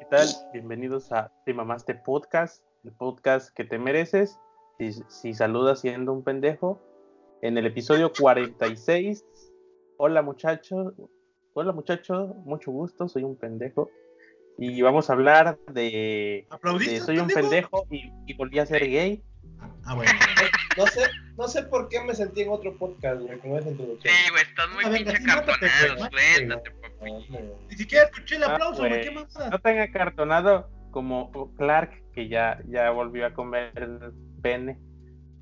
¿qué tal? Bienvenidos a Te Mamaste Podcast, el podcast que te mereces. Si, si saludas siendo un pendejo. En el episodio 46. Hola muchachos. Hola muchachos, mucho gusto, soy un pendejo. Y vamos a hablar de, de soy un pendejo y, y volví a ser gay. Ah, bueno. No sé, no sé por qué me sentí en otro podcast, güey, con esa introducción. Sí, güey, estás muy pinche acartonado, suéltate, papi. Ni siquiera escuché el Ah, aplauso, güey. ¿Qué más? No tan acartonado como Clark, que ya, ya volvió a comer pene.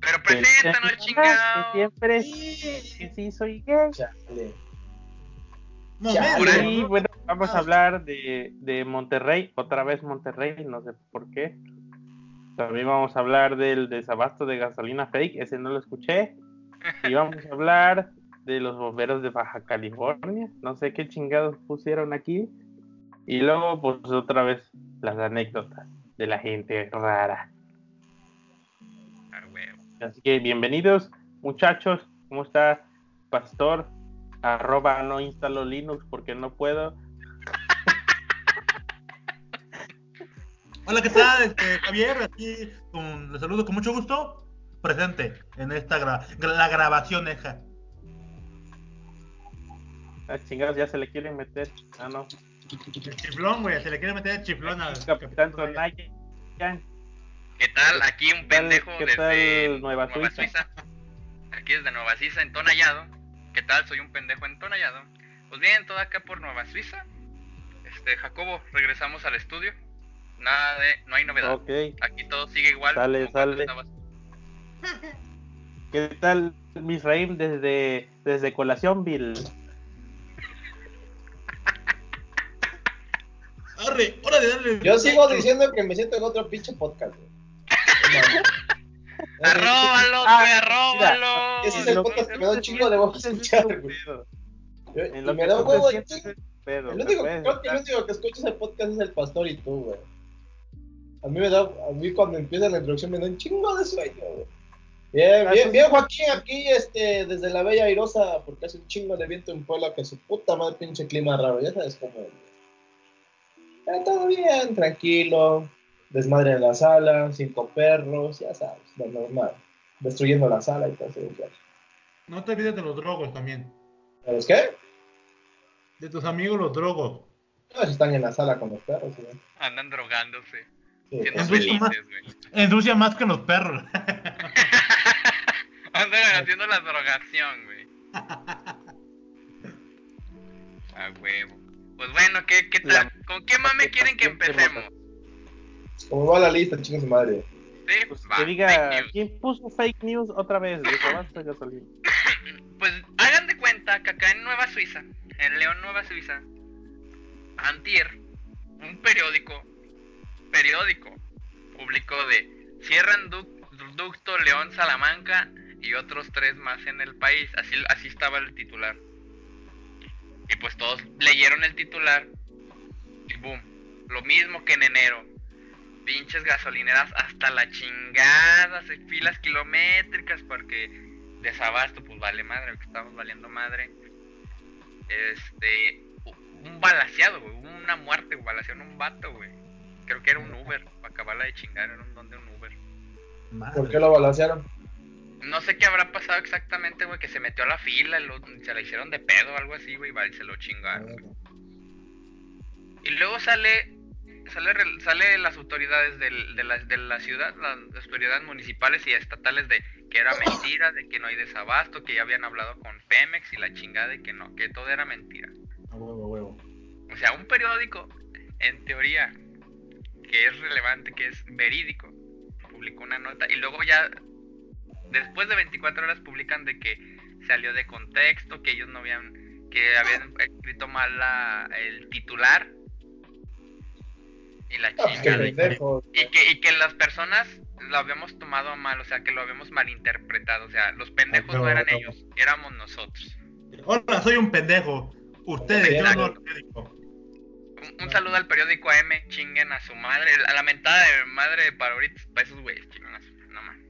Pero preséntanos, que chingado. siempre Sí. que sí soy gay. Chale. Y bueno, vamos a Ah. hablar de, de Monterrey, otra vez Monterrey, no sé por qué. También vamos a hablar del desabasto de gasolina fake, ese no lo escuché. Y vamos a hablar de los bomberos de Baja California, no sé qué chingados pusieron aquí. Y luego, pues otra vez, las anécdotas de la gente rara. Ah. Así que bienvenidos, muchachos. ¿Cómo está, Pastor? Arroba no instalo Linux porque no puedo. Hola, ¿qué tal? Este, Javier, aquí con, les saludo con mucho gusto. Presente en esta gra- gra- la grabación, eja. Ah, chingados, ya se le quieren meter. Ah, no. El chiflón, güey. Se le quiere meter el chiflón al Capitán Tonaya. ¿Qué tal? Aquí un ¿Qué tal- pendejo qué desde tal Nueva Suiza? Aquí desde Nueva Suiza, en Tonallado. ¿Qué tal? Soy un pendejo en Tonallado. Pues bien, todo acá por Nueva Suiza. Este, Jacobo, regresamos al estudio. Nada de, no hay novedad. Ok. Aquí todo sigue igual. Sale, sale. ¿Qué tal, Misraim, desde, desde Colaciónville? Arre, hora de darle. Yo sigo diciendo que me siento en otro pinche podcast, güey. ¡Arróbalo, Ah, güey, arróbalo! Ese es el podcast que me da un chingo de güey. Yo- Yo- En y lo me que da huevo. pedo, El único, creo que el único que escucha ese podcast es el pastor y tú, güey. A mí me da, a mí cuando empieza la introducción me da un chingo de sueño, güey. Bien, Ah, bien, sí. bien, Joaquín, aquí, este, desde la Bella Airosa, porque hace un chingo de viento en Puebla, que su puta madre pinche clima raro, ya sabes cómo es. Eh, todo bien, tranquilo, desmadre en la sala, cinco perros, ya sabes, lo normal. Destruyendo la sala y todo eso. ya. No te olvides de los drogos también. ¿Sabes qué? De tus amigos los drogos. Todos están en la sala con los perros, güey. Andan drogándose. Es más-. Ensucia más que los perros. Andan haciendo la drogación, güey. A huevo. Pues bueno, ¿qué, qué tal? La- ¿Con qué mame quieren que empecemos? Como va la lista, chinga su madre. Sí, Pues va, que diga. ¿quién puso fake news otra vez? Gasolina. Pues hagan de cuenta que acá en Nueva Suiza, en León, Nueva Suiza, Antier, un periódico, periódico, publicó de cierran duc- ducto León Salamanca y otros tres más en el país. Así, así estaba el titular. Y pues todos leyeron el titular y boom, lo mismo que en enero. Pinches gasolineras hasta la chingada, filas kilométricas porque desabasto, pues vale madre, que estamos valiendo madre. Este, un balaseado, una muerte, güey, balasearon un vato, güey. Creo que era un Uber, para acabarla de chingar, era un don de un Uber. Madre. ¿Por qué lo balancearon? No sé qué habrá pasado exactamente, güey, que se metió a la fila, lo- se la hicieron de pedo o algo así, güey, y se lo chingaron. güey. Y luego sale sale, re- sale las autoridades del- de, la, de la ciudad, las autoridades municipales y estatales de que era mentira, de que no hay desabasto, que ya habían hablado con Pemex y la chingada de que no, que todo era mentira. A huevo, a huevo. O sea, un periódico, en teoría, que es relevante, que es verídico, publicó una nota y luego ya, después de 24 horas, publican de que salió de contexto, que ellos no habían, que habían escrito mal la, el titular y la Ah, pendejo. Y que, y que las personas lo habíamos tomado mal, o sea, que lo habíamos malinterpretado. O sea, los pendejos no eran ellos, éramos nosotros. Hola, soy un pendejo. Ustedes, yo no lo. Un, un saludo al periódico AM, chinguen a su madre, a la mentada de madre de Paroritos, para esos güeyes, chinguen a su no mames.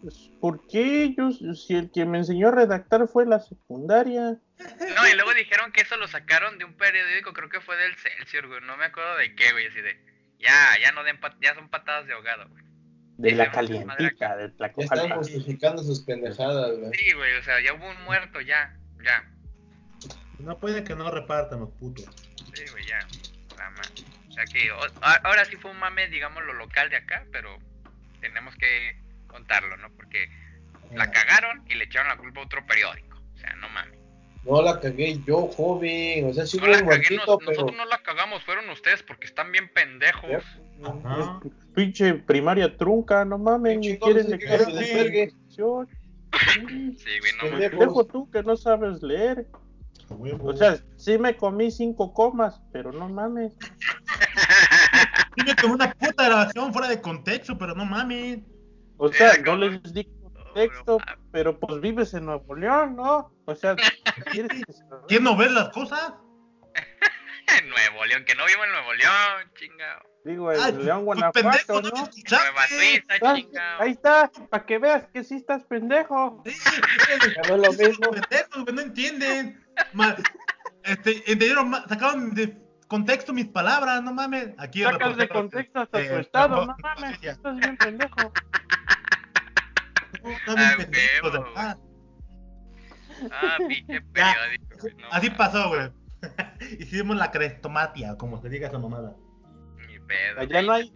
Pues, ¿Por qué? Yo, si el que me enseñó a redactar fue la secundaria. No, y luego dijeron que eso lo sacaron de un periódico, creo que fue del Celsior, güey. No me acuerdo de qué, güey, así de. Ya, ya no den ya son patadas de ahogado, güey. De Sí, la madre calientita, de Tlacojalpa. están justificando sus pendejadas, güey. Sí, güey, o sea, ya hubo un muerto, ya, ya. No puede que no repartan los putos. Sí, güey, ya. La ma- O sea que o- a- ahora sí fue un mame, digamos, lo local de acá, pero tenemos que contarlo, ¿no? Porque la cagaron y le echaron la culpa a otro periódico. O sea, no mames. No la cagué yo, joven. O sea, sí No la un cagué, nos- pero. nosotros no la cagamos, fueron ustedes porque están bien pendejos. Ajá. Pinche primaria trunca, no mames, ni quieren que de educación. Sí, güey, no mames. Pendejo. Dejo tú que no sabes leer. Huevo. O sea, sí me comí cinco comas, pero no mames. Dime como una puta grabación fuera de contexto, pero no mames. O sea, Era no les di contexto, pero pues vives en Nuevo León, ¿no? O sea, ¿quieres que se lo- ¿Quién no ves las cosas? En Nuevo León, que no vivo en Nuevo León, chingado. digo, en Ay, León, pues, pendejo, Guanajuato, no me ¿no? Nueva Suiza, Ah, chingado. Ahí está, para que veas que sí estás pendejo. Sí, no es lo mismo. pendejos, güey, no entienden. Ma- este, entendieron, ma- sacaron de contexto mis palabras, no mames. Aquí Sacas de contexto hasta eh, tu estado, no, no mames, ya. estás bien pendejo. No, bien Ah, ah, Ah, pinche periódico, güey, no Así pasó, güey. Hicimos la crestomatia, como se diga esa mamada. Pedo. Allá no hay-.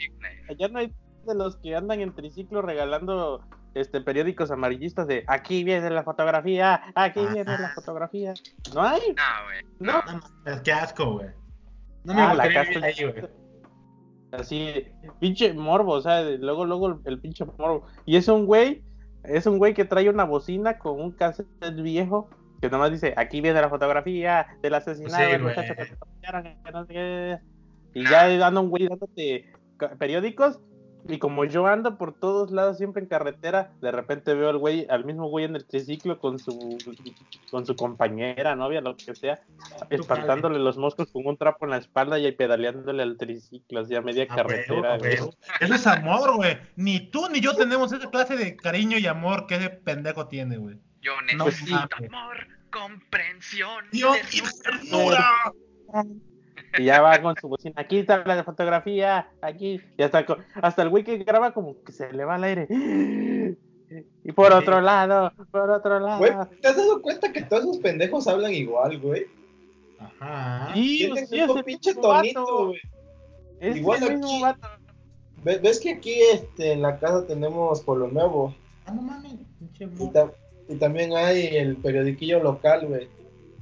Allá no hay de los que andan en triciclo regalando este periódicos amarillistas de aquí viene la fotografía, aquí Ah. viene la fotografía. ¿No hay? No, güey. No. No qué asco, güey. No me Ah, la gustaría ahí, güey. Así, pinche morbo, o sea, luego, luego el, el pinche morbo. Y es un güey, es un güey que trae una bocina con un cassette viejo que nomás dice, aquí viene la fotografía del asesinado Sí, muchacho que que no sé qué". Y ya anda un güey dándote periódicos. Y como yo ando por todos lados siempre en carretera, de repente veo al güey, al mismo güey en el triciclo con su con su compañera, novia, lo que sea, espantándole los moscos con un trapo en la espalda y pedaleándole al triciclo, así a media A carretera. güey. huevo. Eso es amor, güey. Ni tú ni yo tenemos esa clase de cariño y amor que ese pendejo tiene, güey. Yo No necesito amor, comprensión. Dios y ternura. Y ya va con su bocina, aquí está la fotografía, aquí. Y hasta, hasta el güey que graba como que se le va al aire. Y por Sí. otro lado, por otro lado. Güey, ¿te has dado cuenta que todos esos pendejos hablan igual, güey? Ajá. Sí, Tienen sí, es un pinche tonito, vato. güey. Es Igual el mismo aquí. vato. Ve- ¿Ves que aquí este, en la casa tenemos Pueblo Nuevo? Ah, no mames, pinche Y, ta- y también hay el periodiquillo local, güey.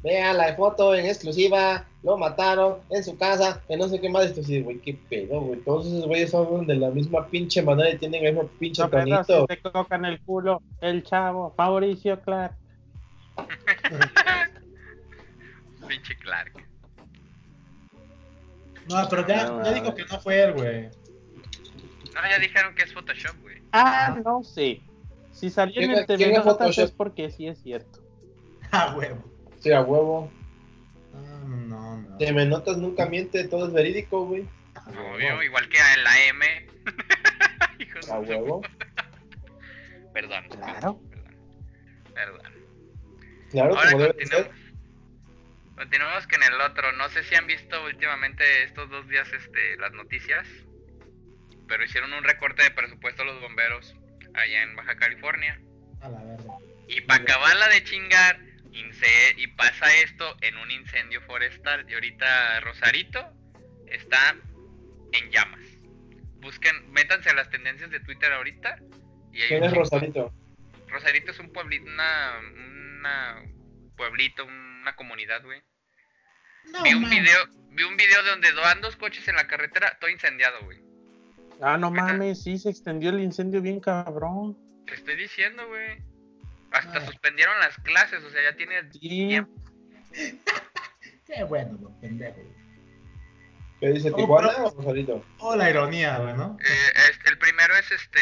Vea la foto en exclusiva, lo mataron en su casa, que no sé qué más. Esto sí, güey, qué pedo, güey. Todos esos güeyes son de la misma pinche manera y tienen el mismo pinche No, pero si tonito. te tocan el culo, el chavo, Mauricio Clark. Pinche Clark. No, pero ya, ya no. que no fue él, güey. No, ya dijeron que es Photoshop, güey. Ah, no sé. Si salió en ¿Quién- el TV es Notas Photoshop? es porque sí es cierto. Ah, huevo. Sí, a huevo. No, no. Te me notas nunca miente, todo es verídico, güey. Obvio, igual que en la M. Hijos A de huevo. Perdón. Claro. Perdón. Perdón. Claro, Ahora como debe de continuamos. ser. Continuamos con el otro. No sé si han visto últimamente estos dos días este, las noticias, pero hicieron un recorte de presupuesto a los bomberos allá en Baja California. A la verga. Y para acabarla de chingar, y pasa esto en un incendio forestal. Y ahorita Rosarito está en llamas. Busquen, métanse a las tendencias de Twitter ahorita. Y ¿Quién es Rosarito? Rosarito es un pueblito, una, una pueblito, una comunidad, güey. No, vi un video, vi un video donde van dos coches en la carretera, todo incendiado, güey. Ah, no mames, sí se extendió el incendio bien cabrón. Te estoy diciendo, güey. Hasta Ah. suspendieron las clases, o sea, ya tiene Sí. tiempo. Qué bueno, güey, pendejo. ¿Qué dice Oh, Tijuana pero- o Rosarito? Oh, la ironía, güey, ¿no? Eh, este, el primero es este,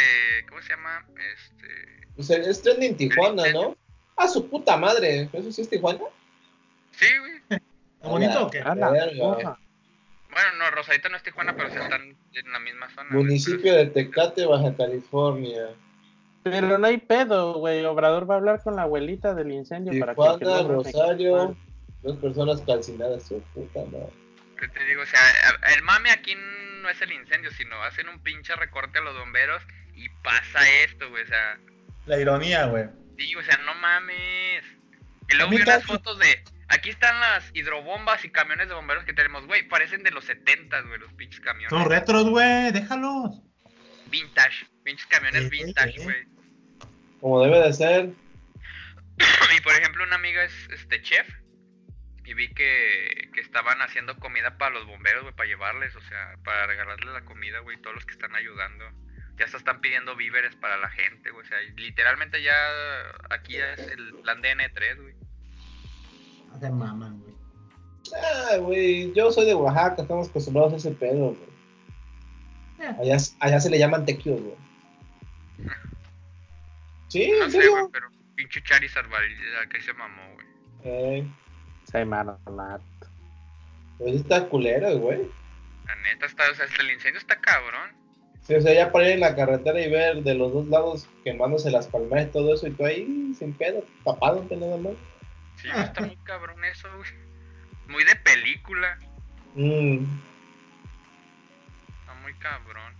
¿cómo se llama? Este, Pues el- es trending Tijuana, ¿no? Ah, su puta madre. ¿Eso sí es Tijuana? sí, güey. ¿Está bonito o qué? Verga. porra. Bueno, no, Rosarito no es Tijuana, pero se están en la misma zona. güey, Municipio de Tecate, Baja California. Pero no hay pedo, güey. Obrador va a hablar con la abuelita del incendio para que Tijuana, que me Rosario, dos personas calcinadas, su puta madre. ¿Qué te digo? O sea, el mame aquí no es el incendio, sino hacen un pinche recorte a los bomberos y pasa esto, güey. O sea, La ironía, güey. sí, o sea, no mames. Y luego vi unas fotos de. Aquí están las hidrobombas y camiones de bomberos que tenemos, güey. Parecen de los 70, güey, los pinches camiones. Son retros, güey. Déjalos. Vintage. Pinches camiones vintage, güey. Como debe de ser. Y por ejemplo, una amiga es este chef. Y vi que, que estaban haciendo comida para los bomberos, güey, para llevarles, o sea, para regalarles la comida, güey, todos los que están ayudando. Ya se están pidiendo víveres para la gente, güey. O sea, literalmente ya aquí ya es el plan de N3, güey. Hace maman, güey. Ah, güey, yo soy de Oaxaca, estamos acostumbrados a ese pedo, güey. Allá, allá se le llaman tequios, güey. Sí, No sé, güey, pero pinche Charizard, que se mamó, güey. Eh, Se maronat. pues está culero, güey. La neta está, o sea, hasta el incendio está cabrón. Sí, o sea, ya para ir en la carretera y ver de los dos lados quemándose las palmeras y todo eso, y tú ahí sin pedo, tapándote nada más. Sí, está muy cabrón eso, güey. Muy de película. Mmm, cabrón.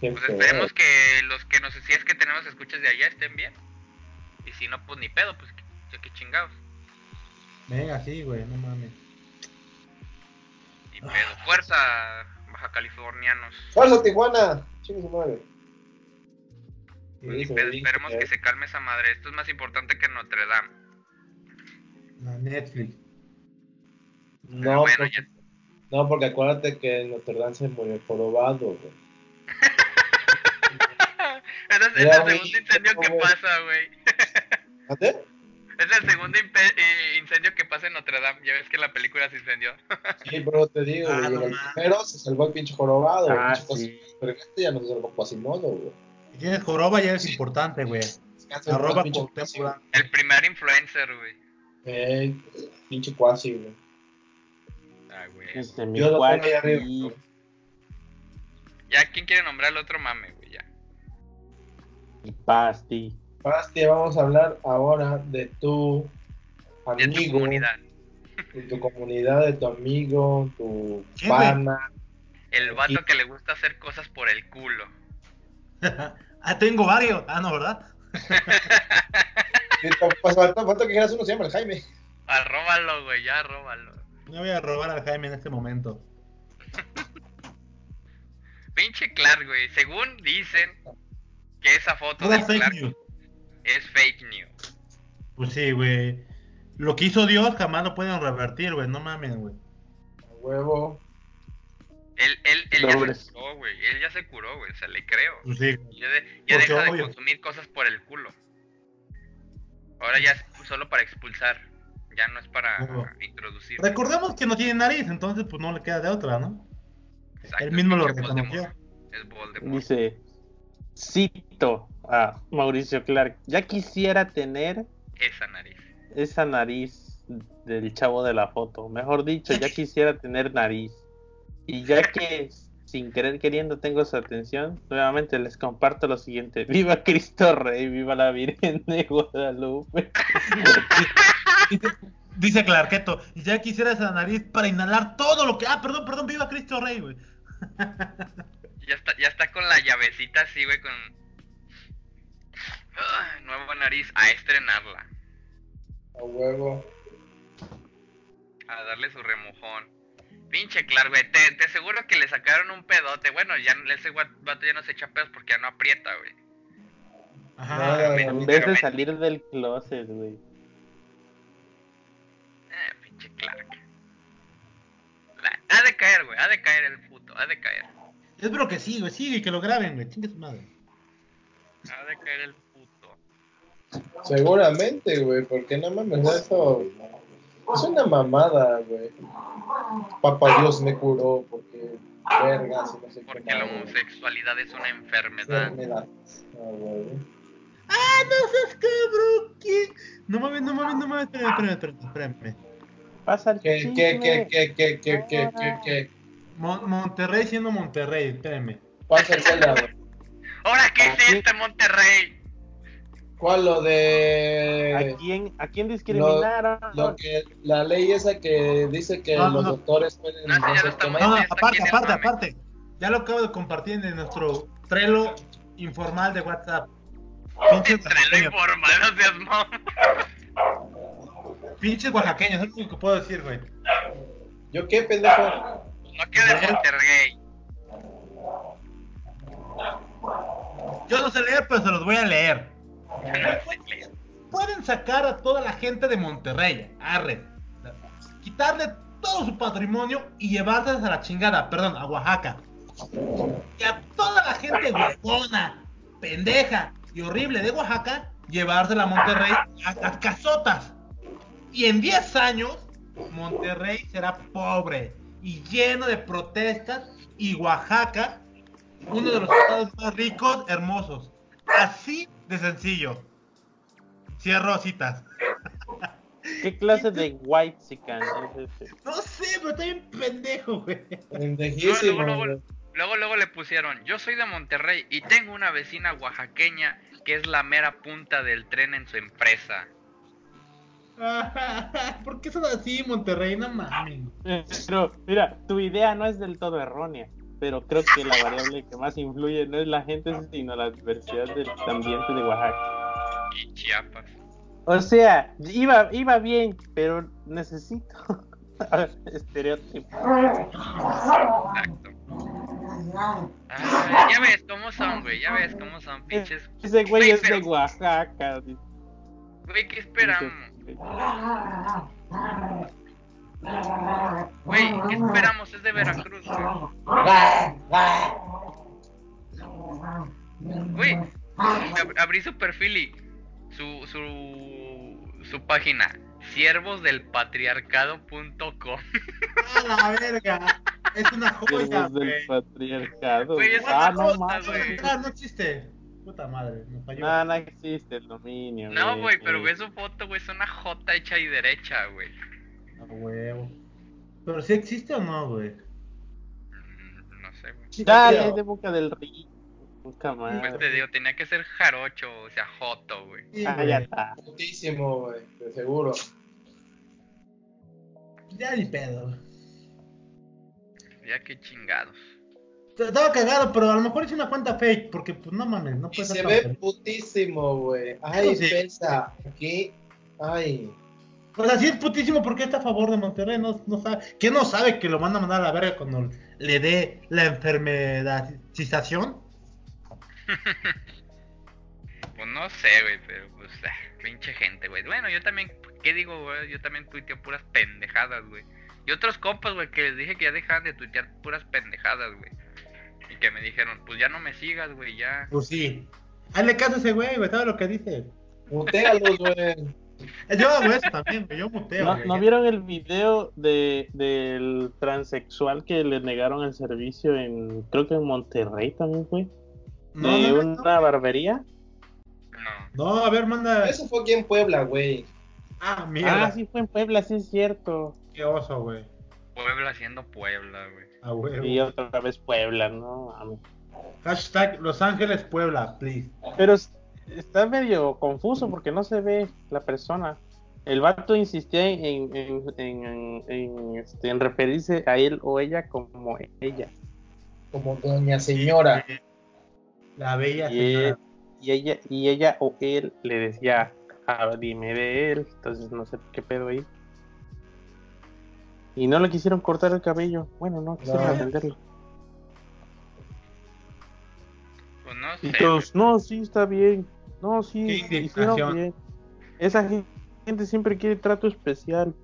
qué Pues feo. esperemos que los que nos si es que tenemos escuchas de allá estén bien. Y si no, pues ni pedo, pues que, que chingados. Venga, sí, güey. No mames. Ni pedo. Fuerza, baja californianos. ¡Fuerza, Tijuana! Chingue su madre. Pues ni Sí, pedo, esperemos que se calme esa madre. Esto es más importante que Notre Dame. La Netflix. No, bueno, ya- no, porque acuérdate que en Notre Dame se murió jorobado, güey. Es, el güey, segundo incendio que güey. pasa, güey. ¿Mate? Es el segundo eh, incendio que pasa en Notre Dame. Ya ves que la película se incendió. Sí, pero te digo, Ah, güey, no primero se salvó el pinche jorobado, güey. Ah, pinche Quasimodo, sí. Pero este ya no se salvó Quasimodo, güey. Si tienes joroba ya es importante, güey. Arroba temporada. El primer influencer, güey. Eh, pinche Quasi, güey. Güey. Este, mi Yo lo tengo ahí cuate. arriba. Ya, ¿quién quiere nombrar al otro mame, güey? Ya. Y Pasti. Basti, vamos a hablar ahora de tu De tu amigo, comunidad. de tu comunidad, de tu amigo, tu pana. El vato Y- que le gusta hacer cosas por el culo. ah, tengo varios. Ah, no, ¿verdad? Pues falta, falta que quieras uno, se llama el Jaime. Arróbalo, güey, ya arróbalo. No voy a robar al Jaime en este momento. Pinche Clark, güey. Según dicen que esa foto de fake Clark news. es fake news. Pues sí, güey. Lo que hizo Dios jamás lo pueden revertir, güey. No mames, güey. A huevo. Él, él, él ya se curó, güey. Él ya se curó, güey. O sea, le creo. Pues sí. Ya, de- ya deja de consumir cosas por el culo. Ahora ya es solo para expulsar. Ya no es para introducir. Recordemos que no tiene nariz, entonces pues no le queda de otra, ¿no? Exacto, Él mismo lo reconoció. Voldemort. Es Voldemort. Dice, cito a Mauricio Clark, ya quisiera tener Esa nariz. esa nariz del chavo de la foto. Mejor dicho, ya quisiera tener nariz. Y ya que sin querer queriendo tengo su atención, nuevamente les comparto lo siguiente. Viva Cristo Rey, viva la Virgen de Guadalupe. Dice Clarketo, y ya quisiera esa nariz para inhalar todo lo que. Ah, perdón, perdón, viva Cristo Rey, güey. Ya está, ya está con la llavecita así, güey, con... Ah, nueva nariz, a estrenarla. A huevo. A darle su remojón. Pinche claro, güey. Te, te aseguro que le sacaron un pedote. Bueno, ya ese vato ya no se echa pedos porque ya no aprieta, güey. Ajá. En vez de salir del closet, güey. Pinche Clark. La- ha de caer, güey. Ha de caer el puto. Ha de caer. Espero que sí, güey, sigue y que lo graben, güey. Chingue su madre. Ha de caer el puto. Seguramente, güey, porque no mames, eso es una mamada, güey. Papá Dios me curó porque vergas y no sé qué Porque la güey. homosexualidad es una enfermedad. Enfermedad. Ah, güey. ¡Ah, no seas cabrón! ¿qué? No mames, no mames, no mames. Espérame, espérame, espérame. espérame. Pasa el ¿Qué, chisme. qué, qué, qué, qué, qué, qué, qué, qué? Mon- Monterrey siendo Monterrey, espérenme. Pasa el Zelda, güey. ¿Ahora qué Aquí- hiciste, Monterrey? ¿Cuál lo ¿A de quién, ¿A quién discriminaron? lo que la ley esa que dice que No, los no. doctores pueden No? No, aparte, aparte, aparte. Ya lo acabo de compartir en nuestro Trello informal de WhatsApp. Pinches Entre lo oaxaqueños, informal, no seas mamón. pinches oaxaqueños, es lo único que puedo decir, güey. ¿Yo qué, pendejo? No quedes Monterrey. Yo no sé leer, pero se los voy a leer. Pueden sacar a toda la gente de Monterrey, arre. Quitarle todo su patrimonio y llevárselas a la chingada, perdón, a Oaxaca. Y a toda la gente huevona, pendeja y horrible de Oaxaca, llevársela a Monterrey a, a casotas. Y en 10 años, Monterrey será pobre y lleno de protestas y Oaxaca, uno de los estados más ricos, hermosos. Así de sencillo. Cierro citas. ¿Qué clase de white sican es ese? No sé, pero está bien pendejo, güey. Pendejísimo. luego, güey. Luego, luego le pusieron, yo soy de Monterrey y tengo una vecina oaxaqueña que es la mera punta del tren en su empresa. ¿Por qué son así, Monterrey? No mames. Pero, mira, tu idea no es del todo errónea, pero creo que la variable que más influye no es la gente, sino la diversidad del ambiente de Oaxaca. Y Chiapas. O sea, iba, iba bien, pero necesito estereotipo. Exacto. Ah, ya ves cómo son, güey, ya ves cómo son, pinches. Ese güey es de Oaxaca. Güey, ¿qué esperamos? Güey, ¿qué esperamos? Es de Veracruz, güey. Güey, ab- abrí su perfil y su, su, su página, siervosdelpatriarcado.com. A la verga. Es una joya, Siervos güey. del patriarcado. Güey, ah, una no cosa, mames. güey. Ah, no existe. Puta madre, me falló. No, no existe el dominio. No, güey, pero ve su foto, güey, es una J hecha y derecha, güey. A huevo. Pero si existe o no, güey. Mm, No sé, güey. Dale, de boca del río. Nunca más. Pues te digo, tenía que ser jarocho, o sea, joto, güey. Sí, Ah, ya está. Putísimo, güey, de seguro. Ya ni pedo. Ya que chingados. Estaba cagado, pero a lo mejor hice una cuenta fake, porque pues no mames, no Y puede se ser ve putísimo, güey. Ay, Sí. pesa. Aquí. Ay. O sea, sí es putísimo porque está a favor de Monterrey, no, no sabe. ¿Quién no sabe que lo van a mandar a la verga cuando le dé la enfermedización? Pues no sé, güey, pero pues, ah, pinche gente, güey. Bueno, yo también, ¿qué digo, güey? Yo también tuiteo puras pendejadas, güey. Y otros compas, güey, que les dije que ya dejaban de tuitear puras pendejadas, güey. Y que me dijeron, pues ya no me sigas, güey, ya. Pues sí. Hazle caso a ese güey, güey, ¿sabes lo que dice? Mutealos, güey. Yo hago eso también, güey, yo muteo. ¿No, güey. ¿no vieron el video de, del transexual que le negaron el servicio en, creo que en Monterrey también fue? No, de no, no, una barbería. No. no, a ver, manda. Eso fue aquí en Puebla, güey. Ah, mierda. Ah, sí fue en Puebla, sí es cierto. Qué oso, güey. Puebla siendo Puebla, güey. Y otra vez Puebla, ¿no? Hashtag Los Ángeles Puebla, please. Pero es- está medio confuso porque no se ve la persona. El vato insistía en, en, en, en- en, este, en referirse a él o ella como ella. Como doña señora. La bella Y, él- señora. y ella y ella o él le decía, "Ah, dime de él. Entonces no sé qué pedo ahí. Y no le quisieron cortar el cabello. Bueno, no quisieron No. atenderlo. Pues no Y sé. todos, no, sí, está bien. No, sí, hicieron bien. Esa gen- gente siempre quiere trato especial.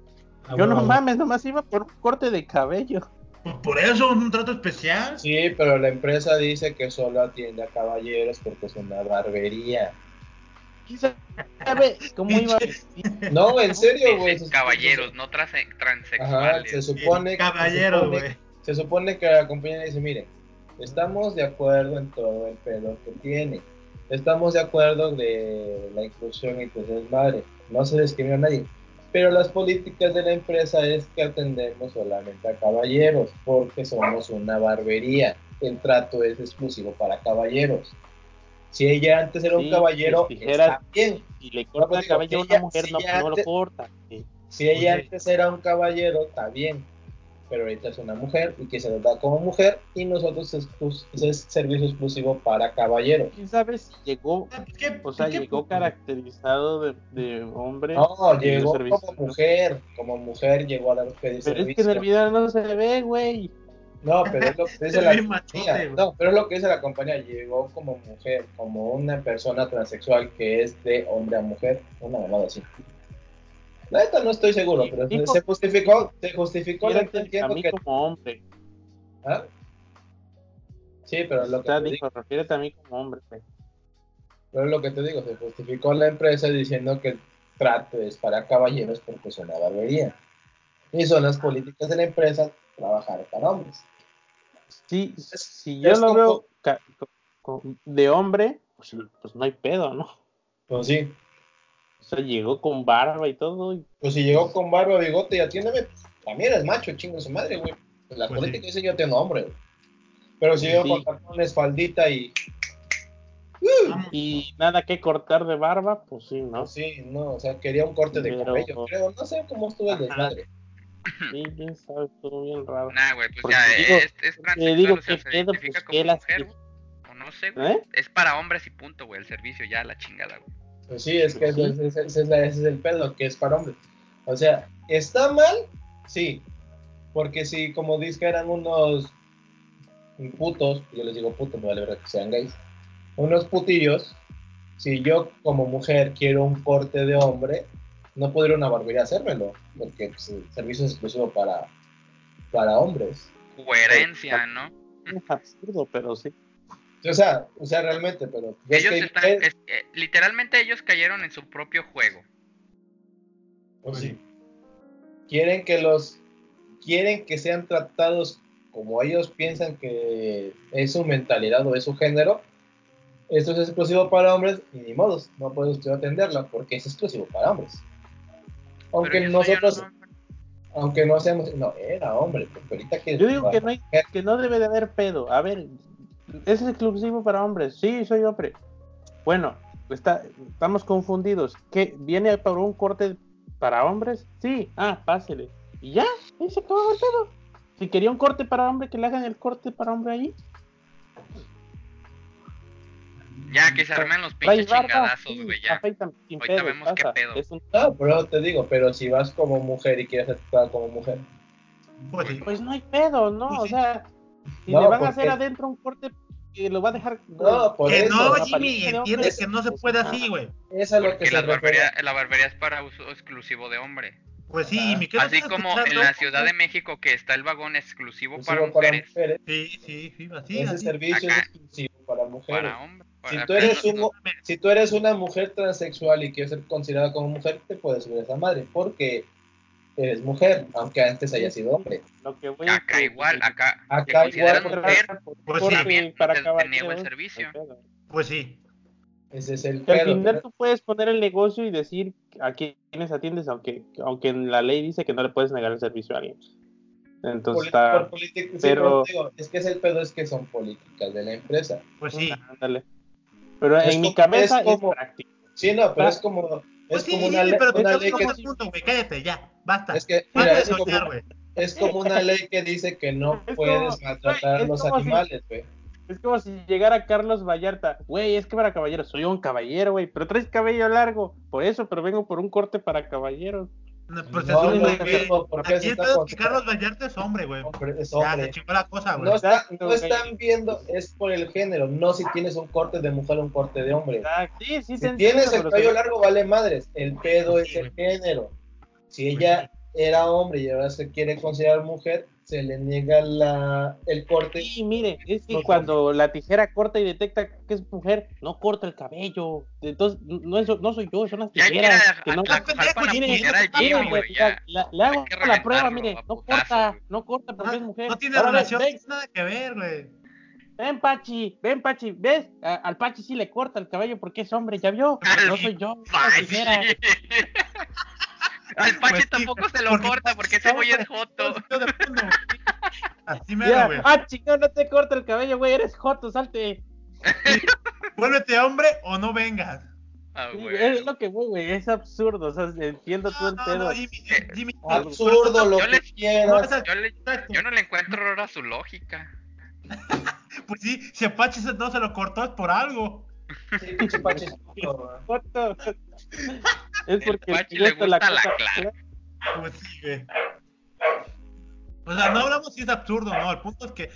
A Yo no mames, nomás iba por un corte de cabello. Pues por eso, un trato especial. Sí, pero la empresa dice que solo atiende a caballeros porque es una barbería. Sabe cómo iba a. No, en serio, güey. Caballeros, no Ajá, transexuales. se supone, Caballero, se supone- güey. se supone que la compañía dice, mire, estamos de acuerdo en todo el pedo que tiene. Estamos de acuerdo de la inclusión y pues es madre. No se discrimina a nadie. Pero las políticas de la empresa es que atendemos solamente a caballeros porque somos una barbería. El trato es exclusivo para caballeros. Si ella antes era un Sí, caballero, pues, tijeras. está bien. Si le No, corta pues, el cabello a si una ella- mujer, si no, no lo corta. Sí. Si ella Oye. antes era un caballero, está bien. Pero ahorita es una mujer y que se nos da como mujer y nosotros es, exclus- es servicio exclusivo para caballeros. ¿Quién sabe si llegó, pues, ¿qué- o sea, qué llegó caracterizado de, de hombre? No, y llegó servicio? como mujer, como mujer llegó a dar Pero es que servicio. en el video no se ve, güey. No, pero es lo que dice la compañía. No, pero es lo que dice la compañía. Llegó como mujer, como una persona transexual que es de hombre a mujer. Una mamada así. La neta no estoy seguro, Sí, pero se- dijo- se justificó, se justificó a mí que. como hombre. ¿Ah? Sí, pero es lo que te dijo, digo, refiérete a mí como hombre. pero es lo que te digo, se justificó la empresa diciendo que el trato es para caballeros porque es una barbería. Y son las políticas de la empresa trabajar para hombres. Sí, Es- si yo lo veo de hombre, pues, pues no hay pedo, ¿no? Pues sí, O sea, llegó con barba y todo. y- Pues si llegó con barba, bigote y atiéndeme, también eres macho, chingo su madre, güey. Pues la Pues política sí. dice yo tengo hombre, güey. Pero si llegó Sí. con tacones, faldita y. Y nada que cortar de barba, pues sí, ¿no? Pues sí, no, o sea, quería un corte de Pero- cabello, creo. No sé cómo estuvo el desmadre. Sí, quién sabe, estuvo bien raro. Nah, güey, pues Porque ya digo- es, es Te transexual, digo o sea, que se pedo, identifica pues como mujer, güey. O no sé, güey. ¿Eh? Es para hombres y punto, güey, el servicio, ya la chingada, güey. Pues sí, es que Sí. ese, ese- ese es la- ese es el pedo, que es para hombres. O sea, ¿está mal? Sí. Porque si, como dices que eran unos putos, yo les digo putos, me vale verdad que sean gays, unos putillos, si yo como mujer quiero un corte de hombre, no puedo ir a una barbería a hacérmelo, porque pues, el servicio es exclusivo para, para hombres. Coherencia, ¿no? Es absurdo, pero sí. O sea, o sea, realmente, pero... Ellos que- están, es- eh, literalmente ellos cayeron en su propio juego. Pues sí. Quieren que los quieren que sean tratados como ellos piensan que es su mentalidad o es su género. Esto es exclusivo para hombres y ni modos, no puede usted atenderla porque es exclusivo para hombres. Aunque nosotros, aunque no seamos, no, era hombre, porque ahorita que Yo digo que no, hay, que no debe de haber pedo. A ver, ¿es exclusivo para hombres? Sí, soy hombre. Bueno, está, estamos confundidos. ¿Qué? ¿Viene por un corte para hombres? Sí, ah, pásele. Y ya, ahí se acabó el pedo. Si quería un corte para hombre, que le hagan el corte para hombre ahí. Ya que se armen los pinches chingadazos, sí, güey, ya. Ahorita pedo, vemos qué pedo. Es un- No, pero te digo, pero si vas como mujer y quieres tratada como mujer, Pues. Pues no hay pedo, ¿no? Pues O sea, si No, le van a hacer adentro un corte que lo va a dejar. No, por que eso, no, Jimmy, entiendes que no se puede así, güey. es lo que se la barbería, la barbería es para uso exclusivo de hombre. Pues sí, Ajá. Jimmy, ¿qué no Así como en la Ciudad de México que está el vagón exclusivo para Exclusivo para mujeres, mujeres. Sí, sí, sí, así, Ese así. servicio Acá. es exclusivo para mujeres. para hombres. Si tú eres pero un, no- si tú eres una mujer transexual y quieres ser considerada como mujer, te puedes subir a esa madre, porque eres mujer, aunque antes haya sido hombre. Lo que voy a Acá igual, acá te Acá consideran igual, mujer, Pues Porque sí. también para te- niego el servicio. pedo. Pues sí. Ese es el Que al pedo. final tú puedes poner el negocio y decir a quiénes atiendes, aunque, aunque en la ley dice que no le puedes negar el servicio a alguien. Entonces está. sí, pero- digo, es que es el pedo, es que son políticas de la empresa. Pues sí. Ándale. Pero Es en mi como- cabeza es es, como- práctico. Sí, no, pero Ah. es como, Pues es sí, como una, ley, pero una ley que, punto, güey. Cállate, ya. Basta. es que, mira, es como, soñar, güey. es como una ley que dice que no Es puedes como- maltratar a es los animales, güey. Es como si llegara Carlos Vallarta. Güey, es que para caballeros. Soy un caballero, güey. Pero traes cabello largo. Por eso, pero vengo por un corte para caballeros. No, Pues No, es güey, no, Aquí el pedo que. Carlos Vallarta es hombre, güey. Hombre, Ya, se la cosa, güey. No, está- no están viendo, es por el género, no si tienes un corte de mujer o un corte de hombre. Ah, sí, sí, Si tienes el cabello se- largo, vale madres. El pedo es el género. Si ella era hombre y ahora se quiere considerar mujer, se le niega la, el corte. Sí, mire, es que No, cuando la tijera corta y detecta que es mujer, no corta el cabello. Entonces, no, es- no soy yo, son las tijeras. que no, le hago la prueba, mire, no corta, no corta porque es mujer. no tiene Ahora, relación, nada que ver, güey. ven, Pachi, ven, Pachi, ¿ves? A- al Pachi sí le corta el cabello porque es hombre, ¿ya vio? Al No soy yo. Al Pues sí, tampoco se lo porque corta porque ese güey es joto. Así me Ya, güey. Ah, chingón, no te corta el cabello, güey, eres joto, salte. Vuélvete hombre o no vengas. Ah, güey. es lo que voy, güey, es absurdo, o sea, entiendo todo el No, pedo. no, Jimmy, eh, Jimmy, Absurdo, lo Yo que no, quieras. Yo, le- yo no le encuentro error a su lógica. Pues sí, si Apache se- no se lo cortó es por algo. Sí, Pache es puto, güey. Foto. Es porque El Pachi le gusta la cosa- clara. Pues sí, güey. O sea, no hablamos si es absurdo, no. El punto es que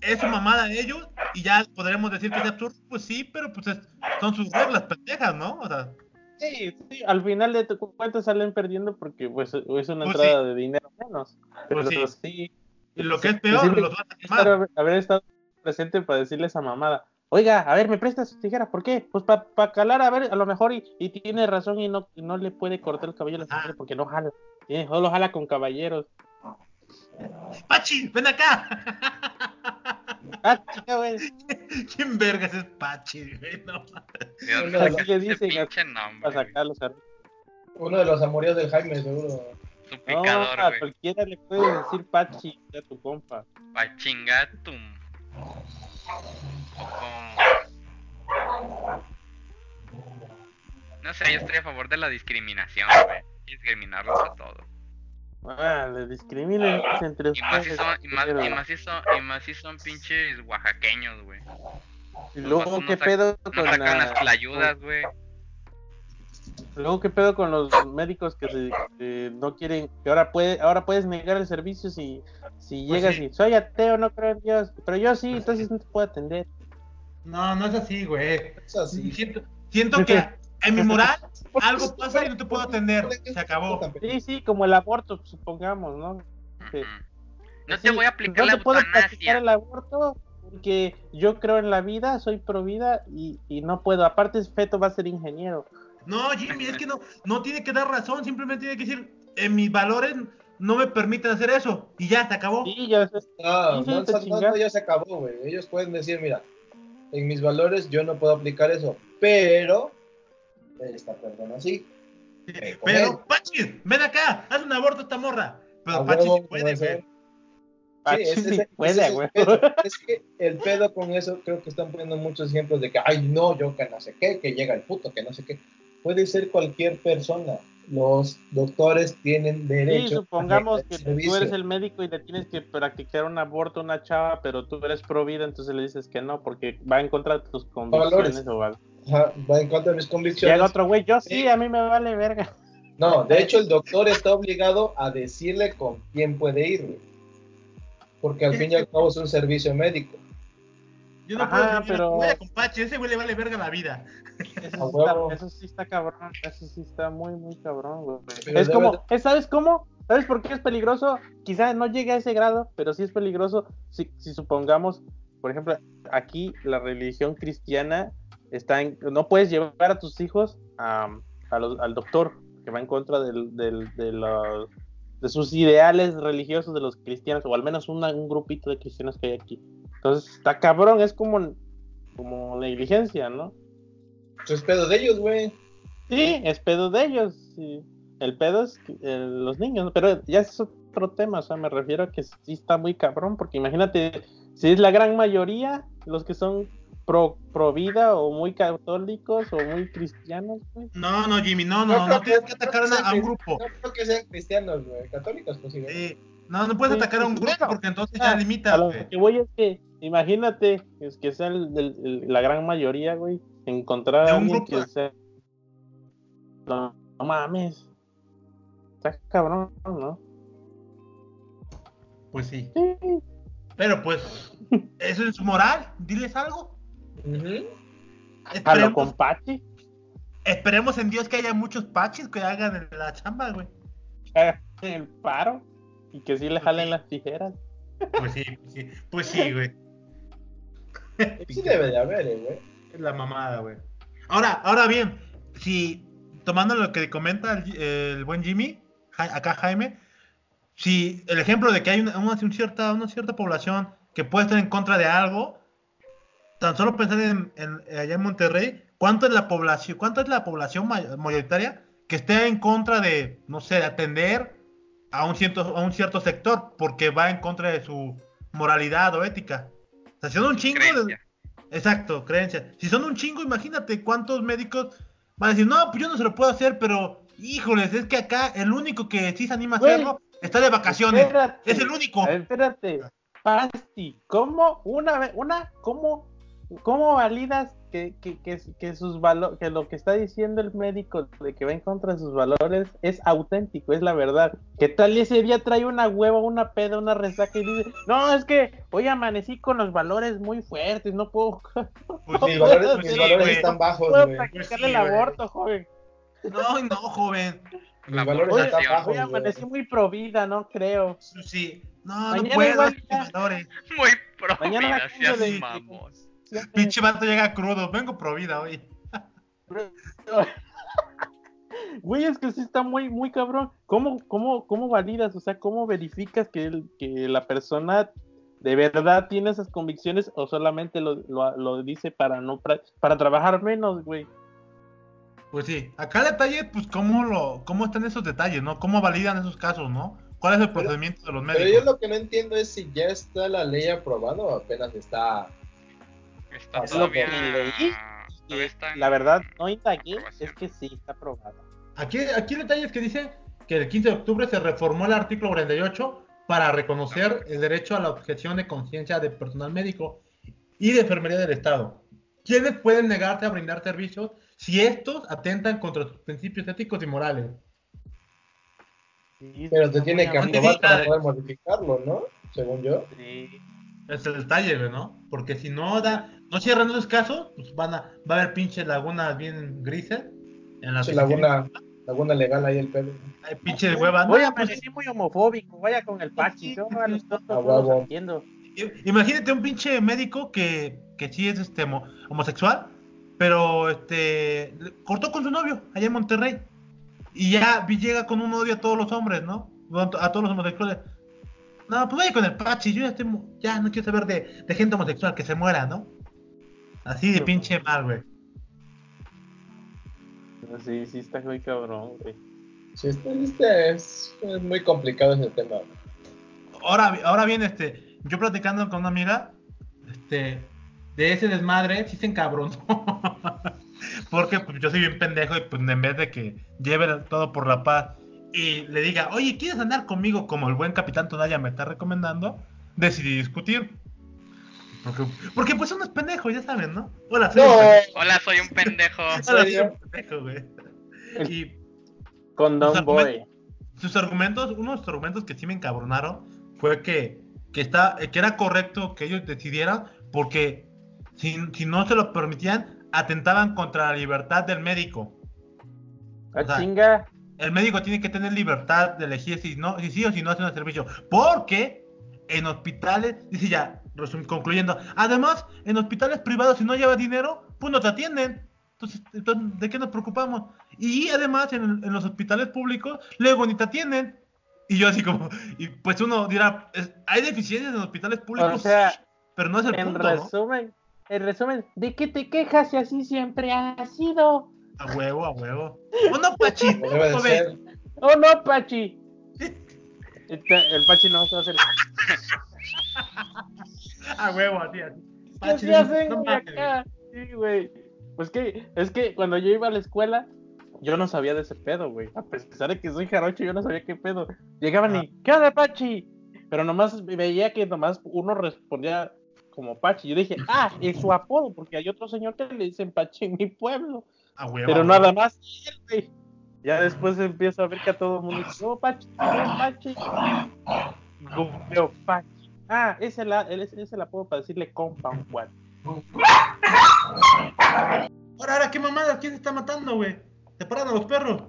es su mamada de ellos y ya podremos decir que es absurdo. Pues sí, pero pues es- son sus reglas pendejas, ¿no? O sea, Sí, sí, al final de tu cuenta salen perdiendo porque pues es una Pues entrada de dinero menos. Pero Pues sí, y lo que es Sí, peor, sí, los van a quemar. haber, haber estado presente para decirle esa mamada. Oiga, a ver, ¿me prestas sus tijeras? ¿Por qué? Pues para calar, a ver, a lo mejor y, y tiene razón y no, y no le puede cortar el cabello a la Ah. porque no jala. Tiene- solo jala con caballeros. ¡Pachi! ¡Ven acá! Ah, chica, güey. ¿Quién vergas es Pachi, güey? No mames. Dios Así mío, le ese dicen pinche nombre. Para güey. sacar los ar- Uno de los amoríos del Jaime, seguro. Su No, picador, a güey. cualquiera le puede decir Pachi a tu compa. Pa' chingatum. O como... No sé, yo estoy a favor de la discriminación, güey. Discriminarlos a todos. Ah, le discriminen entre Y más si son, y más, y más si son, y más si son pinches oaxaqueños, güey. Y luego, ¿qué pedo No con las tlayudas, güey. Luego, ¿qué pedo con los médicos que, se- que no quieren, que ahora puede, ahora puedes negar el servicio si, si Pues llegas sí. y soy ateo, no creo en Dios, pero yo sí, entonces no te puedo atender. No, no es así, güey. Es así. Siento, siento que en mi moral algo pasa y no te puedo atender. Se acabó. Sí, sí, como el aborto, supongamos, ¿no? Sí. No Sí, te voy a aplicar no la te puedo practicar eutanasia. el aborto porque yo creo en la vida, soy pro vida y, y no puedo. Aparte, Feto va a ser ingeniero. No, Jimmy, es que no, no tiene que dar razón, simplemente tiene que decir, en mis valores no me permiten hacer eso. Y ya, se acabó. Sí, ya Sí, sí, no, no, ya se acabó, güey. Ellos pueden decir, mira, en mis valores yo no puedo aplicar eso, pero esta persona sí. Pero, Pachi, ven acá, haz un aborto a esta morra. Pero A Pachi huevo, sí puede, güey. Sí, ese- puede, es, güey. Es que el pedo con eso, creo que están poniendo muchos ejemplos de que, ay, no, yo que no sé qué, que llega el puto, que no sé qué. Puede ser cualquier persona. Los doctores tienen derecho. Sí, supongamos a que tú eres el médico y le tienes que practicar un aborto a una chava, pero tú eres pro vida, entonces le dices que no, porque va en contra de tus convicciones o algo. Ajá, va en contra de mis Y convicciones. el otro güey, yo sí, Sí. a mí me vale verga. No, de hecho el doctor está obligado a decirle con quién puede ir. Porque al fin y al cabo es un servicio médico. Yo no Ajá, puedo decir, pero- vaya con Pachi, ese güey le vale verga la vida. Eso, está, eso sí está cabrón, eso sí está muy, muy cabrón, güey. Pero Es como, de- ¿eh, ¿sabes cómo? ¿Sabes por qué es peligroso? Quizá no llegue a ese grado, pero sí es peligroso si, si supongamos, por ejemplo, aquí la religión cristiana está en, no puedes llevar a tus hijos a, a los- al doctor, que va en contra del, del- de, los- de sus ideales religiosos de los cristianos, o al menos una- un grupito de cristianos que hay aquí. Entonces, está cabrón, es como, como negligencia, ¿no? Eso es pedo de ellos, güey. Sí, es pedo de ellos. sí. El pedo es eh, los niños, pero ya es otro tema. O sea, me refiero a que sí está muy cabrón, porque imagínate, si es la gran mayoría los que son pro, pro vida o muy católicos o muy cristianos, güey. No, no, Jimmy, no, no, no tienes que atacar a, un grupo. No creo que sean cristianos, güey. Católicos, pues sí. Eh, no, no puedes Sí, atacar a un grupo bueno. porque entonces Ah, ya limitas, A lo que voy es que, imagínate, es que sea el- el- el- la gran mayoría, güey, encontrar a un alguien grupo. que sea. No, no mames. Está cabrón, ¿no? Pues sí. Sí. Pero pues, eso es moral. Diles algo. A lo Esperemos, con Pachi. esperemos en Dios que haya muchos paches que hagan la chamba, güey. que hagan el paro y que sí le jalen las tijeras. Pues sí, pues sí, pues sí, güey. Sí debe de haber, eh, güey. Es la mamada, güey. Ahora, ahora bien, si tomando lo que comenta el, el buen Jimmy, Ja- acá Jaime, si el ejemplo de que hay una, una cierta, una cierta población que puede estar en contra de algo, tan solo pensar en, en- allá en Monterrey, ¿cuánto es la población, cuánto es la población may- mayoritaria que esté en contra de, no sé, de atender a un cierto, a un cierto sector porque va en contra de su moralidad o ética? Sea, si son un chingo de. Exacto, creencia. Si son un chingo, imagínate cuántos médicos van a decir, no, pues yo no se lo puedo hacer, pero híjoles, es que acá el único que sí se anima a Güey, hacerlo está de vacaciones. Espérate. Es el único. Espérate. Pasti, ¿cómo una vez, una, cómo, cómo validas que, que, que, que sus valo- que lo que está diciendo el médico de que va en contra de sus valores es auténtico, es la verdad? ¿Qué tal y ese día trae una hueva, una peda, una resaca y dice, no, es que hoy amanecí con los valores muy fuertes, no puedo, Pues Mis valores, pues mis sí, valores güey. están bajos, puedo güey. practicarle sí, el aborto, joven. No, no, joven. Mis La valores Oye, están Hoy bajos, Hoy amanecí muy pro vida, no creo. Sí. No, no Mañana puedo. igual que ya. mis valores. Muy pro Mañana vida, la seas. Pinche vato llega crudo. Vengo pro vida hoy. Güey, es que sí está muy, muy cabrón. ¿Cómo, cómo, cómo validas? O sea, ¿cómo verificas que, el- que la persona de verdad tiene esas convicciones o solamente lo, lo, lo dice para no pra- para trabajar menos, güey? Pues sí, acá el detalle, pues cómo lo, cómo están esos detalles, ¿no? ¿Cómo validan esos casos, ¿no? ¿Cuál es el procedimiento de los Pero yo médicos? lo que no entiendo es si ya está la ley aprobada o apenas está. Está Es lo que todavía. leí. todavía está en- La verdad, no indagué, es que sí, está aprobada. Aquí, aquí el detalle es que dice que el 15 de octubre se reformó el artículo 48 para reconocer el derecho a la objeción de conciencia de personal médico y de enfermería del Estado. ¿Quiénes pueden negarse a brindar servicios si estos atentan contra sus principios éticos y morales? Sí, Pero te está tiene que aprobar para poder modificarlo, ¿no? Según yo. Sí. Es el detalle, güey, ¿no? Porque si no da, no cierran esos casos, pues van a, va a haber pinches lagunas bien grises en la Pinche laguna, laguna legal ahí el pedo. Hay pinches huevas. Voy a amanecí muy homofóbico, vaya con el Pachi, yo a los tontos A no los huevo. entiendo. Imagínate un pinche médico que, que sí es este homo- homosexual, pero este cortó con su novio allá en Monterrey. Y ya vi- llega con un odio a todos los hombres, ¿no? A todos los homosexuales. No, pues vaya con el Pachi, yo ya, estoy mu- ya no quiero saber de, de gente homosexual que se muera, ¿no? Así de pinche mal, güey. Pero Sí, sí está muy cabrón, güey. Sí, este, este es, es muy complicado ese tema. Ahora, ahora bien, este, yo platicando con una amiga, este, de ese desmadre, sí se encabronó. Porque pues, yo soy bien pendejo y pues en vez de que lleve todo por la paz y le diga, oye, ¿quieres andar conmigo como el buen capitán Tonaya me está recomendando? Decidí discutir. Porque, porque pues uno es pendejo, ya saben, ¿no? Hola, soy No, un pendejo. Hola, soy un pendejo. Hola, soy un pendejo, güey. Y Con Los Don Boy. sus argumentos, uno de sus argumentos que sí me encabronaron fue que, que, está, que era correcto que ellos decidieran porque si, si no se lo permitían, atentaban contra la libertad del médico. Ah, o sea, chinga. El médico tiene que tener libertad de elegir si, no, si sí o si no hace un servicio. Porque en hospitales, dice ya, concluyendo, además, en hospitales privados, si no llevas dinero, pues no te atienden. Entonces, entonces, ¿de qué nos preocupamos? Y además, en, en los hospitales públicos, luego ni te atienden. Y yo así como, y pues uno dirá, es- hay deficiencias en hospitales públicos, O sea, pero no es el En punto, ¿no? resumen, en resumen, ¿de qué te quejas si así siempre ha sido? A huevo, a huevo. Oh, no, Pachi. ¡Oh no, Pachi! Este, El Pachi no se va a hacer. A huevo, así, así. ¿Qué Pachi, se no- hacen, no acá? Sí, güey. Pues que, es que cuando yo iba a la escuela, yo no sabía de ese pedo, güey. A pesar de que soy jarocho, yo no sabía qué pedo. Llegaban y, ¿qué onda, Pachi? Pero nomás veía que nomás uno respondía como Pachi. Yo dije, ah, es su apodo, porque hay otro señor que le dicen Pachi en mi pueblo. A huevo. Pero a nada más güey. Ya después empiezo a ver que a todo el mundo dice, oh, Pachi, oh, Pachi. Googleo Pachi. Ah, ese es, la, es, es el apodo para decirle compound one. Ahora, ahora, ¿qué mamada? ¿Quién se está matando, güey? ¿Separan a los perros?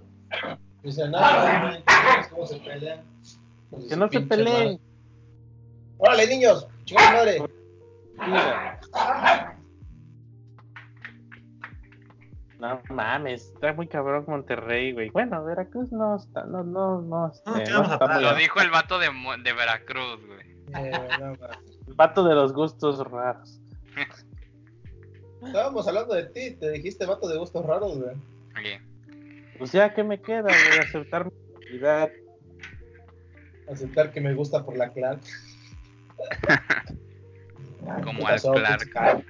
Dice nada, güey, ¿cómo se pelean? Pues Que no se peleen. madre. Órale, niños, chingada madre. Mira. No mames, está muy cabrón Monterrey, güey. Bueno, Veracruz no está, no, no, no, No, eh, ¿qué no vamos a está muy Lo dijo el vato de, Veracruz, güey. Eh, no, vato de los gustos raros. Estábamos hablando de ti, te dijiste vato de gustos raros, güey. Oye, Pues ya, ¿qué me queda, güey? Aceptar mi realidad. Aceptar que me gusta por la Clark. como ¿Qué al Clark.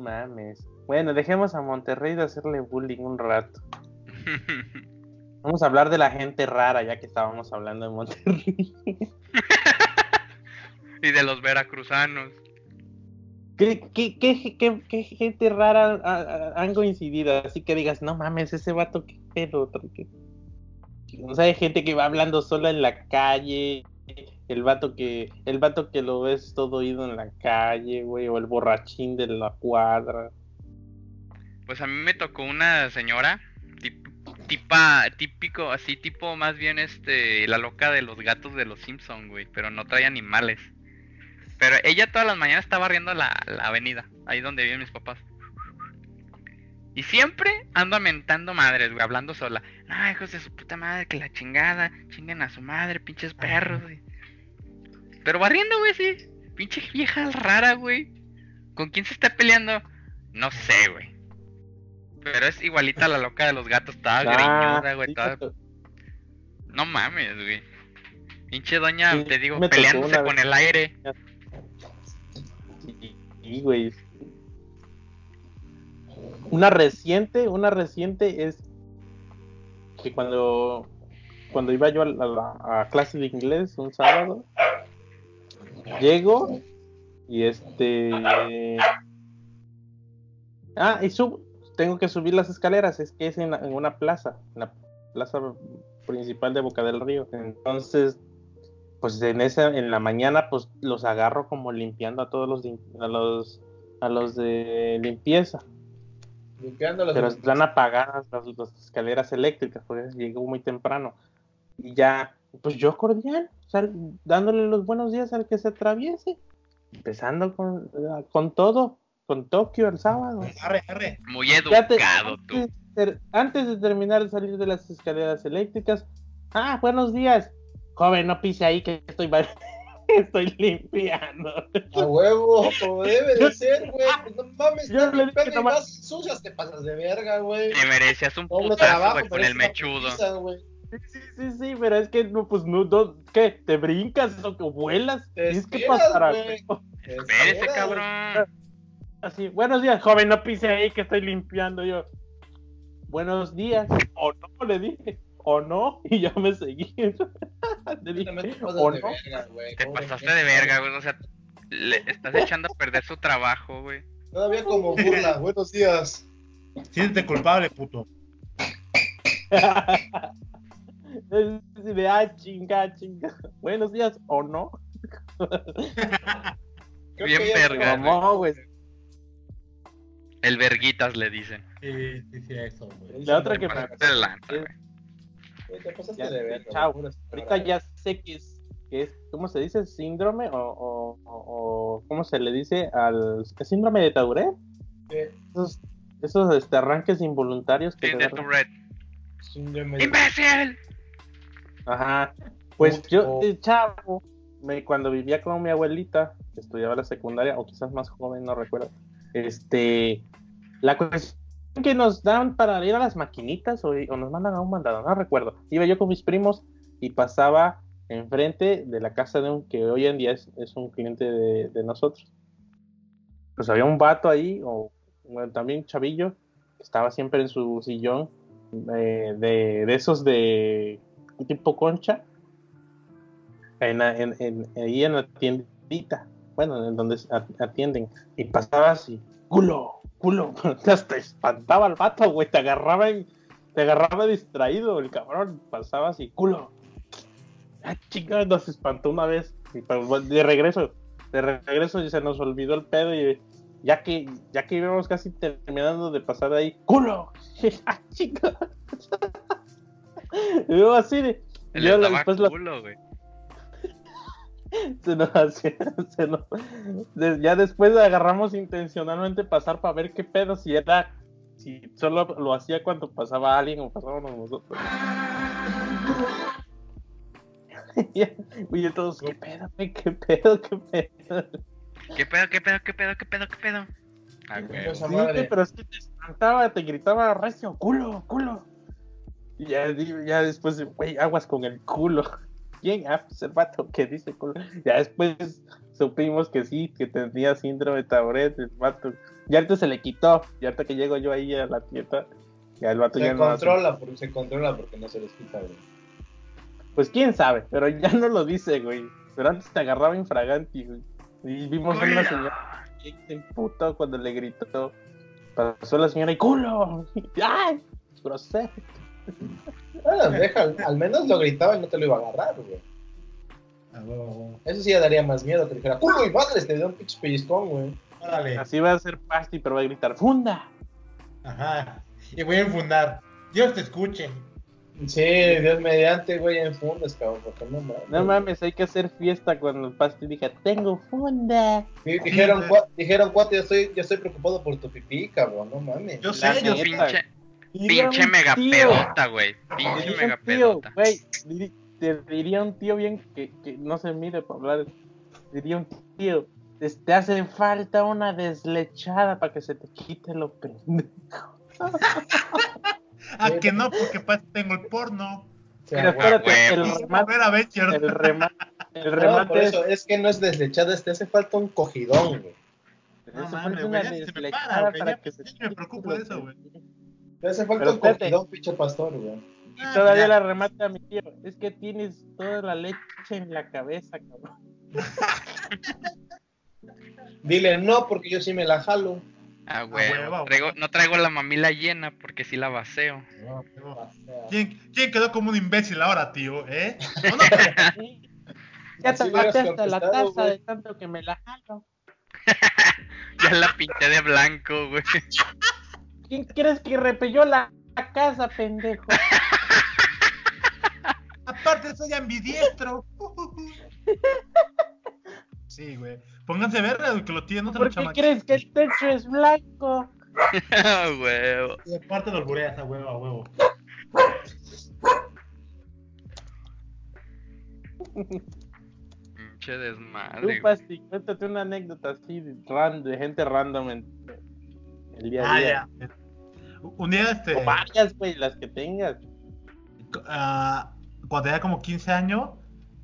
Mames. No mames. Bueno, dejemos a Monterrey de hacerle bullying un rato. Vamos a hablar de la gente rara, ya que estábamos hablando de Monterrey. y de los veracruzanos. ¿Qué, qué, qué, qué- qué gente rara ha- ha- han coincidido? Así que digas, no mames, ese vato, qué pedo. qué- O sea, hay gente que va hablando sola en la calle. El vato que, el vato que lo ves todo oído en la calle, güey, o el borrachín de la cuadra. Pues a mí me tocó una señora, tip- tipa, típico, así tipo más bien este, la loca de los gatos de los Simpson, güey, pero no trae animales. Pero ella todas las mañanas estaba barriendo la, la avenida, ahí donde viven mis papás. Y siempre anda mentando madres, güey, hablando sola. No, hijos de su puta madre, que la chingada, chinguen a su madre, pinches perros, güey. Pero barriendo, güey, sí. Pinche vieja rara, güey. ¿Con quién se está peleando? No sé, güey. Pero es igualita a la loca de los gatos, estaba Ah, greñuda, güey, toda- No mames, güey. Pinche doña, Sí, te digo, peleándose con vez. el aire. Sí, sí, güey. Una reciente, una reciente es que cuando, cuando iba yo a, la- a clase de inglés un sábado, llego y este... Ah, y subo, tengo que subir las escaleras, es que es en, la- en una plaza, en la plaza principal de Boca del Río. Entonces, pues en esa, en la mañana, pues los agarro como limpiando a todos los, a los, a los de limpieza. Limpiando las Pero están apagadas las, las escaleras eléctricas, porque llegó muy temprano. Y ya, pues yo cordial, sea, dándole los buenos días al que se atraviese. Empezando con, con todo, con Tokio el sábado. Arre, arre. Muy te- educado tú. antes, de terminar de salir de las escaleras eléctricas. Ah, buenos días. Joven, no pise ahí que estoy, estoy limpiando. A huevo, como debe de ser, güey. No mames, Yo estás le dije y vas sucias, te pasas de verga, güey. Te merecías un putazo, güey, con el mechudo. Sí, sí, sí, sí, pero es que no, pues no, no, ¿qué? ¿Te brincas o que vuelas? Te Tienes que pasar. Espérese, cabrón. Así, buenos días, joven, no pise ahí que estoy limpiando yo. Buenos días, o no, le dije, o no, y yo me seguí. le dije, te pasas o de no. verga, güey. Te Pobre pasaste de verga, güey. O sea, le estás echando a perder su trabajo, güey. Todavía como burla. Buenos días. Siéntete culpable, puto. Es de, ah, chinga, chinga. Buenos días, o no. Bien verga. Güey. El verguitas le dicen. Sí, sí, sí, eso, güey. La otra que me de Te pasaste Ya, de chao. Ahorita ya sé que es, que es, ¿cómo se dice? ¿Síndrome? O, o, o- ¿cómo se le dice al ¿es síndrome de Tourette? Sí. Esos, esos este, arranques involuntarios que Sí, te de red. Síndrome- ¡Imbécil! Ajá. Pues yo, de chavo, me, cuando vivía con mi abuelita, que estudiaba la secundaria, o quizás más joven, no recuerdo, este, la cuestión que nos dan para ir a las maquinitas o, o nos mandan a un mandado, no recuerdo. Iba yo con mis primos y pasaba enfrente de la casa de un que hoy en día es, es un cliente de, de nosotros. Pues había un vato ahí, o bueno, también un chavillo, que estaba siempre en su sillón eh, de, de esos de tipo concha, en, en, en- ahí en la tiendita, bueno, en donde atienden, y pasaba así, culo, culo, hasta espantaba el vato, güey, te agarraba en- te agarraba distraído el cabrón, pasaba así, culo. Ah, chingada, nos espantó una vez, y pues, de regreso, de regreso y se nos olvidó el pedo y ya que, ya que íbamos casi terminando de pasar ahí, culo, ah, chingada. Y luego así de, Les yo daba después lo- culo, güey. se nos hacía, se nos- de- ya después agarramos intencionalmente pasar para ver qué pedo, si era, si solo lo hacía cuando pasaba alguien o pasábamos nosotros. Y todos, qué pedo, güey, qué pedo, qué pedo. ¿Qué pedo, qué pedo, qué pedo, qué pedo, qué pedo? Ah, güey. Sí, pero es que te espantaba, te gritaba recio, culo, culo. Y ya, ya después, güey, aguas con el culo. ¿quién? Ah, pues el vato que dice culo. Ya después supimos que sí, que tenía síndrome de Tauret, el vato. Y ahorita se le quitó. Y ahorita que llego yo ahí a la tienda, ya el vato Se ya no hace- controla, porque se controla porque no se les quita, güey. Pues quién sabe, pero ya no lo dice, güey. Pero antes te agarraba infraganti, güey. Y vimos a una señora que se emputó cuando le gritó. Pasó la señora y culo. ¡Ay! Grosero. Bueno, deja, al, menos lo gritaba y no te lo iba a agarrar, güey. A huevo, a huevo. Eso sí ya daría más miedo que dijera, culo y madres, te dio un pinche pellizcón, güey. Órale. Así va a ser Pasti, pero va a gritar ¡Funda! Ajá. Y voy a enfundar. Dios te escuche. Sí, Dios mediante, güey, en fundas, cabrón, porque no mames. No mames, hay que hacer fiesta cuando el Pasti diga ¡Tengo funda! Di- Dijeron, Sí, cua- dijeron, cuate, yo estoy, yo estoy preocupado por tu pipí, cabrón, no mames. Yo La sé, yo. Pinche, pinche mega tío, pedota, güey. Pinche diría mega un tío, pedota. güey, te diría un tío bien que, que no se mide para hablar. Diría un tío, te, te hace falta una deslechada para que se te quite lo pendejo. Ah, que no, porque para tengo el porno. Pero espérate, el remate, a el remate, el no, por remate es, eso, es que no es deslechada, te hace falta un cogidón, güey. No mames, güey, ya se me para, güey, para ya- que se ya te me quite preocupo de eso, güey. Te hace falta Pero un pinche pastor, güey. Ah, Todavía ya. la remata mi tío, es que tienes toda la leche en la cabeza, cabrón. Dile no, porque yo sí me la jalo. Ah, huevo, güey. no traigo la mamila llena porque sí la vaceo. No, sea, ¿Quién, ¿Quién quedó como un imbécil ahora, tío? ¿Eh? ¿O no? Ya te maté hasta la taza güey. de tanto que me la jalo. Ya la pinté de blanco, güey. ¿Quién crees que repelló la la casa, pendejo? Aparte soy ambidiestro. Sí, güey. Pónganse verga, que lo tienen, no se lo ¿Por qué crees que el techo es blanco? Ah, huevo. Y aparte lo albureas a huevo, a huevo. Pinche Tú, desmadre. güey. Pasti, cuéntate una anécdota así de, gente random en el día a Ah, día. ya. Un día, este. O varias, güey, las que tengas. ah, cuando tenía como 15 años,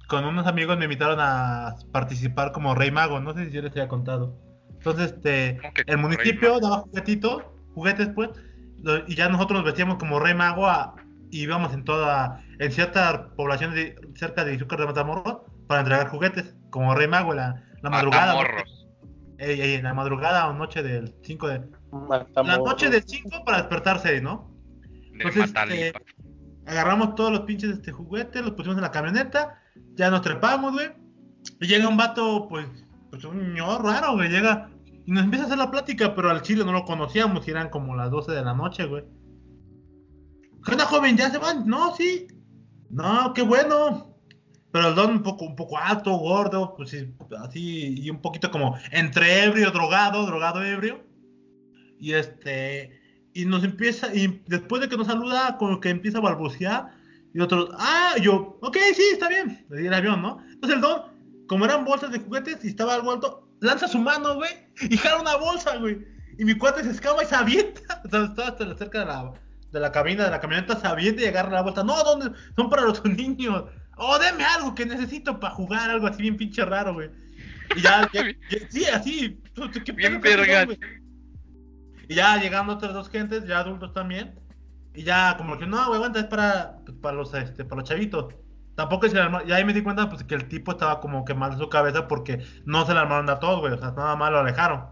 con unos amigos me invitaron a participar como Rey Mago. No sé si yo les había contado. Entonces, este, ¿Cómo que el municipio daba juguetitos, juguetes, pues, y ya nosotros nos vestíamos como Rey Mago a- y íbamos en toda, en cierta población de, cerca de Izúcar de Matamoros para entregar juguetes, como Rey Mago, la, la madrugada. Ey, ey, en la madrugada o noche del 5 de. La noche del 5 para despertar 6, ¿no? De Entonces, Matalipa. Agarramos todos los pinches este, juguetes, los pusimos en la camioneta, ya nos trepamos, güey. Y llega un vato, pues, pues un ñor raro, güey, llega y nos empieza a hacer la plática, pero al chile no lo conocíamos y eran como las 12 de la noche, güey. ¿Qué onda, joven? ¿Ya se van? No, sí. No, qué bueno. Pero el don un poco, un poco alto, gordo, pues sí, así, y un poquito como entre ebrio, drogado, drogado ebrio. Y este, y nos empieza, y después de que nos saluda, como que empieza a balbucear, y otros, ah, yo, ok, sí, está bien, le di el avión, ¿no? Entonces el don, como eran bolsas de juguetes y estaba algo alto, lanza su mano, güey, y jala una bolsa, güey. Y mi cuate se escama y se avienta, o sea, estaba hasta cerca de la, de la cabina, de la camioneta, se avienta y agarra la bolsa. No, ¿dónde? Son para los niños. Oh, deme algo que necesito para jugar, algo así bien pinche raro, güey. Y ya, ya- ya- sí, así. ¿qué Bien verga. Y ya llegando otras dos gentes, ya adultos también. Y ya como que no, güey, aguanta, es para, pues, para los este, para los chavitos. Tampoco se le armó, y ahí me di cuenta pues que el tipo estaba como que mal de su cabeza porque no se le armaron a todos, güey, o sea, nada más lo alejaron.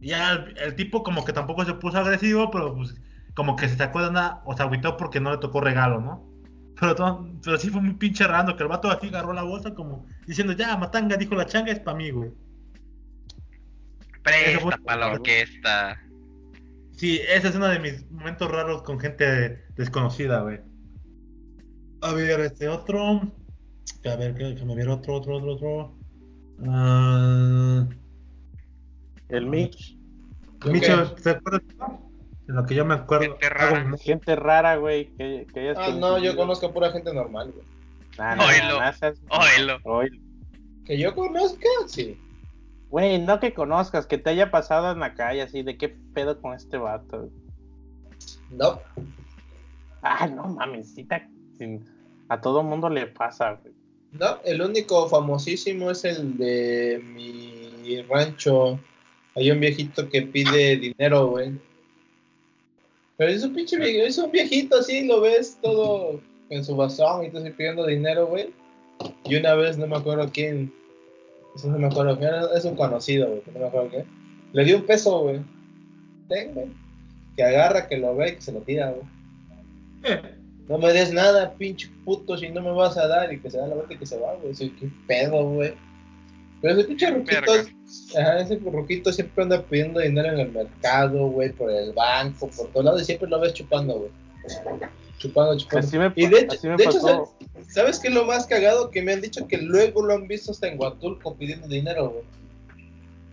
Y ya el, el tipo como que tampoco se puso agresivo, pero pues como que se sacó de nada, o se agüitó porque no le tocó regalo, ¿no? Pero, todo- pero sí fue muy pinche raro que el vato así agarró la bolsa como diciendo, ya, matanga, dijo la changa, es para mí, güey. Presta para la orquesta. Sí, ese es uno de mis momentos raros con gente desconocida, güey. A ver, este otro. A ver, que déjame ver otro, otro, otro, otro. Ah, El Mitch. Micho, ¿te acuerdas? De lo que yo me acuerdo. Gente rara. Gente rara, güey. Que, que hayas Ah, no, yo conozco a pura gente normal, güey. Nah, nah, Oílo. nah, seas- Oílo. Oílo. Que yo conozca, sí. Güey, no que conozcas, que te haya pasado en la calle así, de qué pedo con este vato. No. Ah, no mames, sí te- sin- a todo mundo le pasa, güey. No, el único famosísimo es el de mi rancho. Hay un viejito que pide dinero, güey. Pero es un pinche viejito, es un viejito así, lo ves todo en su basón y todo así pidiendo dinero, güey. Y una vez, no me acuerdo quién, eso no me acuerdo es un conocido, güey, no me acuerdo quién. Le dio un peso, güey. Ten, güey. Que agarra, que lo ve y que se lo tira, güey. No me des nada, pinche puto, si no me vas a dar y que se da la vuelta y que se va, güey. Soy qué pedo, güey. Pero ese pinche ruquito, ajá, ese ruquito siempre anda pidiendo dinero en el mercado, güey, por el banco, por todos lados y siempre lo ves chupando, güey. Chupando, chupando. Así me, Y de hecho, así me de hecho, pasó. ¿sabes, ¿sabes qué es lo más cagado? Que me han dicho que luego lo han visto hasta en Huatulco pidiendo dinero, güey.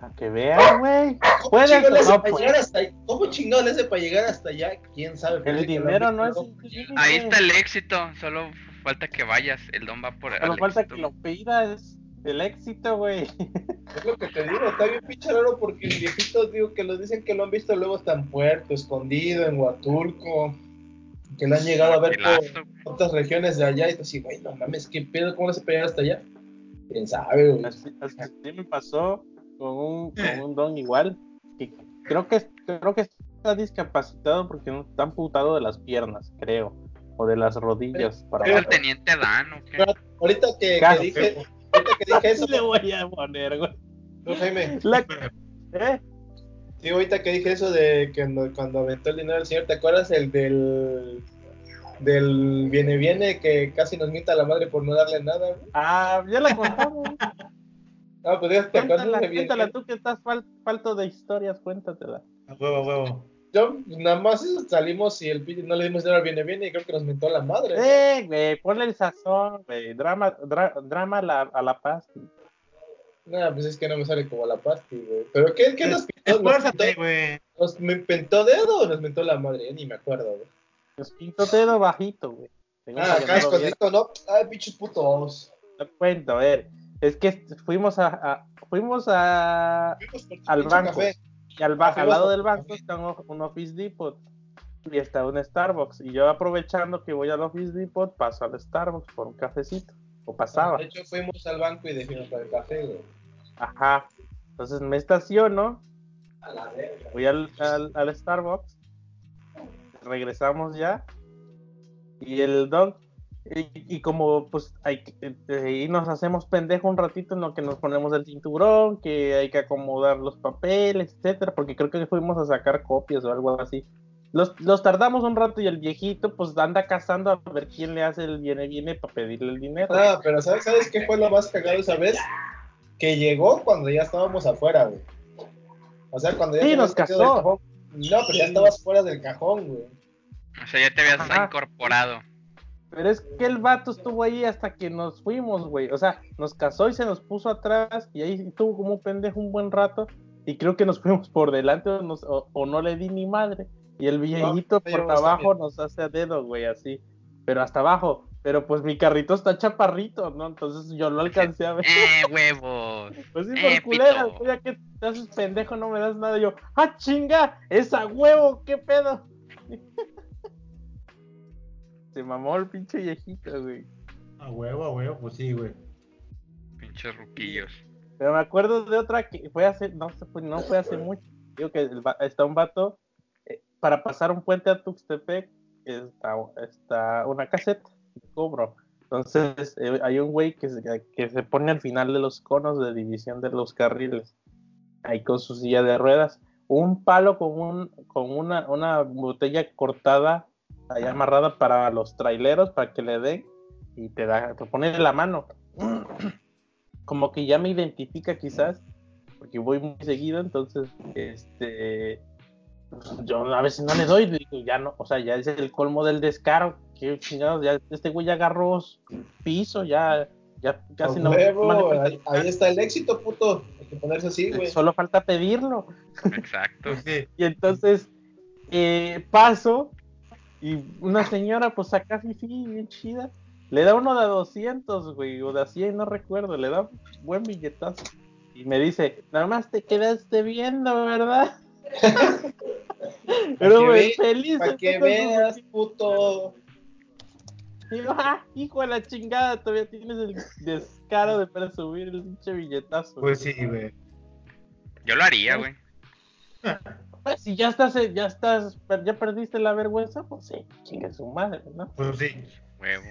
A que vean, güey. ¿Cómo Puede chingón le hace no para puede. llegar hasta ahí? ¿Cómo chingón le hace para llegar hasta allá? ¿Quién sabe? El dinero no es. Ahí está el éxito, solo falta que vayas. El don va por Solo al falta éxito. que lo pidas. El éxito, güey. Es lo que te digo, está bien pinche raro porque el viejito, digo, que lo dicen que lo han visto luego hasta en Puerto, escondido, en Huatulco, que lo han llegado a ver por otras regiones de allá y tú así, güey, no mames, ¿qué pedo? ¿Cómo le hace para llegar hasta allá? ¿Quién sabe, güey? Así, así me pasó con un, con un don igual. Que creo que creo que está discapacitado porque no está amputado de las piernas, creo. O de las rodillas para ¿Es el teniente Dan o qué? Ahorita que, que dije, ahorita que dije eso, le voy a poner, güey. no, Jaime, La- ¿Eh? Sí, ahorita que dije eso de que cuando, cuando aventó el dinero el señor, ¿te acuerdas el del del viene viene que casi nos mienta la madre por no darle nada, güey? Ah, ya la contamos. Ah, pues ya te acuerdas Cuéntala, viene cuéntala tú que estás fal- falto de historias, cuéntatela. A huevo, a huevo. Yo, nada más salimos y el no le dimos dinero al viene viene y creo que nos mentó la madre. Eh, güey, ponle el sazón, güey. Drama, dra- drama a la, a la paz. Nah, pues es que no me sale como la pasti, güey. ¿Pero qué, qué nos pintó? ¿Nos, Esfuérzate, güey. ¿Nos me pintó dedo o nos mentó la madre? Ya ni me acuerdo, güey. Nos pintó dedo bajito, güey. Ah, acá no escondido, ¿no? Ay, pinches putos. Te cuento, a ver. Es que fuimos a, a- fuimos a, Fuimos Al banco. café. y al, ba- Ah, al lado del banco está un, un Office Depot y está un Starbucks. Y yo aprovechando que voy al Office Depot, paso al Starbucks por un cafecito. O pasaba. De hecho, fuimos al banco y dijimos para el café, güey. Ajá. Entonces me estaciono, voy al, al, Starbucks, regresamos ya, y el don, y, y como pues hay que- eh, nos hacemos pendejo un ratito en lo que nos ponemos el cinturón, que hay que acomodar los papeles, etcétera, porque creo que fuimos a sacar copias o algo así. Los, los tardamos un rato y el viejito pues anda cazando a ver quién le hace el viene viene para pedirle el dinero. Ah, pero ¿sabes, ¿sabes qué fue lo más cagado esa vez? Que llegó cuando ya estábamos afuera, güey. O sea, cuando ya Sí, nos casó. cajón. No, pero ya estabas fuera del cajón, güey. O sea, ya te habías Ajá. incorporado. Pero es que el vato estuvo ahí hasta que nos fuimos, güey. O sea, nos casó y se nos puso atrás y ahí estuvo como un pendejo un buen rato. Y creo que nos fuimos por delante o, nos- o- o no le di ni madre. Y el viejito No, por abajo nos hace a dedo, güey, así. Pero hasta abajo. Pero pues mi carrito está chaparrito, ¿no? Entonces yo lo alcancé a ver. ¡Eh, huevos! Pues sí, eh, por culera, ya que te haces pendejo, no me das nada. Yo, ¡ah, chinga! ¡Es a huevo! ¿Qué pedo? Se mamó el pinche viejito, güey. A huevo, a huevo, pues sí, güey. Pinches ruquillos. Pero me acuerdo de otra que fue hace, no, se fue, no fue hace mucho. Digo que el va- está un vato eh, para pasar un puente a Tuxtepec, está, está una caseta cobro. Entonces eh, hay un güey que se, que se pone al final de los conos de división de los carriles, ahí con su silla de ruedas, un palo con, un, con una, una botella cortada, ahí amarrada para los traileros, para que le den, y te da, te pone la mano. Como que ya me identifica quizás, porque voy muy seguido, entonces, este, yo a veces no le doy, digo, ya no, o sea, ya es el colmo del descaro, que chingados, ya este güey ya agarró piso, ya, ya casi no. huevo, ahí, ahí está el éxito, puto. Hay que ponerse así, güey. Solo falta pedirlo. Exacto. Sí. Y entonces eh, paso y una señora pues acá sí, sí, bien chida. Le da uno de 200, güey, o de 100, no recuerdo. Le da un buen billetazo. Y me dice, nada más te quedaste viendo, ¿verdad? Pero, güey, feliz. Para que veas, puto. Y yo, ah, hijo de la chingada, todavía tienes el descaro de presumir el pinche billetazo. Pues sí, güey. Yo lo haría, güey. Pues si ya estás, ya estás, ya perdiste la vergüenza, pues sí, chingue su madre, ¿no? Pues sí. Huevo.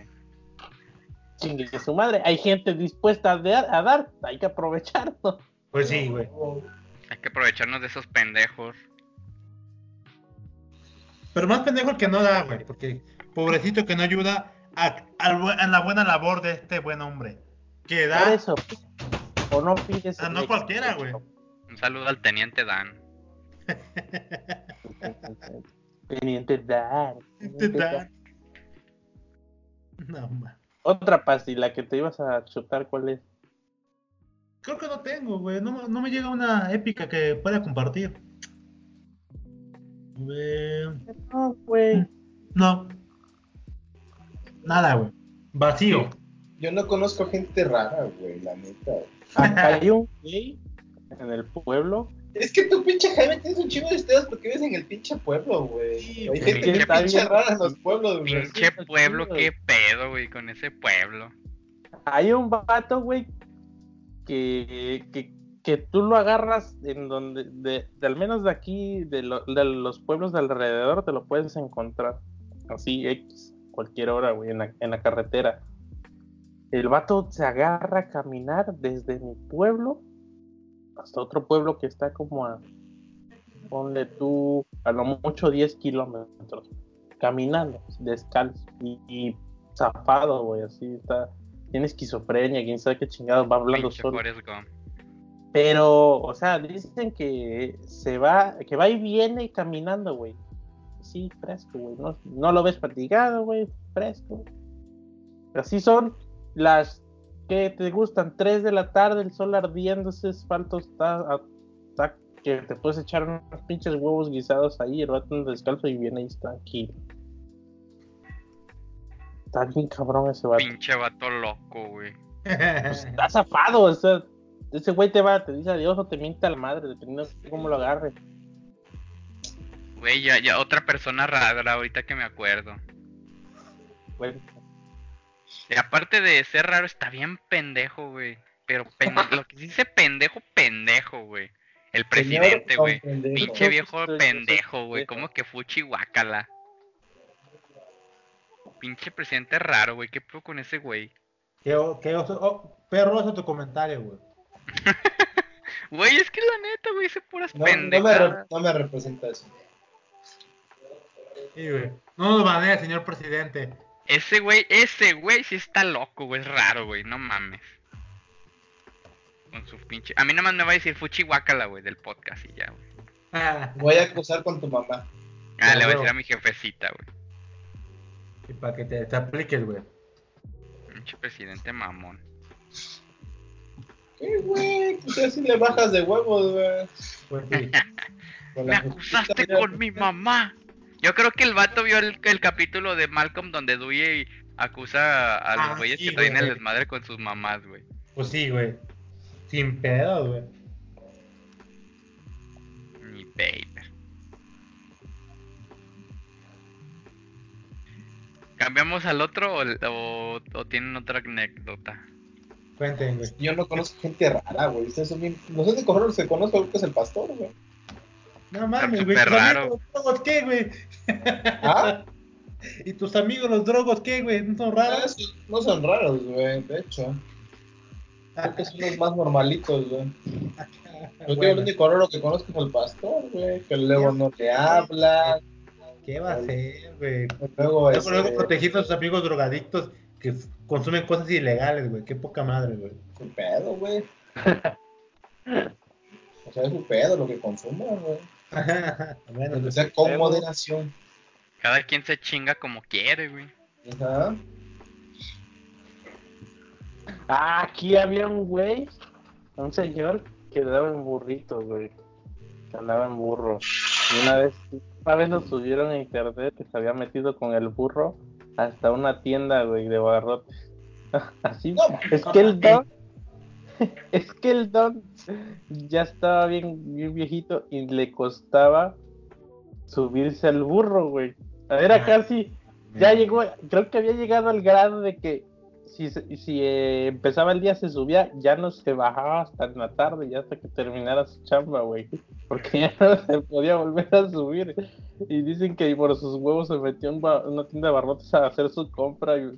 Chingue su madre. Hay gente dispuesta a, dar- a dar, hay que aprovecharlo. Pues sí, güey. Hay que aprovecharnos de esos pendejos. Pero más pendejo el que no da, güey. Porque pobrecito que no ayuda a, a la buena labor de este buen hombre. Que Por da. eso. O no pides. Ah, no cualquiera, extra. Un saludo al teniente Dan. Teniente dar. Te da. No, man. Otra pastilla que te ibas a chutar, ¿cuál es? Creo que no tengo, güey. No, me- no me llega una épica que pueda compartir. No, güey. no. Nada, güey. Vacío. Yo no conozco gente rara, güey, la neta. Acá hay un gay en el pueblo. Es que tú, pinche Jaime, tienes un chingo de ustedes porque vives en el pinche pueblo, güey. Sí, Hay güey. gente que Está pinche bien. rara en los pueblos, güey. Pinche pueblo, chido. qué pedo, güey, con ese pueblo. Hay un vato, güey, que, que, que tú lo agarras en donde, de, de al menos de aquí, de, lo- de los pueblos de alrededor, te lo puedes encontrar. Así, X, cualquier hora, güey, en la, en la carretera. El vato se agarra a caminar desde mi pueblo hasta otro pueblo que está como a, ponle tú, a lo mucho 10 kilómetros, caminando, descalzo y, y zafado, güey, así está tiene esquizofrenia, quién sabe qué chingados va hablando Pinche solo. Pero, o sea, dicen que se va, que va y viene caminando, güey. Sí, fresco, güey. No, no lo ves fatigado, güey. Fresco. Así son las que te gustan, 3 de la tarde, el sol ardiendo, ese asfalto está, está que te puedes echar unos pinches huevos guisados ahí, el vato descalzo y viene ahí tranquilo. Está bien cabrón ese vato. Pinche vato loco, güey. Pues, está zafado, o sea, ese güey te va, te dice adiós o te miente a la madre, dependiendo de cómo lo agarre. Güey, ya, ya otra persona rara ahorita que me acuerdo. Y aparte de ser raro, está bien pendejo, güey. Pero pen- lo que dice pendejo, pendejo, güey. El presidente, güey. pendejo. Pinche viejo pendejo, güey. pendejo. Como que fuchi guacala. Pinche presidente raro, güey. ¿Qué pedo con ese güey? Qué, qué oso- oh, perro oso tu comentario, güey. Güey, es que la neta, güey, dice puras No, no, me, no me representa eso. Sí, güey. No nos banea, señor presidente. Ese güey, ese güey sí está loco, güey. Es raro, güey. No mames. Con su pinche. A mí nada más me va a decir fuchi guacala, güey, del podcast y ya, güey. Ah, Voy a acusar con tu mamá. Ah, le voy a decir a mi jefecita, güey. y para que te, te apliques, güey. Pinche presidente mamón. ¿Qué, güey? Pues así le bajas de huevos, güey. Pues sí. Con Me la acusaste con mi mamá. Yo creo que el vato vio el, el capítulo de Malcolm donde Dewey acusa a los Ah, güeyes sí, que traen güey. el desmadre con sus mamás, güey. Pues sí, güey. Sin pedo, güey. Mi baby. ¿Cambiamos al otro o, o- o tienen otra anécdota? Cuenten, güey. Yo no conozco gente rara, güey. Ustedes son bien... Los únicos raros que conozco creo que es el pastor, güey. No mames, güey. ¿Tus amigos los drogos qué, güey? ¿Ah? ¿Y tus amigos los drogos qué, güey? ¿No son Ah, raros? sí, No son raros, güey, de hecho. Creo que son los más normalitos, güey. Yo digo, el Bueno, único raro que conozco es el pastor, güey. Que luego no te habla. ¿Qué va a hacer, güey? Luego, Luego, luego este, protegiendo a sus amigos drogadictos que consumen cosas ilegales, güey. Qué poca madre, güey. su pedo, güey. O sea, es su pedo lo que consuma, güey. Bueno, O pues, sea, con moderación. Cada quien se chinga como quiere, güey. Ajá. Ah, aquí había un güey, un señor que daba en burritos, güey. Que andaba en burro. Y una vez, una vez lo subieron a internet que se había metido con el burro hasta una tienda, güey, de barrotes. Así. No, Es que el don, es que el don ya estaba bien, bien viejito y le costaba subirse al burro, güey. Era Ah. casi, Ya llegó, creo que había llegado al grado de que si, si eh, empezaba el día se subía, ya no se bajaba hasta en la tarde, ya hasta que terminara su chamba, güey. Porque ya no se podía volver a subir. Y dicen que por sus huevos se metió en una tienda de barrotes a hacer su compra y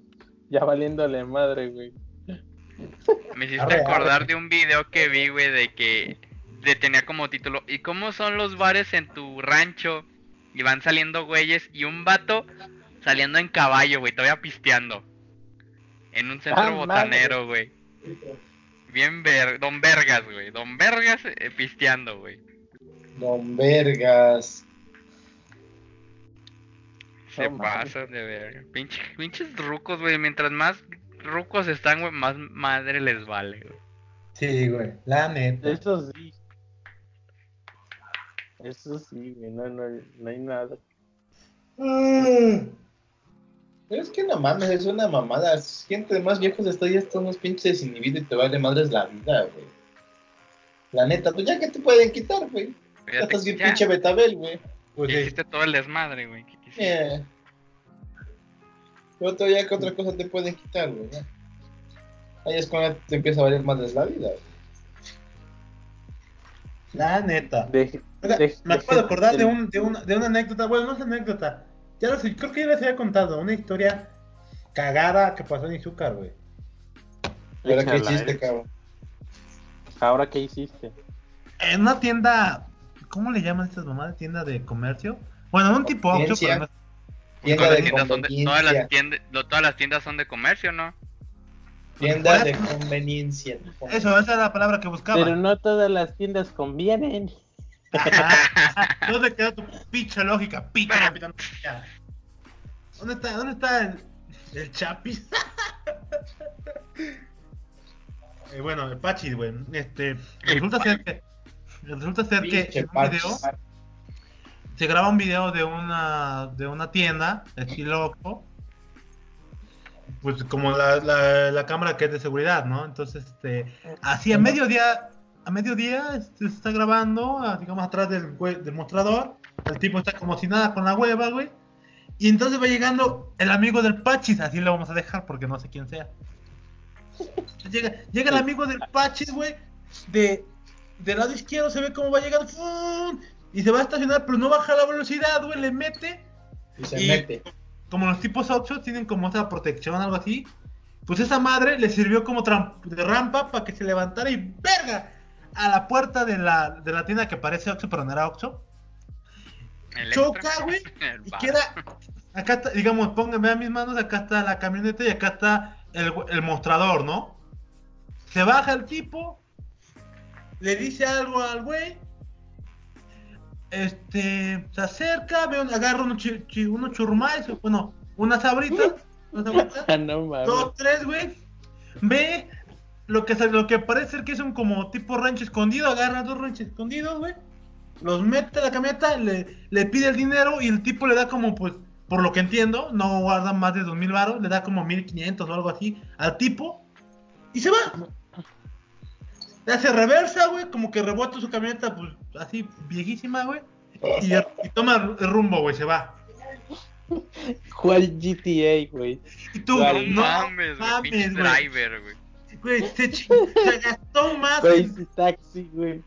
ya valiéndole madre, güey. Me hiciste Arre, acordar arre. de un video que vi, güey, de que de- tenía como título ¿Y cómo son los bares en tu rancho? Y van saliendo güeyes y un vato saliendo en caballo, güey, todavía pisteando. En un centro Ah, botanero, güey. Bien ver, Don Vergas, güey. Don Vergas eh, pisteando, güey. Don Vergas. Se mames. pasan de ver. Pinche, pinches rucos, güey. Mientras más rucos están, güey, más madre les vale, güey. Sí, güey, la neta. Eso sí. Eso sí, güey, no, no, no hay nada. Pero es que no mames, es una mamada. Gente más viejos estoy ya están unos pinches desinhibidos y te vale madres la vida, güey. La neta, pues ya que te pueden quitar, güey. Ya estás bien pinche betabel, güey. Pues sí. hiciste todo el desmadre, güey. Pero todavía que otra cosa te pueden quitar, güey. Ahí es cuando te empieza a valer madres la vida. güey. La neta. De- Oiga, de- me acabo de acordar de, un, de, una, de una anécdota, bueno, no es anécdota. Ya lo sé, creo que ya les había contado, una historia cagada que pasó en Izúcar, güey. Pero qué hiciste, eh. cabrón. Ahora, ¿qué hiciste? En una tienda, ¿cómo le llaman estas mamadas? Tienda de comercio. Bueno, un tipo pero no- Tienda Todas las, de tiendas son de, todas, conveniencia. las tiendas, lo- todas las tiendas son de comercio, ¿no? Tienda de conveniencia. Eso, esa es la palabra que buscaba. Pero no todas las tiendas convienen. ¿Dónde quedó tu pinche lógica? Pica, capitán. ¿Dónde está, dónde está el, el chapis? Eh, bueno, el Pachis, güey. Este, resulta ser que, resulta ser que en un video se graba un video de una de una tienda estilo Oxxo, pues como la, la, la cámara que es de seguridad, ¿no? Entonces, este, así a mediodía, a mediodía este, se está grabando, ah, digamos atrás del, del mostrador, el tipo está como si nada con la hueva, güey, y entonces va llegando el amigo del Pachis, así lo vamos a dejar porque no sé quién sea. Llega, llega el amigo del Pachis, güey, de del lado izquierdo se ve cómo va llegando, ¡fum! Y se va a estacionar, pero no baja la velocidad, güey, le mete Y se Y- mete. como los tipos Oxxo tienen como otra protección, algo así, pues esa madre le sirvió como de rampa para que se levantara y ¡verga! A la puerta de la, de la tienda que parece Oxxo, pero no era Oxxo. Choca, güey, Y queda, acá está, digamos, pónganme a mis manos, acá está la camioneta y acá está el, el mostrador, ¿no? Se baja el tipo, le dice algo al güey, este, se acerca, ve, un- agarra unos, chi- chi- unos churrumais, bueno, unas sabritas, unas sabritas, Ah, no dos, tres, güey, ve lo que, lo que parece ser que es un como tipo rancho escondido, agarra dos ranchos escondidos, güey, los mete a la camioneta, le, le pide el dinero y el tipo le da como, pues, por lo que entiendo, no guarda más de dos mil baros, le da como 1500 o algo así al tipo y se va. Le hace reversa, güey, como que rebota su camioneta, pues, así, viejísima, güey, y, y toma el rumbo, güey, se va. ¿Cuál GTA, güey? Y tú, No no mames, mames, güey. driver, güey. Güey, se, se gastó más. Crazy Taxi, güey.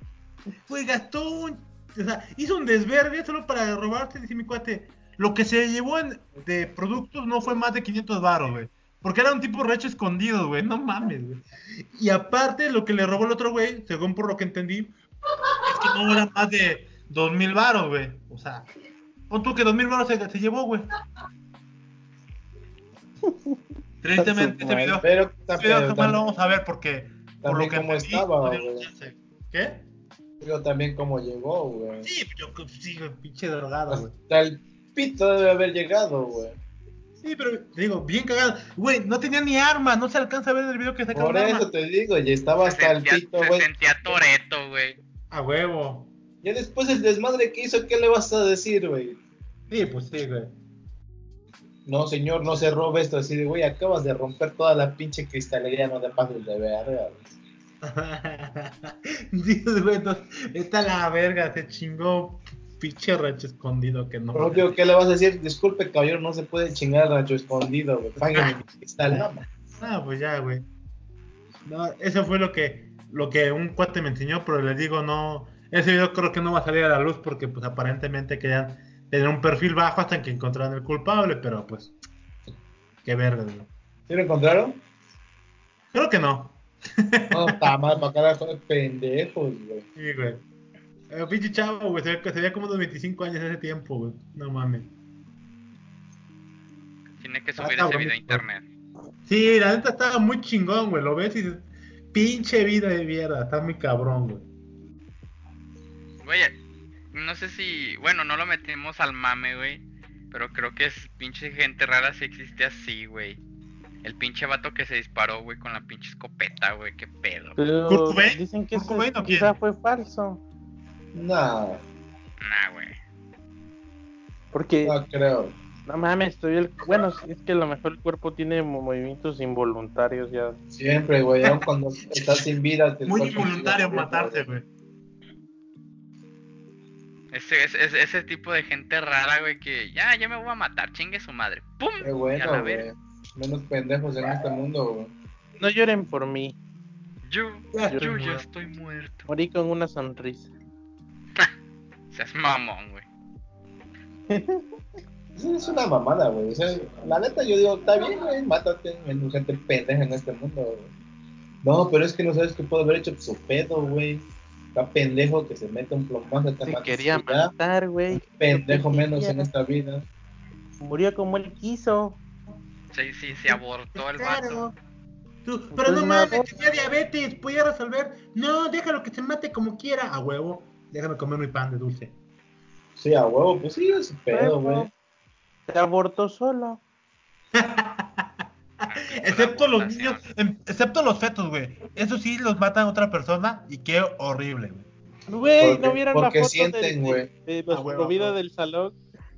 Güey, gastó un. O sea, hizo un desvergue solo para robarte, dice mi cuate. Lo que se llevó en- de productos no fue más de 500 baros, güey. Porque era un tipo recho escondido, güey. No mames, güey. Y aparte, lo que le robó el otro güey, según por lo que entendí, es que no era más de 2000 baros, güey. O sea, pon tú que 2000 baros se, se llevó, güey. Tristemente, este video, Pero este video también, jamás lo vamos a ver porque. Por lo que cómo entendí, estaba, no. ¿Qué? Pero también cómo llegó, güey. Sí, yo sí, pinche drogado, güey. Hasta el pito debe haber llegado, güey. Sí, pero te digo, bien cagado. Güey, no tenía ni arma, no se alcanza a ver el video que saca Por arma. eso te digo, ya estaba Se hasta el pito, se güey. sentía Toreto, güey. A huevo. Ya después el desmadre que hizo, ¿qué le vas a decir, güey? Sí, pues sí, güey. No, señor, no se robe esto. Así de, güey, acabas de romper toda la pinche cristalería, no te pases de verga, güey. Dios, güey, no, está la verga, se chingó pinche rancho escondido que no. Propio, ¿qué le vas a decir? Disculpe, caballero, no se puede chingar al rancho escondido, güey. Págame mi cristal. Ah, pues ya, güey. No, eso fue lo que, lo que un cuate me enseñó, pero le digo, no. Ese video creo que no va a salir a la luz porque, pues, aparentemente querían tener un perfil bajo hasta que encontraran el culpable, pero pues. Qué verga, güey. ¿Sí lo encontraron? Creo que no. No, está mal, para pendejos, güey. Sí, güey. Eh, pinche chavo, güey. Se, ve- se veía como unos 25 años ese tiempo, güey. No mames. Tiene que Ah, subir está ese video a internet. Sí, la neta estaba muy chingón, güey. Lo ves y dices, pinche vida de mierda. Está muy cabrón, güey. Güey, no sé si. Bueno, no lo metimos al mame, güey. Pero creo que es pinche gente rara si existe así, güey. El pinche vato que se disparó, güey, con la pinche escopeta, güey. Qué pedo. Pero dicen que ¿Kurt eso quizá fue falso. Nah, Nah, güey. Porque, no creo. no mames, estoy el... Bueno, es que a lo mejor el cuerpo tiene mo- movimientos involuntarios ya. Siempre, güey. Aun cuando estás sin vida. te Muy involuntario sigue matarse, güey. Ese, ese, ese- tipo de gente rara, güey, que ya, ya me voy a matar, chingue su madre. ¡Pum! Qué a bueno, la güey. verga. Menos pendejos en este mundo, güey. No lloren por mí, Yo, Ya, yo yo ya estoy muerto. morí con una sonrisa. Seas mamón, güey. Es, una mamada, güey. O sea, la neta, yo digo, está bien, güey, mátate. Hay gente pendeja en este mundo, güey. No, pero es que no sabes qué puede haber hecho su pedo, güey. Está pendejo que se mete un plomazo, te Se quería matar, güey. Pendejo menos en esta vida. Murió como él quiso. Sí, sí, se abortó el vato. Claro. Tú, pero Pues no mames, tenía diabetes, podía resolver. No, déjalo que se mate como quiera. A huevo, déjame comer mi pan de dulce. Sí, a huevo, pues sí, es pedo, güey. Se abortó solo. Excepto los niños, em- excepto los fetos, güey. Eso sí los matan a otra persona y qué horrible, güey. Güey, ¿no vieron la foto sienten, del- güey. de, de Ah, los huevo, comida huevo. del salón?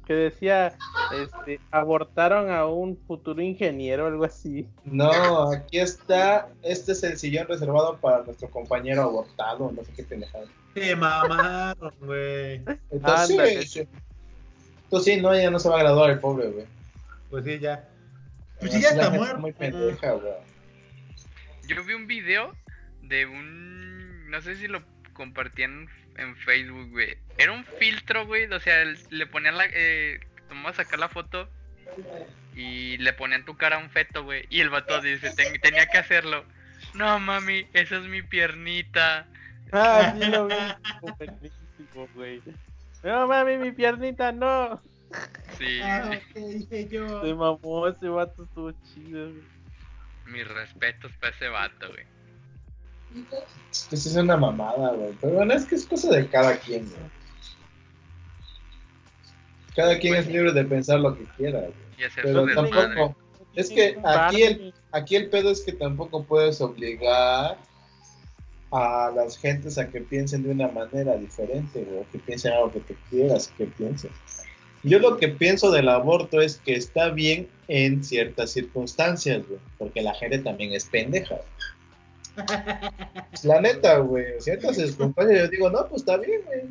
Que decía, este, abortaron a un futuro ingeniero o algo así. No, aquí está. Este es el sillón reservado para nuestro compañero abortado. No sé qué pendejada. Te mamaron, güey. Entonces, Ándale. sí, sí. Entonces, sí, no, ya no se va a graduar el pobre, güey. Pues sí, ya. Pues sí, ya está muerto. Muy pendeja, güey. Yo vi un video de un. No sé si lo compartían en Facebook, güey. Era un filtro, güey. O sea, le ponían la. Eh, tomabas sacar la foto y le ponían tu cara a un feto, güey. Y el vato dice: "Ten- Tenía que hacerlo. No, mami, esa es mi piernita. Ah, sí lo vi. No mami, mi piernita no. Sí, Ah, ¿qué dije yo? Se mamó, ese vato estuvo chido. güey. mis respetos para ese vato, güey. Es que sí es una mamada, güey. Pero bueno, es que es cosa de cada quien, güey. Cada quien es libre de pensar lo que quiera, güey. Pero tampoco. Es que aquí el, aquí el pedo es que tampoco puedes obligar a las gentes a que piensen de una manera diferente, güey. Que piensen algo que tú quieras que piensen. Yo lo que pienso del aborto es que está bien en ciertas circunstancias, güey. Porque la gente también es pendeja. Pues, la neta, güey. Ciertas circunstancias yo digo, no, pues está bien, güey.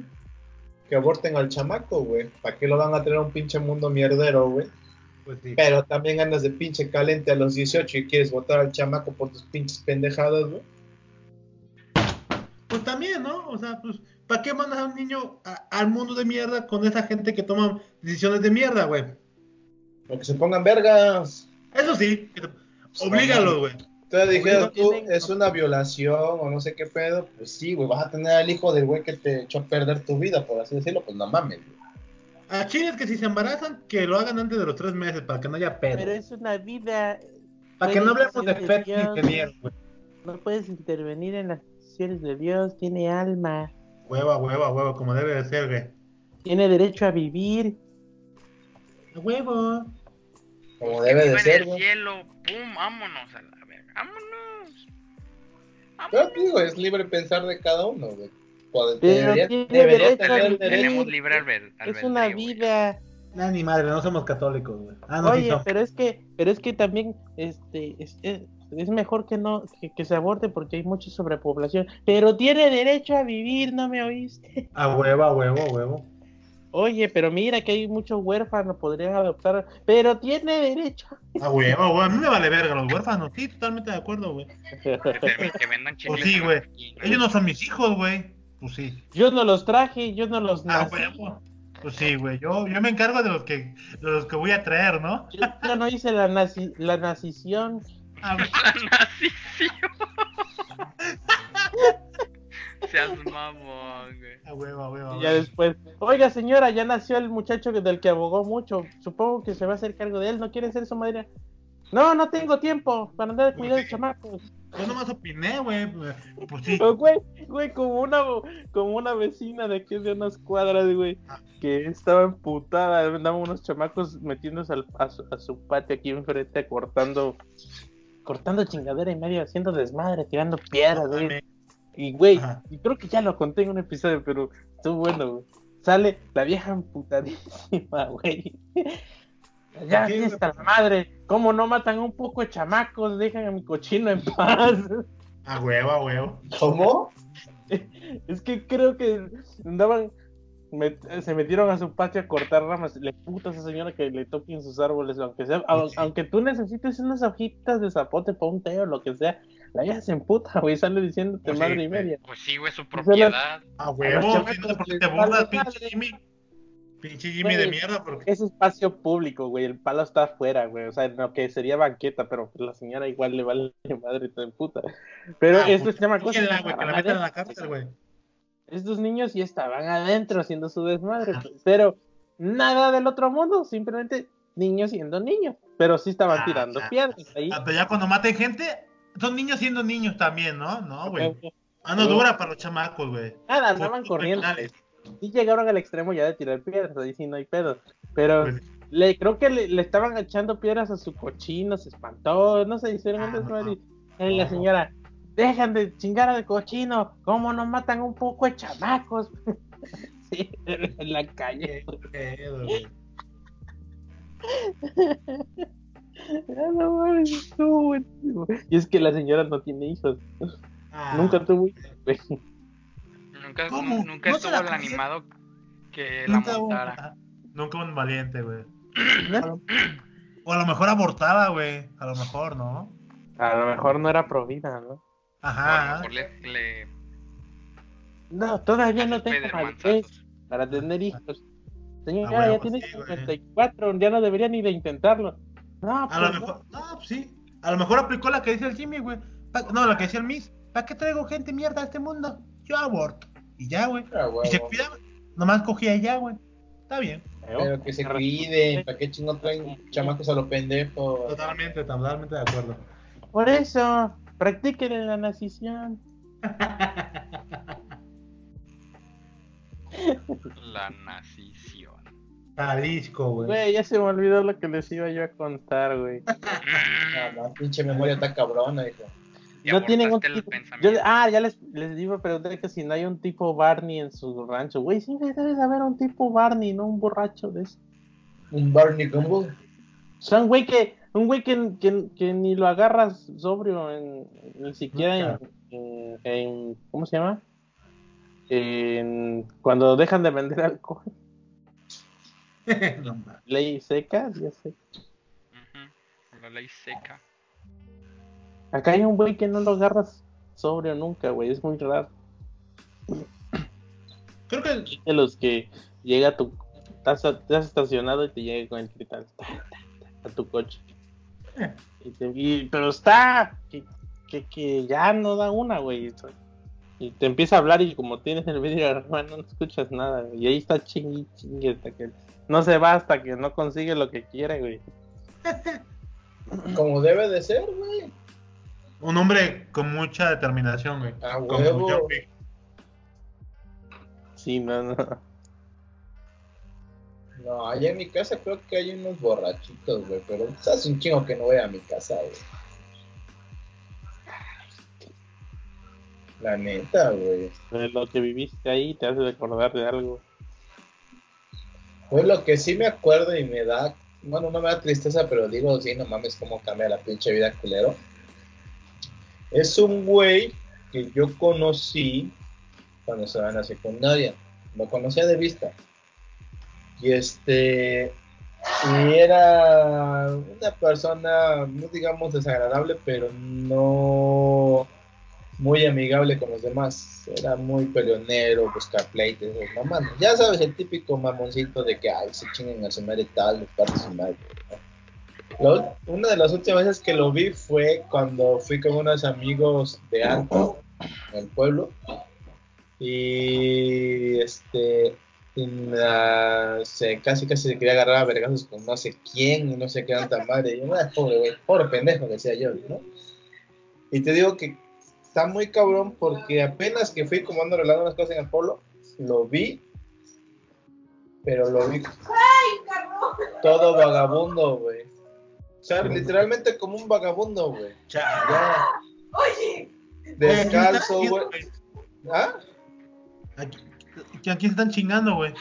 Que aborten al chamaco, güey. ¿Para qué lo van a tener a un pinche mundo mierdero, güey? Pues sí. Pero también andas de pinche caliente a los 18 y quieres votar al chamaco por tus pinches pendejadas, güey. Pues también, ¿no? O sea, pues, ¿para qué mandas a un niño a- al mundo de mierda con esa gente que toma decisiones de mierda, güey? Para que se pongan vergas. Eso sí, oblígalo, güey. Entonces dijeras no tú, tienen- es una violación o no sé qué pedo. Pues sí, güey, vas a tener al hijo del güey que te echó a perder tu vida, por así decirlo. Pues no mames, güey. A chiles que si se embarazan, que lo hagan antes de los tres meses para que no haya pedo. Pero es una vida. Para que no hablemos de Dios. fetos ingenieros, güey. No puedes intervenir en las decisiones de Dios. Tiene alma. Hueva, hueva, hueva, como debe de ser, güey. Tiene derecho a vivir. A huevo. Como debe de viva en ser, el cielo, pum, vámonos a la. Vámonos. Pero digo, es libre pensar de cada uno, güey. Pero debería tiene debería tener. Tenemos libre albed- albedrío. Es una vida. Nah, ni madre, no somos católicos, güey. Ah, no, sí Oye, somos. pero es que, pero es que también, este, es, es, es mejor que no, que, que se aborte porque hay mucha sobrepoblación. Pero tiene derecho a vivir, ¿no me oíste? A huevo, a huevo, a huevo. Oye, pero mira que hay muchos huérfanos, podrían adoptar, pero tiene derecho. A huevo, güey. A mí me vale verga los huérfanos. Sí, totalmente de acuerdo, güey. Que, vendan Pues sí, güey. Ellos no son mis hijos, güey. Pues sí. Yo no los traje, yo no los Ah, nací. huevo. Pues sí, güey. Yo, yo me encargo de los que, de los que voy a traer, ¿no? Yo ya no hice la, naci la nacición. Ah. La nacición. Seas mamón, güey. A huevo, a huevo. a Y ya después, oiga señora, ya nació el muchacho del que abogó mucho. Supongo que se va a hacer cargo de él, ¿no quiere ser su madre? No, no tengo tiempo para andar a cuidar de chamacos. Yo nomás opiné, güey. Pues sí. Pero, güey, güey, como una, como una vecina de aquí de unas cuadras, güey, que estaba emputada, andaban unos chamacos metiéndose al- a, su, a su patio aquí enfrente, cortando, cortando chingadera y medio, haciendo desmadre, tirando piedras, güey. Y, güey, y creo que ya lo conté en un episodio, pero estuvo bueno, güey. Sale la vieja emputadísima, güey. Ya, ¿Por qué, aquí güey? está la madre. ¿Cómo no matan a un poco de chamacos? Dejan a mi cochino en paz. A huevo, a huevo. ¿Cómo? Es que creo que andaban, met- se metieron a su patio a cortar ramas. Le puta a esa señora que le toquen sus árboles, aunque sea, au- Sí. aunque tú necesites unas hojitas de zapote para un té o lo que sea. La vieja se emputa, güey, sale diciéndote Pues sí, madre y güey. media. Pues sí, güey, su propiedad. A no sé por qué te burlas, pinche Jimmy. Pinche Jimmy de Güey. mierda, porque. Es espacio público, güey, el palo está afuera, güey, o sea, lo que sería banqueta, pero la señora igual le vale madre y te emputa. Pero Ah, esto pues, se llama cosa. cógela, güey, que la metan en la cárcel, güey. Estos niños ya estaban adentro haciendo su desmadre, pues, pero nada del otro mundo, simplemente niños siendo niños, pero sí estaban Ah, tirando ah, piedras ahí. Ah, Pero ya cuando maten gente, son niños siendo niños también, ¿no? No, güey. Ah, no Sí. dura para los chamacos, güey. Nada, andaban Por- corriendo. Sí llegaron al extremo ya de tirar piedras, ahí sí no hay pedo. Pero Pues, le creo que le, le estaban echando piedras a su cochino, se espantó, no sé, hicieron Ah, no. Y la No. señora, dejan de chingar al cochino, ¿cómo nos matan un poco de chamacos? sí, en la calle. qué pedo, güey. Ah, no mames, estuvo buenísimo. Y es que la señora no tiene hijos, Ah, nunca tuvo hijos, güey. Nunca, nunca ¿No estuvo el animado que la un, montara. nunca un valiente, güey. O a lo mejor abortada, güey. A lo mejor, ¿no? A lo mejor no era provida, ¿no? O a lo Ajá. mejor le, le No, todavía no tengo madurez para tener hijos. Señora, Ah, huevo, ya tiene sí, güey. 54, ya no debería ni de intentarlo. No, A lo pues, mejor. No, pues sí. A lo mejor aplicó la que dice el Jimmy, güey. Pa- No, la que decía el Miss. ¿Para qué traigo gente mierda a este mundo? Yo aborto. Y ya, güey. Ah, Y se cuidaba. Nomás cogía y ya, güey. Está bien. Pero que se cuiden, ¿para qué chingo traen chamacos a los pendejos? Totalmente, totalmente de acuerdo. Por eso, practiquen la nacición. La nacición. Jalisco, güey. Güey, ya se me olvidó lo que les iba yo a contar, güey. Ah, la pinche memoria está cabrona, hijo. No tienen un tipo. yo- ah, ya les, les iba a preguntar que si no hay un tipo Barney en su rancho. Güey, sí debe de haber un tipo Barney, no un borracho de eso. Un Barney Gumble. O sea, un güey que, un güey que, que, que ni lo agarras sobrio, en, ni siquiera en, en- en- ¿cómo se llama? En, cuando dejan de vender alcohol. no. Ley seca, ya sé. La ley seca. Acá hay un güey que no lo agarras sobrio nunca, güey, es muy raro. Creo que De los que llega a tu, estás, estás estacionado y te llega con el cristal ta, ta, ta, a tu coche. Y te- y- pero está, que, que, que ya no da una, güey. Y te empieza a hablar y como tienes el vidrio hermano no escuchas nada, güey. Y ahí está chingui, chingue hasta que no se va hasta que no consigue lo que quiere, güey. Como debe de ser, güey. un hombre con mucha determinación, güey. A Como huevo. Wick. Sí, no, no. No, allá en mi casa creo que hay unos borrachitos, güey. Pero hace un chingo que no voy a mi casa, güey. La neta, güey. Lo que viviste ahí te hace recordar de algo. Fue lo que sí me acuerdo y me da. Bueno, no me da tristeza, pero digo, sí, no mames, cómo cambia la pinche vida culero. Es un güey que yo conocí cuando estaba en la secundaria. Lo conocía de vista. Y este. Y era una persona, no digamos desagradable, pero no muy amigable con los demás. Era muy peleonero, buscar pleitos, mamá. Ya sabes, el típico mamoncito de que, ay, se chinguen a su madre tal, de parte su una de las últimas veces que lo vi fue cuando fui con unos amigos de Anto, en el pueblo. Y este. la- se, casi casi se quería agarrar a vergazos con no sé quién y no sé qué tanta madre. Y yo, "Ah, pobre, pobre pendejo, decía yo, ¿no? Y te digo que está muy cabrón porque apenas que fui como ando arreglando unas cosas en el pueblo, lo vi, pero lo vi todo vagabundo, güey. O sea, literalmente como un vagabundo, güey. Ya, Oye, descalzo, ¿qué güey. ¿Ah? Aquí, que aquí se están chingando, güey.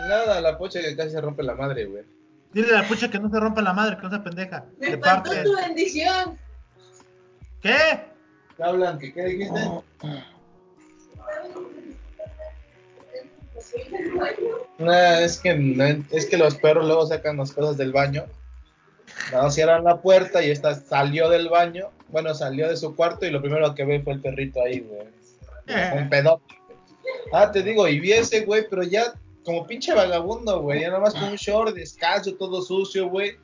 Nada, la pocha que casi se rompe la madre, güey. Dile a la pucha que no se rompa la madre, que no sea pendeja. Me faltó parte. tu bendición. ¿Qué? ¿Qué hablan? ¿Qué, qué dijiste? No, es que, es que los perros luego sacan las cosas del baño. No, cierran la puerta y esta salió del baño. Bueno, salió de su cuarto y lo primero que ve fue el perrito ahí, güey. Un pedote. Ah, te digo, y vi ese güey, pero ya como pinche vagabundo, güey. Ya nada más con un short, descalzo, todo sucio, güey.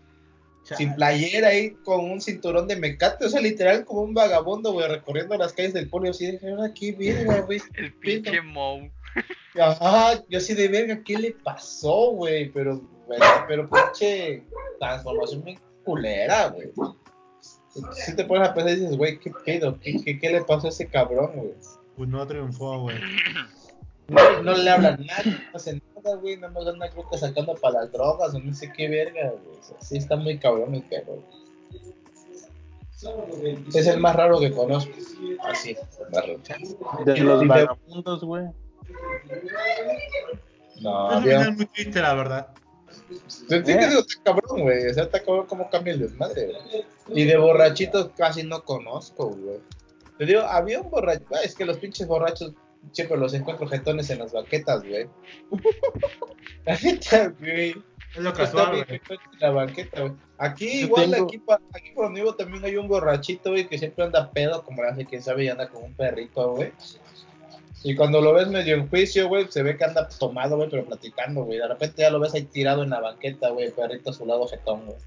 Sin playera ahí, con un cinturón de mecate. O sea, literal como un vagabundo, güey, recorriendo las calles del pueblo. Así de, "Ahora qué verga, güey. El pinche Moe. Ajá, yo así de verga, ¿qué le pasó, güey? Pero, güey, pero pinche transformación bien culera, güey. Si te pones a pensar y dices, güey, ¿qué pedo? ¿Qué, qué, qué le pasó a ese cabrón, güey? Pues no triunfó, güey. No, no le hablan a nadie, no hace nada, güey, nada más anda creo que sacando para las drogas o no sé qué verga, güey. O sea, sí está muy cabrón el perro. güey. Es el más raro que conozco. Así, más raro. De los vagabundos, güey. No, Es había muy triste, la verdad. Sí, que digo, está cabrón, güey. O sea, está cabrón cómo cambia el desmadre, güey. Y de borrachitos casi no conozco, güey. Te digo, había un borracho. ah, Es que los pinches borrachos siempre los encuentro jetones en las baquetas, güey. La neta, güey. Es lo casual, güey. la banqueta, güey. Aquí, Yo igual, tengo- aquí, pa- aquí por donde vivo también hay un borrachito, güey, que siempre anda pedo, como hace quién sabe, y anda con un perrito, güey. Y cuando lo ves medio en juicio, güey, se ve que anda tomado, güey, pero platicando, güey. De repente ya lo ves ahí tirado en la banqueta, güey, el perrito a su lado jetón, güey.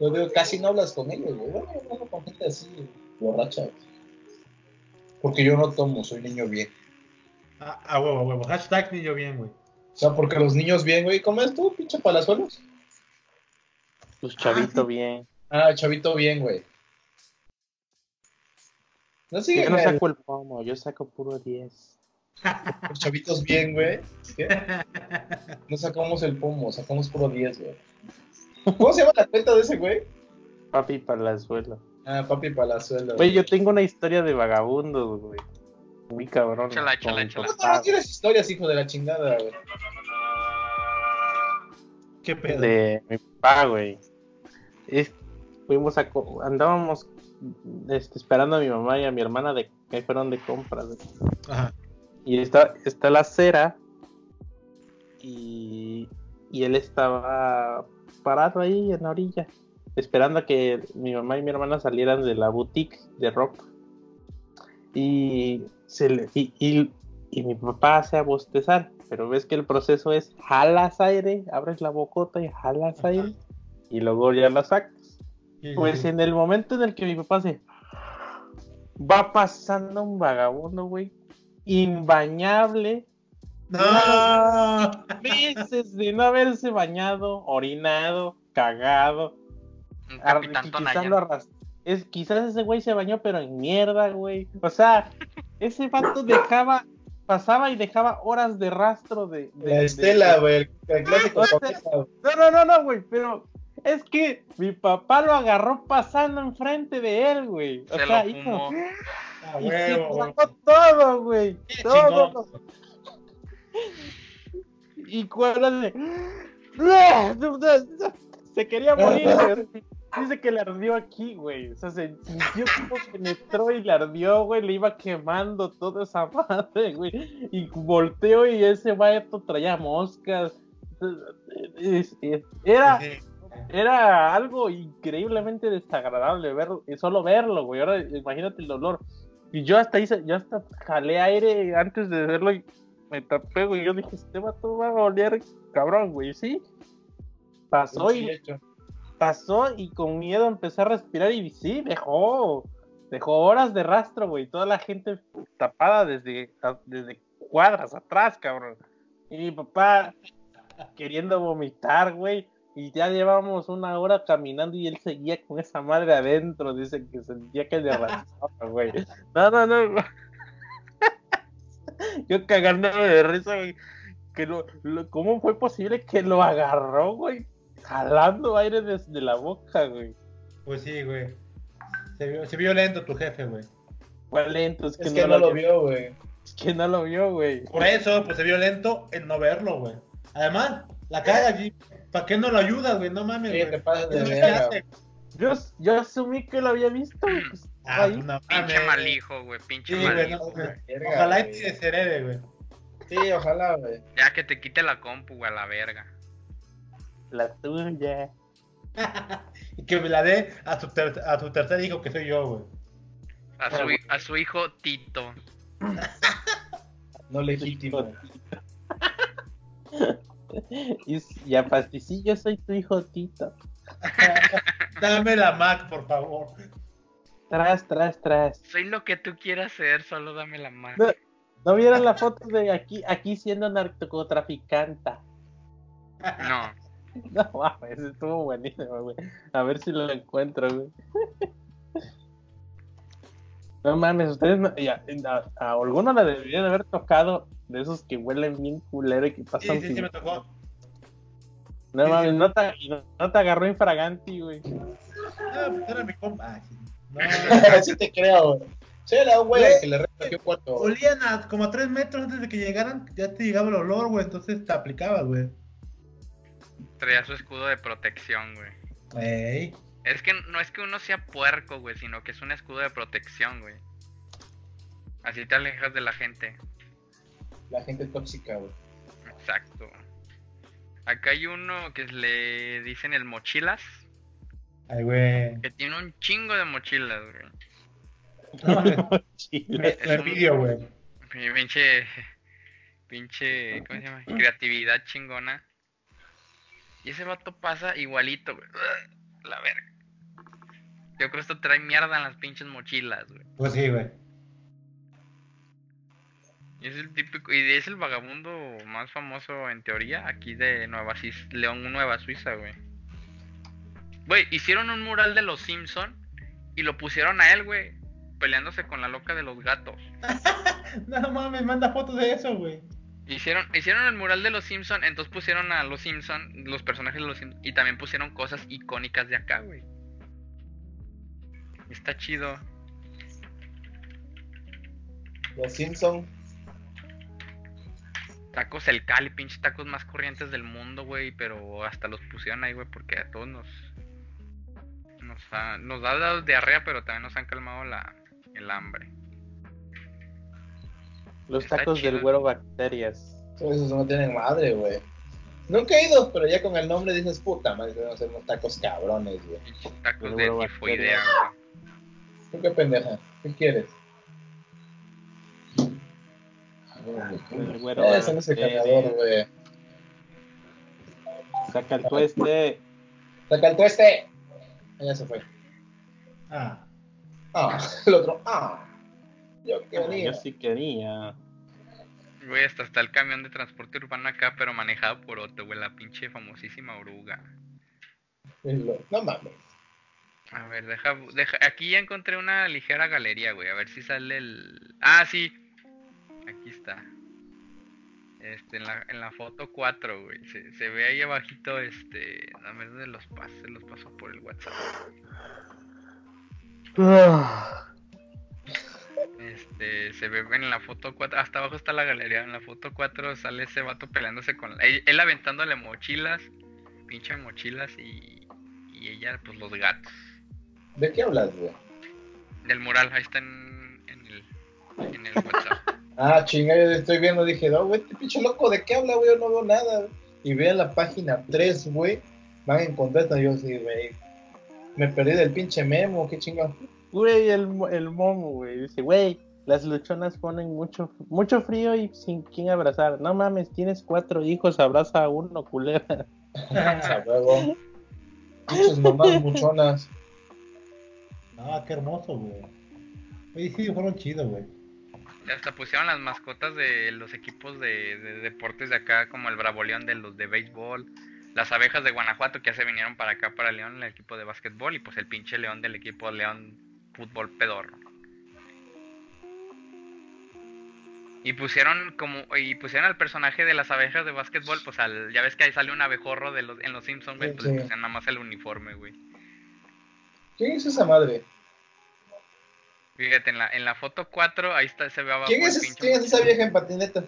Yo digo, casi no hablas con ellos, güey. Bueno, yo no hablo con gente así, borracha, güey. Porque yo no tomo, soy niño bien. Ah, a huevo, a huevo. Hashtag niño bien, güey. O sea, porque los niños bien, güey, ¿cómo es tú, pinche palazuelos? Pues chavito bien. Ah, chavito bien, güey. No sigue, Yo no saco el pomo, yo saco puro 10. Los chavitos bien, güey. ¿Qué? No sacamos el pomo, sacamos puro 10, güey. ¿Cómo se llama la cuenta de ese güey? Papi palazuelo. Ah, papi palazuelo. Güey, yo tengo una historia de vagabundos, güey. Muy cabrón. Échala. ¿Cómo papá, no tienes historias, hijo de la chingada, güey? ¿Qué pedo? de mi papá, güey. Es- fuimos a co- andábamos este, esperando a mi mamá y a mi hermana de que fueron de compras. güey. Ajá. Y está, está la acera y, y él estaba parado ahí en la orilla, esperando a que mi mamá y mi hermana salieran de la boutique de ropa. Y, se le, y, y- y mi papá hace a bostezar, pero ves que el proceso es jalas aire, abres la bocota y jalas aire y luego ya la sacas. Pues en el momento en el que mi papá se va pasando un vagabundo, güey, imbañable, No. meses de no haberse bañado, orinado, cagado, Un capitán Tonaya. es, quizás ese güey se bañó, pero en mierda, güey. O sea, ese vato dejaba, pasaba y dejaba horas de rastro de. de- La de- Estela, güey, el, el clásico O sea, papita, güey. No, no, no, no, güey, pero es que mi papá lo agarró pasando enfrente de él, güey. O Se sea, lo hizo-. Ah, y se huevo, sacó todo, güey. Todo. chingón. Y cuando de... se quería morir. Dice que le ardió aquí, güey. O sea, se sintió como penetró y le ardió, güey. Le iba quemando toda esa madre, güey. Y volteó y ese vato traía moscas. era, era algo increíblemente desagradable verlo, solo verlo, güey. Ahora imagínate el dolor. Y yo hasta hice, yo hasta jalé aire antes de verlo y me tapé, güey. Yo dije, este vato va a oler cabrón, güey, sí. Pasó Sí, y pasó y con miedo empecé a respirar y sí, dejó, dejó horas de rastro, güey. Toda la gente tapada desde, desde cuadras atrás, cabrón. Y mi papá queriendo vomitar, güey. Y ya llevamos una hora caminando y él seguía con esa madre adentro. Dice que sentía que le arrastraba, güey. No, no, no. Yo cagándome de risa, güey. Que lo, lo- ¿Cómo fue posible que lo agarró, güey? Jalando aire desde la boca, güey. Pues sí, güey. Se vio, se vio lento tu jefe, güey. Fue lento, es que, Es que no lo vio, güey. Es que no lo vio, güey. Por eso, pues se vio lento en no verlo, güey. Además, la caga allí. ¿Para qué no lo ayudas, güey? No mames, Sí, güey. te pasas de ¿Qué verga. hace? Yo, yo asumí que lo había visto, güey. pues, Ah, ahí. pues no Pinche mames. mal hijo, güey. Pinche Sí, mal güey, hijo, no, güey. güey. Verga, Ojalá y te desherede, güey. Sí, ojalá, güey. Ya que te quite la compu, güey, a la verga. La tuya. y que me la dé a su, ter- a su tercer hijo, que soy yo, güey. A su, hi- a su hijo Tito. No legítimo. Y, y aparte, sí, yo soy tu hijo Tito. Dame la Mac, por favor. Tras, tras, tras. Soy lo que tú quieras ser, solo dame la mano. No, ¿no vieron la foto de aquí, aquí siendo narcotraficanta? No. No mames, estuvo buenísimo, güey. A ver si lo encuentro, güey. No mames, ustedes no, ya, a, a alguno le deberían haber tocado de esos que huelen bien culero y que Sí, pasan. sí, sí, sin- me tocó. no sí, mames, sí. no te, no, no te agarró infraganti, güey. Ah, pues era mi compa. Sí. No, no, no. sí te creo, güey. Sí, era un güey Güey. que le recogió cuarto. Olían a como a tres metros antes de que llegaran, ya te llegaba el olor, güey. Entonces te aplicaba, güey. Traía su escudo de protección, güey. Ey. Es que no es que uno sea puerco, güey, sino que es un escudo de protección, güey. Así te alejas de la gente. La gente tóxica, güey. Exacto. Acá hay uno que le dicen el mochilas, Ay, güey. que tiene un chingo de mochilas, güey. No, me, envidio, güey. Pinche. Pinche. ¿Cómo se llama? Creatividad chingona. Y ese vato pasa igualito, güey. La verga. Yo creo que esto trae mierda en las pinches mochilas, güey. Pues sí, güey. Y es el típico. Y es el vagabundo más famoso en teoría aquí de Nueva León, Nueva Suiza, güey. Güey, hicieron un mural de los Simpson y lo pusieron a él, güey. Peleándose con la loca de los gatos. No mames, manda fotos de eso, güey. Hicieron, hicieron el mural de los Simpson, entonces pusieron a los Simpson, los personajes de los Simpson, y también pusieron cosas icónicas de acá, güey. Está chido. Los Simpson. Tacos el Cali, pinches tacos más corrientes del mundo, güey, pero hasta los pusieron ahí, güey, porque a todos nos nos ha, nos ha dado diarrea, pero también nos han calmado la el hambre. Los Está tacos del güero bacterias. Esos no tienen madre, güey. Nunca he ido, pero ya con el nombre dices, puta madre, deben ser unos tacos cabrones, güey. Tacos de tifoidea, güey. ¿Tú qué pendeja? ¿Qué quieres? El güero Ese no es el bacteria. ganador, güey. Saca el tueste. Saca el tueste. Ya se fue. Ah. Ah, el otro. Ah. Yo quería. Yo sí quería. Güey, hasta está el camión de transporte urbano acá, pero manejado por otro, güey, la pinche famosísima oruga. No mames. A ver, deja, deja, aquí ya encontré una ligera galería, güey, a ver si sale el... Ah, sí, aquí está. Este, en la, en la foto 4, güey, se, se ve ahí abajito, este, a ver de los pasos, se los paso por el WhatsApp. Este, se ve en la foto 4, hasta abajo está la galería, en la foto 4 sale ese vato peleándose con, él, él aventándole mochilas, pinche mochilas y, y ella, pues los gatos. ¿De qué hablas, güey? Del mural, ahí está en, en el, en el WhatsApp. Ah, chinga, yo estoy viendo, dije, no, güey, este pinche loco, ¿de qué habla, güey? Yo no veo nada. y vean la página 3, güey, van a encontrar. Yo sí, güey. Me perdí del pinche memo, qué chingón. Güey, el, el momo, güey. Dice, güey, las luchonas ponen mucho, mucho frío y sin quien abrazar. No mames, tienes cuatro hijos, abraza a uno, culera. A huevo. Pinches mamás muchonas. Ah, qué hermoso, güey. Oye, sí, fueron chidos, güey. Y hasta pusieron las mascotas de los equipos de, de deportes de acá, como el Bravo León de los de béisbol, las abejas de Guanajuato que ya se vinieron para acá, para León, el equipo de básquetbol, y pues el pinche León del equipo León Fútbol Pedorro. Y pusieron como y pusieron al personaje de las abejas de básquetbol, pues al ya ves que ahí sale un abejorro de los en los Simpsons, güey, Sí, pues le sí. pusieron nada más el uniforme, güey. ¿Quién es esa madre? Fíjate, en la, en la foto 4, ahí está, se ve abajo ¿Quién es, quién es esa vieja en patineta?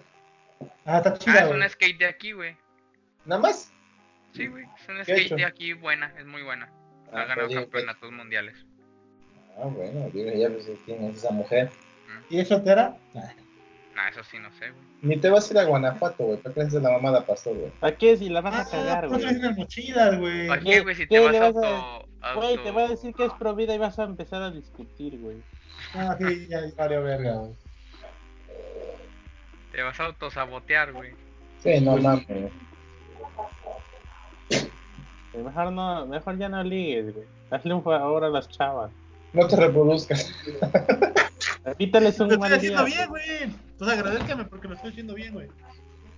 Ah, está Ah, chida, es güey. una skate de aquí, güey. ¿Nada más? Sí, güey, es una ¿Qué ha skate de aquí buena, es muy buena. Ha Ah, ganado pues, campeonatos mundiales. Ah, bueno, digo, ya pues, quién es esa mujer. ¿Y es soltera? Ah, Nah, eso sí no sé, güey. Ni te vas a ir a Guanajuato, güey. ¿Para qué le haces la mamada pastor, güey? ¿Para qué? Si la vas a Ah, cagar, ¿por qué güey. tienen mochilas, güey? ¿Para ¿Qué- güey? Si qué te vas a vas a- auto... Güey, auto- te voy a decir que es pro vida y vas a empezar a discutir, güey. Ah, sí, ya ya valió verga, güey. Te vas a autosabotear, güey. Sí, no Pues- mames. güey. Mejor no, mejor ya no ligues, güey. Hazle un favor a las chavas. No te reproduzcas. Quítales Lo un estoy mal haciendo día. bien, güey. Entonces agradezcame porque lo estoy haciendo bien, güey.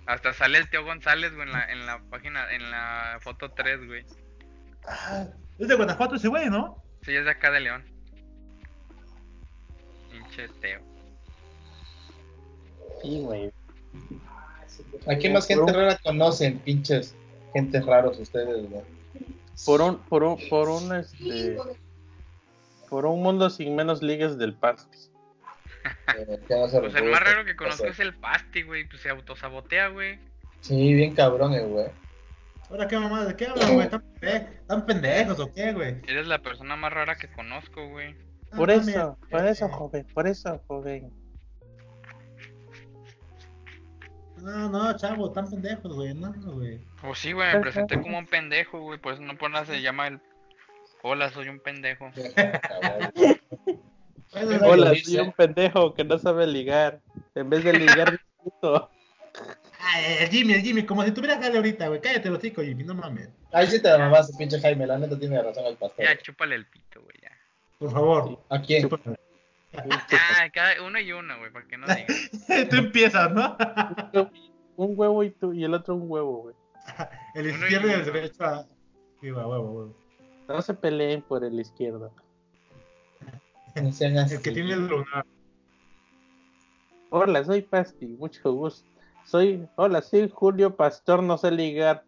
Hasta sale el tío González, güey, en la, en la página, en la foto 3, güey. Ah, es de Guanajuato ese güey, ¿no? Sí, es de acá de León. Pinche Teo. Sí, güey. Aquí más gente rara conocen, pinches. Gente raros ustedes, güey. Por un, por un, por un, este, por un mundo sin menos ligas del Pasti. Eh, que no se Pues el más raro que conozco es el Pasti, güey. Pues se autosabotea, güey. Sí, bien cabrones, güey. Ahora qué mamá, ¿de qué hablan, güey? ¿Están pende- ¿Están pendejos o qué, güey? Eres la persona más rara que conozco, güey. Por Ah, eso, por eso, eh, joven, por eso, joven. No, no, chavo, están pendejos, güey. No, güey. Pues sí, güey, me presenté como un pendejo, güey. Por eso no por nada se llama el... Hola, soy un pendejo. Hola, soy un pendejo que no sabe ligar. En vez de ligar, discuto. Ay, el Jimmy, el Jimmy, como si tuviera jale ahorita, güey. Cállate los hocico, Jimmy, no mames. Ahí sí te la mamaste, pinche Jaime. La neta tiene razón el pastor. Ya, chúpale el pito, güey, ya. Por favor. ¿A quién? Ah, cada uno y uno, güey, para que no digan. Tú empiezas, ¿no? Un huevo y tú, y el otro un huevo, güey. El izquierdo y el derecho. a- Sí, va, huevo, huevo. No se peleen por el izquierdo. No. El que tiene el lunar. Hola, soy Pasti, mucho gusto. Soy, hola, soy Julio Pastor, no sé ligar.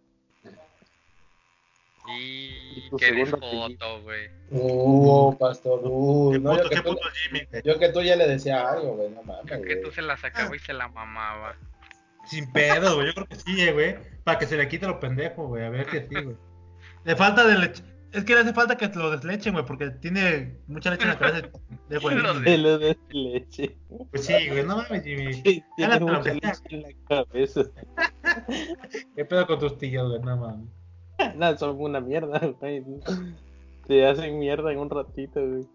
Y Y tu que eres segundo apellido. joto, güey. Uh, pastor. Uh, Qué no, yo puto, que, qué tú, Jimmy. yo que tú ya le decía algo, güey. No mames. Creo que tú se la sacaba y se la mamaba. Sin pedo, güey. Yo creo que sí, eh, güey. Para que se le quite lo pendejo, güey. A ver que sí, güey. Le falta de leche. Es que le hace falta que lo deslechen, güey, porque tiene mucha leche en la cabeza. De güey. Lo De lo de leche. Pues sí, güey. No mames, Jimmy. Tiene Jálate lo mucha leche en la cabeza. ¿Qué pedo con tus tíos, güey? No mames. No, son una mierda, güey. Te hacen mierda en un ratito, güey.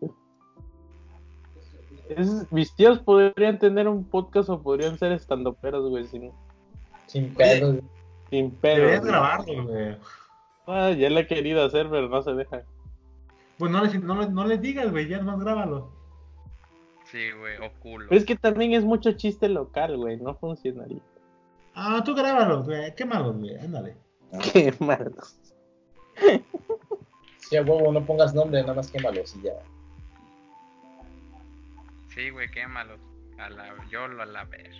Es- mis tíos podrían tener un podcast o podrían ser estandoperos, güey, sin, Sin pedos. sin pedo. Deberías grabarlo, güey. Ah, ya lo he querido hacer, pero no se deja. Pues no les, no, les, no les digas, güey. Ya nomás grábalo. Sí, güey, o culo. Pero es que también es mucho chiste local, güey, no funcionaría. Ah, tú grábalo, güey. Qué malo, güey. Ándale. Qué malo. Si a huevo no pongas nombre, nada más quémalos y ya. Sí, güey, quémalos. A la YOLO, a la vez.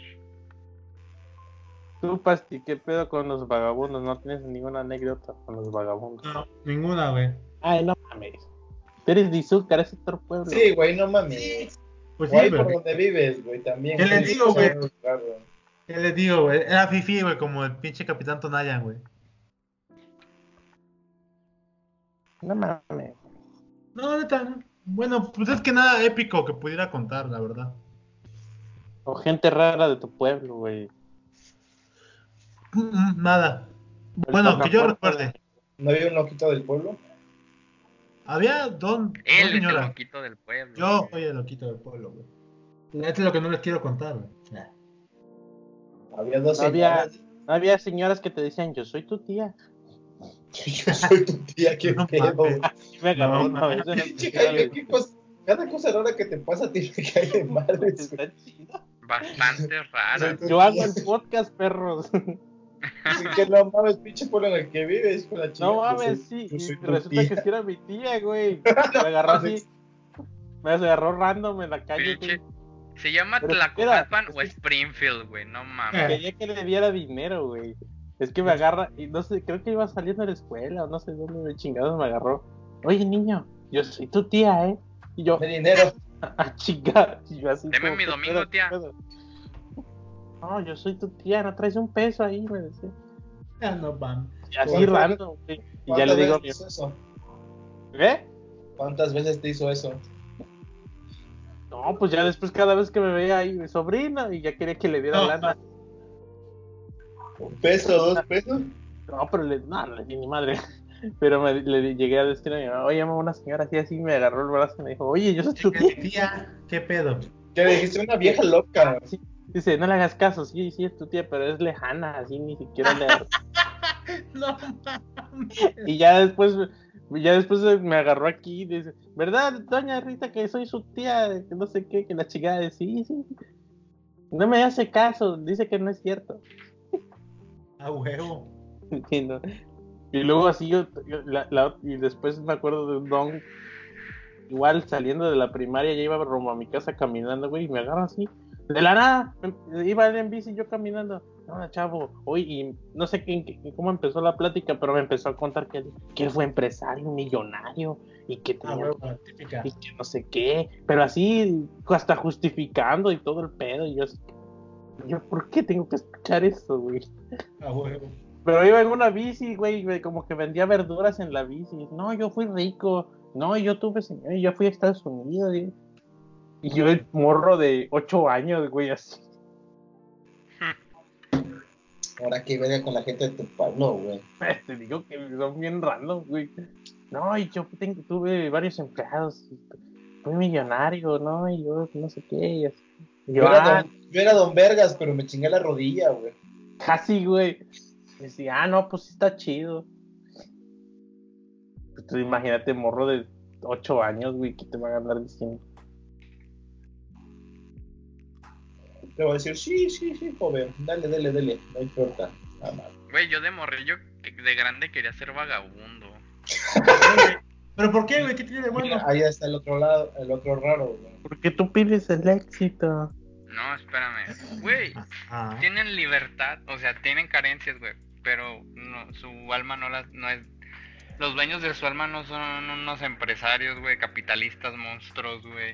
Tú, Pasti, ¿qué pedo con los vagabundos? No tienes ninguna anécdota con los vagabundos. No, ninguna, güey. Ay, no mames. Tú eres de Izúcar, es otro pueblo. Sí, güey, no mames. Pues O ahí sí, por donde vives, güey, también. ¿Qué les digo, güey? ¿Qué les digo, güey? Era fifi, güey, como el pinche Capitán Tonayan, güey. No mames. No, neta, no. Bueno, pues es que nada épico que pudiera contar, la verdad. O gente rara de tu pueblo, güey. Mm, Nada. Bueno, que yo recuerde. ¿No había un loquito del pueblo? Había don, dos Él es el loquito del pueblo. Yo güey. soy el loquito del pueblo, güey. Esto es lo que no les quiero contar, güey. Nah. Había dos había- había señoras que te decían, yo soy tu tía. Yo soy tu tía, qué No pedo. me una vez cosa- Cada cosa rara que te pasa a ti me cae de madres. güey. Está chido. Bastante rara. Yo hago el podcast, perros. Así que no mames, pinche pueblo en el que vives, con la chica. No mames, sí. yo soy y resulta tía. que sí era mi tía, güey. Me agarró así. Me agarró random en la calle, Pinche. güey. Se llama espera, o Springfield, güey. No mames. Quería que le diera dinero, güey. Es que me agarra, y no sé, creo que iba saliendo de la escuela, o no sé dónde me chingados me agarró. Oye, niño, yo soy tu tía, ¿eh? Y yo, De dinero. ah, chinga. Y yo así. Deme como, mi ¿qué domingo, tía. pedo? No, yo soy tu tía, no traes un peso ahí, me decía. Ya no van. Y así güey. Y ya ¿Cuántas le digo veces mi te hizo eso? ¿eh? ¿Cuántas veces te hizo eso? No, pues ya después cada vez que me veía ahí, mi sobrina, y ya quería que le diera No. lana. ¿Un peso, dos pesos? No, pero le, no, le di ni madre. Pero me, le llegué a decir a mi mamá, oye, una señora así, así, me agarró el brazo y me dijo, oye, yo soy tu tía. Tía, ¿qué pedo? ¿Qué le dijiste? Una vieja loca. Sí, dice, no le hagas caso, sí, sí es tu tía, pero es lejana, así ni siquiera le... No y ya después, ya después me agarró aquí y dice, ¿verdad, doña Rita, que soy su tía? Que no sé qué, que la chica de sí, sí. No me hace caso, dice que no es cierto. A huevo. Sí, no. Y luego así yo, yo- la- la- y después me acuerdo de un don, igual saliendo de la primaria, ya iba rumbo a mi casa caminando, güey, y me agarra así, de la nada, iba él en bici yo caminando, no, chavo, hoy, y no sé qué, qué- cómo empezó la plática, pero me empezó a contar que, él- que él fue empresario, millonario, y que A tenía típica. y que no sé qué, pero así hasta justificando y todo el pedo, y yo, yo ¿por qué tengo que escuchar eso, güey? A huevo. Pero iba en una bici, güey, güey, como que vendía verduras en la bici. No, yo fui rico. No, yo tuve señor, yo fui a Estados Unidos. Y yo el morro de 8 años, güey, así. Ahora que verga con la gente de tu pueblo, güey. Te digo que son bien random, güey. No, y yo tengo- tuve varios empleados. Fui millonario, ¿no? Y yo no sé qué. Y así. Yo yo, era, ah, don, yo era don Vergas, pero me chingué la rodilla, güey. casi, güey. Decía, ah, no, pues sí está chido. Pues tú imagínate, morro de 8 años, güey, que te van a andar diciendo. Te voy a decir, sí, sí, sí, joven. Dale, dale, dale. No importa. Nada más. Güey, yo de morrillo de grande quería ser vagabundo. ¿Pero por qué, güey? ¿Qué tiene de bueno? Mira, ahí está el otro lado, el otro raro, güey. Porque tú pides el éxito. No, espérame. Güey, Ah, tienen libertad, o sea, tienen carencias, güey, pero no, su alma no las no es los dueños de su alma no son unos empresarios, güey, capitalistas monstruos, güey.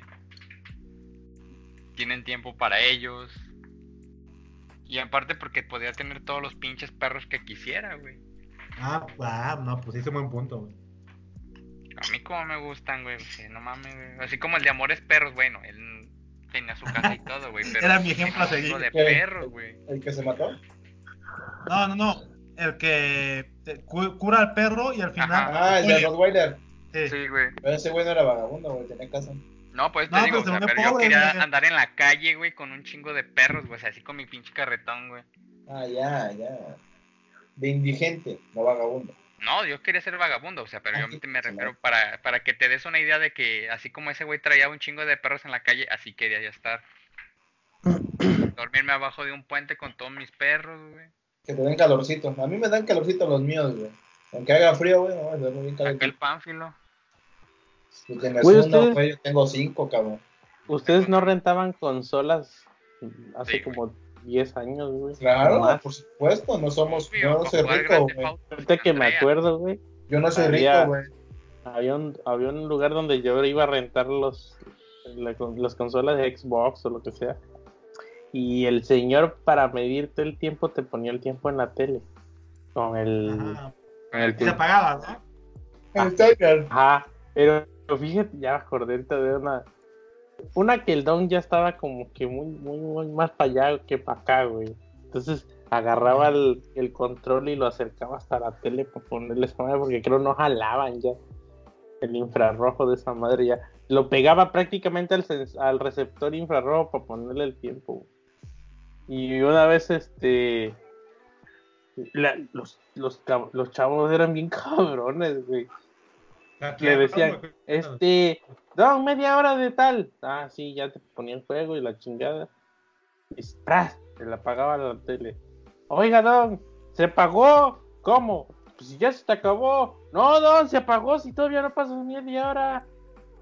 Tienen tiempo para ellos. Y aparte porque podía tener todos los pinches perros que quisiera, güey. ah, ah, no, pues ese es un buen punto, güey. A mí como me gustan, güey, no mames, güey. Así como el de Amores Perros, bueno, él tenía su casa y todo, güey, pero Era mi ejemplo a seguir. de perros, güey. El que se mató. No, no, no. El que te cu- cura al perro y al final. Ah, el de Rottweiler. sí. Sí, güey. Pero ese güey no era vagabundo, güey. Tenía casa. No, pues te No, digo, pues, o sea, se pero yo quería güey. andar en la calle, güey, con un chingo de perros, güey, o sea, así con mi pinche carretón, güey. Ah, ya, ya. De indigente, no vagabundo. No, yo quería ser vagabundo, o sea, pero Ah, yo sí, te- me refiero para, para que te des una idea de que así como ese güey traía un chingo de perros en la calle, así quería ya estar. Dormirme abajo de un puente con todos mis perros, güey. Que te den calorcito. A mí me dan calorcito los míos, güey. Aunque haga frío, güey, no, duermo bien Aquel calorcito. pánfilo. Tú tienes Güey, uno, ustedes- güey, yo tengo cinco, cabrón. ¿Ustedes no rentaban consolas hace Sí, como 10 años, güey? Claro, por supuesto, no somos, yo no soy rico, güey. Ahorita que me acuerdo, güey, Yo no soy Había- rico, güey. había un, había un lugar donde yo iba a rentar los, la- las consolas de Xbox o lo que sea. Y el señor, para medirte el tiempo, te ponía el tiempo en la tele. Con el. Ajá. con el Y se apagaba, ¿no? El timer. Ajá, pero fíjate, ya acordé ahorita de una. Una que el don ya estaba como que muy, muy, muy más para allá que para acá, güey. Entonces agarraba el, el control y lo acercaba hasta la tele para ponerle esa madre, porque creo no jalaban ya el infrarrojo de esa madre ya. Lo pegaba prácticamente al, al receptor infrarrojo para ponerle el tiempo. Y una vez este la- los, los, los chavos eran bien cabrones, güey. Le decían, este, Don, media hora de tal. Ah, sí, ya te ponía el juego y la chingada. Y ¡pras! se le apagaba la tele. Oiga, Don, ¿se apagó? ¿Cómo? Pues si ya se te acabó. No, Don, se apagó si todavía no pasó media hora.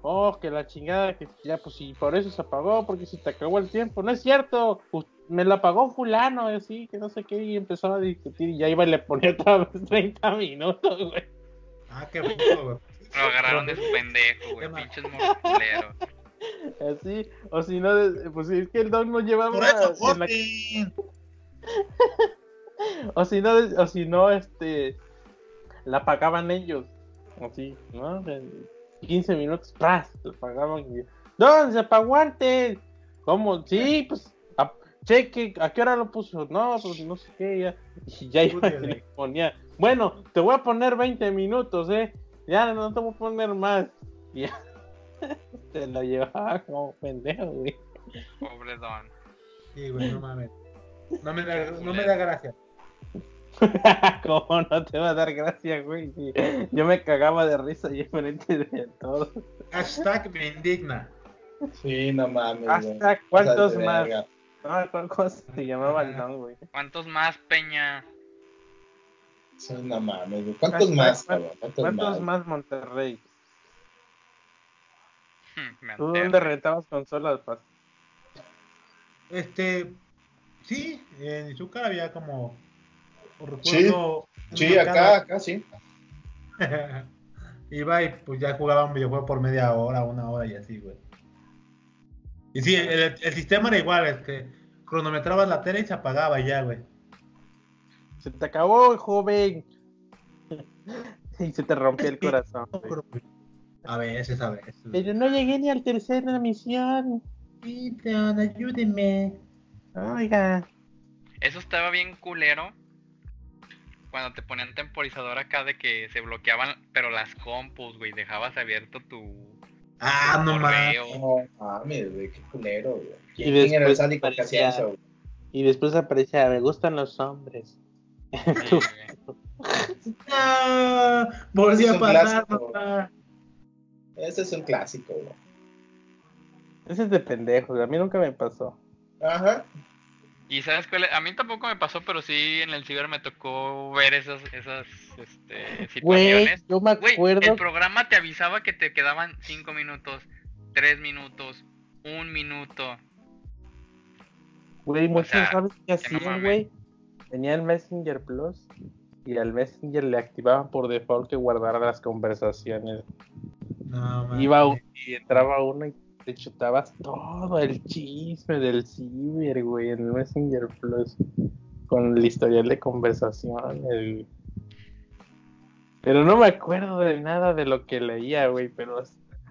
Oh, que la chingada, que ya, pues sí, por eso se apagó, porque se te acabó el tiempo. No es cierto, Us- me lo apagó fulano, y así, que no sé qué, y empezó a discutir y ya iba y le ponía otra vez 30 minutos, güey. Ah, qué rico, güey. Lo agarraron de su pendejo, güey. Pinches morculeros. Así, o si no, de- pues es que el don no llevaba Por eso, en la- o si no, o si no, este, la pagaban ellos, así, ¿no? En 15 minutos, ¡pras! La pagaban y, ¿dónde se apagó antes? ¿Cómo? Sí, pues, a- cheque, ¿a qué hora lo puso? No, pues no sé qué, ya, y ya iba y le ponía, bueno, te voy a poner 20 minutos, ¿eh? Ya no te voy a poner más, ya, se lo llevaba como pendejo, güey. Pobre don. Sí, güey, no mames. No me da, no me da gracia. ¿Cómo no te va a dar gracia, güey? Sí, Yo me cagaba de risa y enfrente de todos. Hashtag me indigna. Sí, no mames. Hasta cuántos más. No, ¿cuál cosa se llamaba el don, güey? ¿Cuántos más, Peña? Sí, no mames. güey. ¿Cuántos más, cabrón? ¿Cuántos, ¿Cuántos más? más Monterrey? Hmm, ¿Tú dónde rentabas consolas, Paz? Este, sí, en Izúcar había como, Sí, recuerdo, un Sí, acá, acá sí. Iba y pues ya jugaba un videojuego por media hora, una hora y así, güey. Y sí, el, el sistema era igual, es que cronometrabas la tele y se apagaba ya, güey. Se te acabó, joven. y se te rompió el corazón. güey. A veces, a veces. Pero no llegué ni al tercer de la misión. Ethan, ayúdeme. Oiga. Eso estaba bien culero. Cuando te ponían temporizador acá de que se bloqueaban, pero las compus, güey, dejabas abierto tu Ah, no mames. No mames, güey, qué culero, güey. Y ¿Quién era el después aparecía- eso, güey? Y después aparecía, me gustan los hombres. Güey. Ah, volví a pasar, clásico. papá. Ese es un clásico, güey. Ese es de pendejos, a mí nunca me pasó. Ajá. Y sabes cuál es? A mí tampoco me pasó, pero sí en el ciber me tocó ver esas, esas este, Güey, situaciones. yo me Güey, acuerdo. el programa te avisaba que te quedaban 5 minutos, 3 minutos, un minuto. Güey, muchos sea, sabes qué no hacían, güey. Tenía el Messenger Plus y al Messenger le activaban por default que guardara las conversaciones. No. Iba y entraba uno y te chutabas todo el chisme del ciber, güey, en el Messenger Plus. Con el historial de conversaciones, güey. Pero no me acuerdo de nada de lo que leía, güey, pero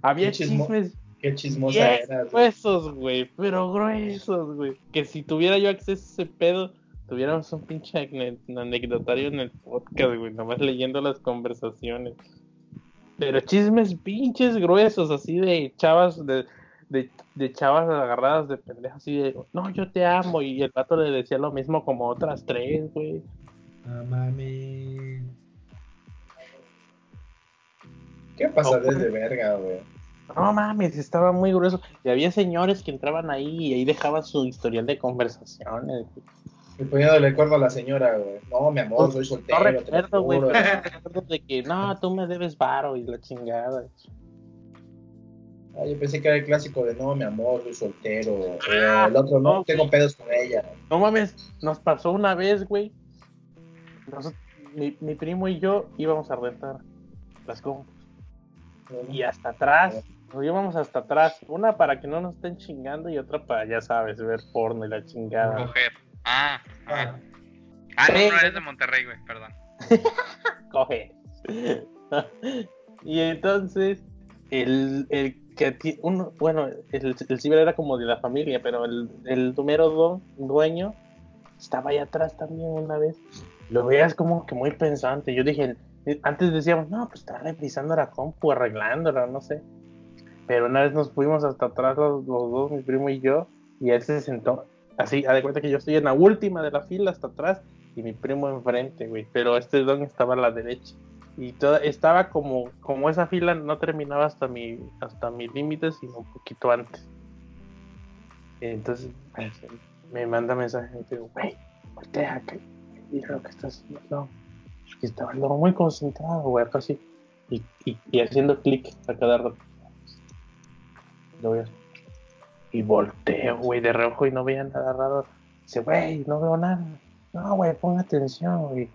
había chismo- chismes Qué chismosa era, güey. gruesos, güey, pero gruesos, güey. Que si tuviera yo acceso a ese pedo, tuviéramos un pinche ane- anecdotario en el podcast, güey, nomás leyendo las conversaciones. Pero chismes pinches gruesos, así de chavas, de, de, de chavas agarradas de pendejas, así de, no, yo te amo, y el pato le decía lo mismo como otras tres, güey. No mames. Qué pasadez de verga, güey. No mames, estaba muy grueso. Y había señores que entraban ahí y ahí dejaban su historial de conversaciones. güey. Y poniéndole acuerdo a la señora, güey. No, mi amor, soy soltero. No recuerdo, güey, de que no, tú me debes varo y la chingada. Ah, yo pensé que era el clásico de no, mi amor, soy soltero. Ah, el otro, no, no, tengo pedos con ella. No mames, nos pasó una vez, güey. Nos- mi, mi primo y yo íbamos a rentar las compras. Y hasta atrás, nos íbamos hasta atrás. Una para que no nos estén chingando y otra para, ya sabes, ver porno y la chingada. Coger. Ah, ah. Ah, no, eres de Monterrey, güey, perdón. coge. y entonces, el, el que uno, bueno, el, el ciber era como de la familia, pero el, el número do- dueño estaba ahí atrás también una vez. Lo veías como que muy pensante. Yo dije, antes decíamos, no, pues está revisando la compu, arreglándola, no sé. Pero una vez nos fuimos hasta atrás los, los dos, mi primo y yo, y él se sentó así, a de cuenta que yo estoy en la última de la fila hasta atrás y mi primo enfrente, güey. Pero este don estaba a la derecha. Y toda, estaba como, como esa fila no terminaba hasta mi, hasta mis límites, sino un poquito antes. Entonces me manda mensaje y digo, güey, voltea, que lo que estás haciendo. No, que estaba muy concentrado, güey, casi. Y, y, y haciendo clic a cada rato. Lo voy a. Y volteo, güey, de reojo y no veía nada raro. Dice, güey, no veo nada. No, güey, pon atención, güey.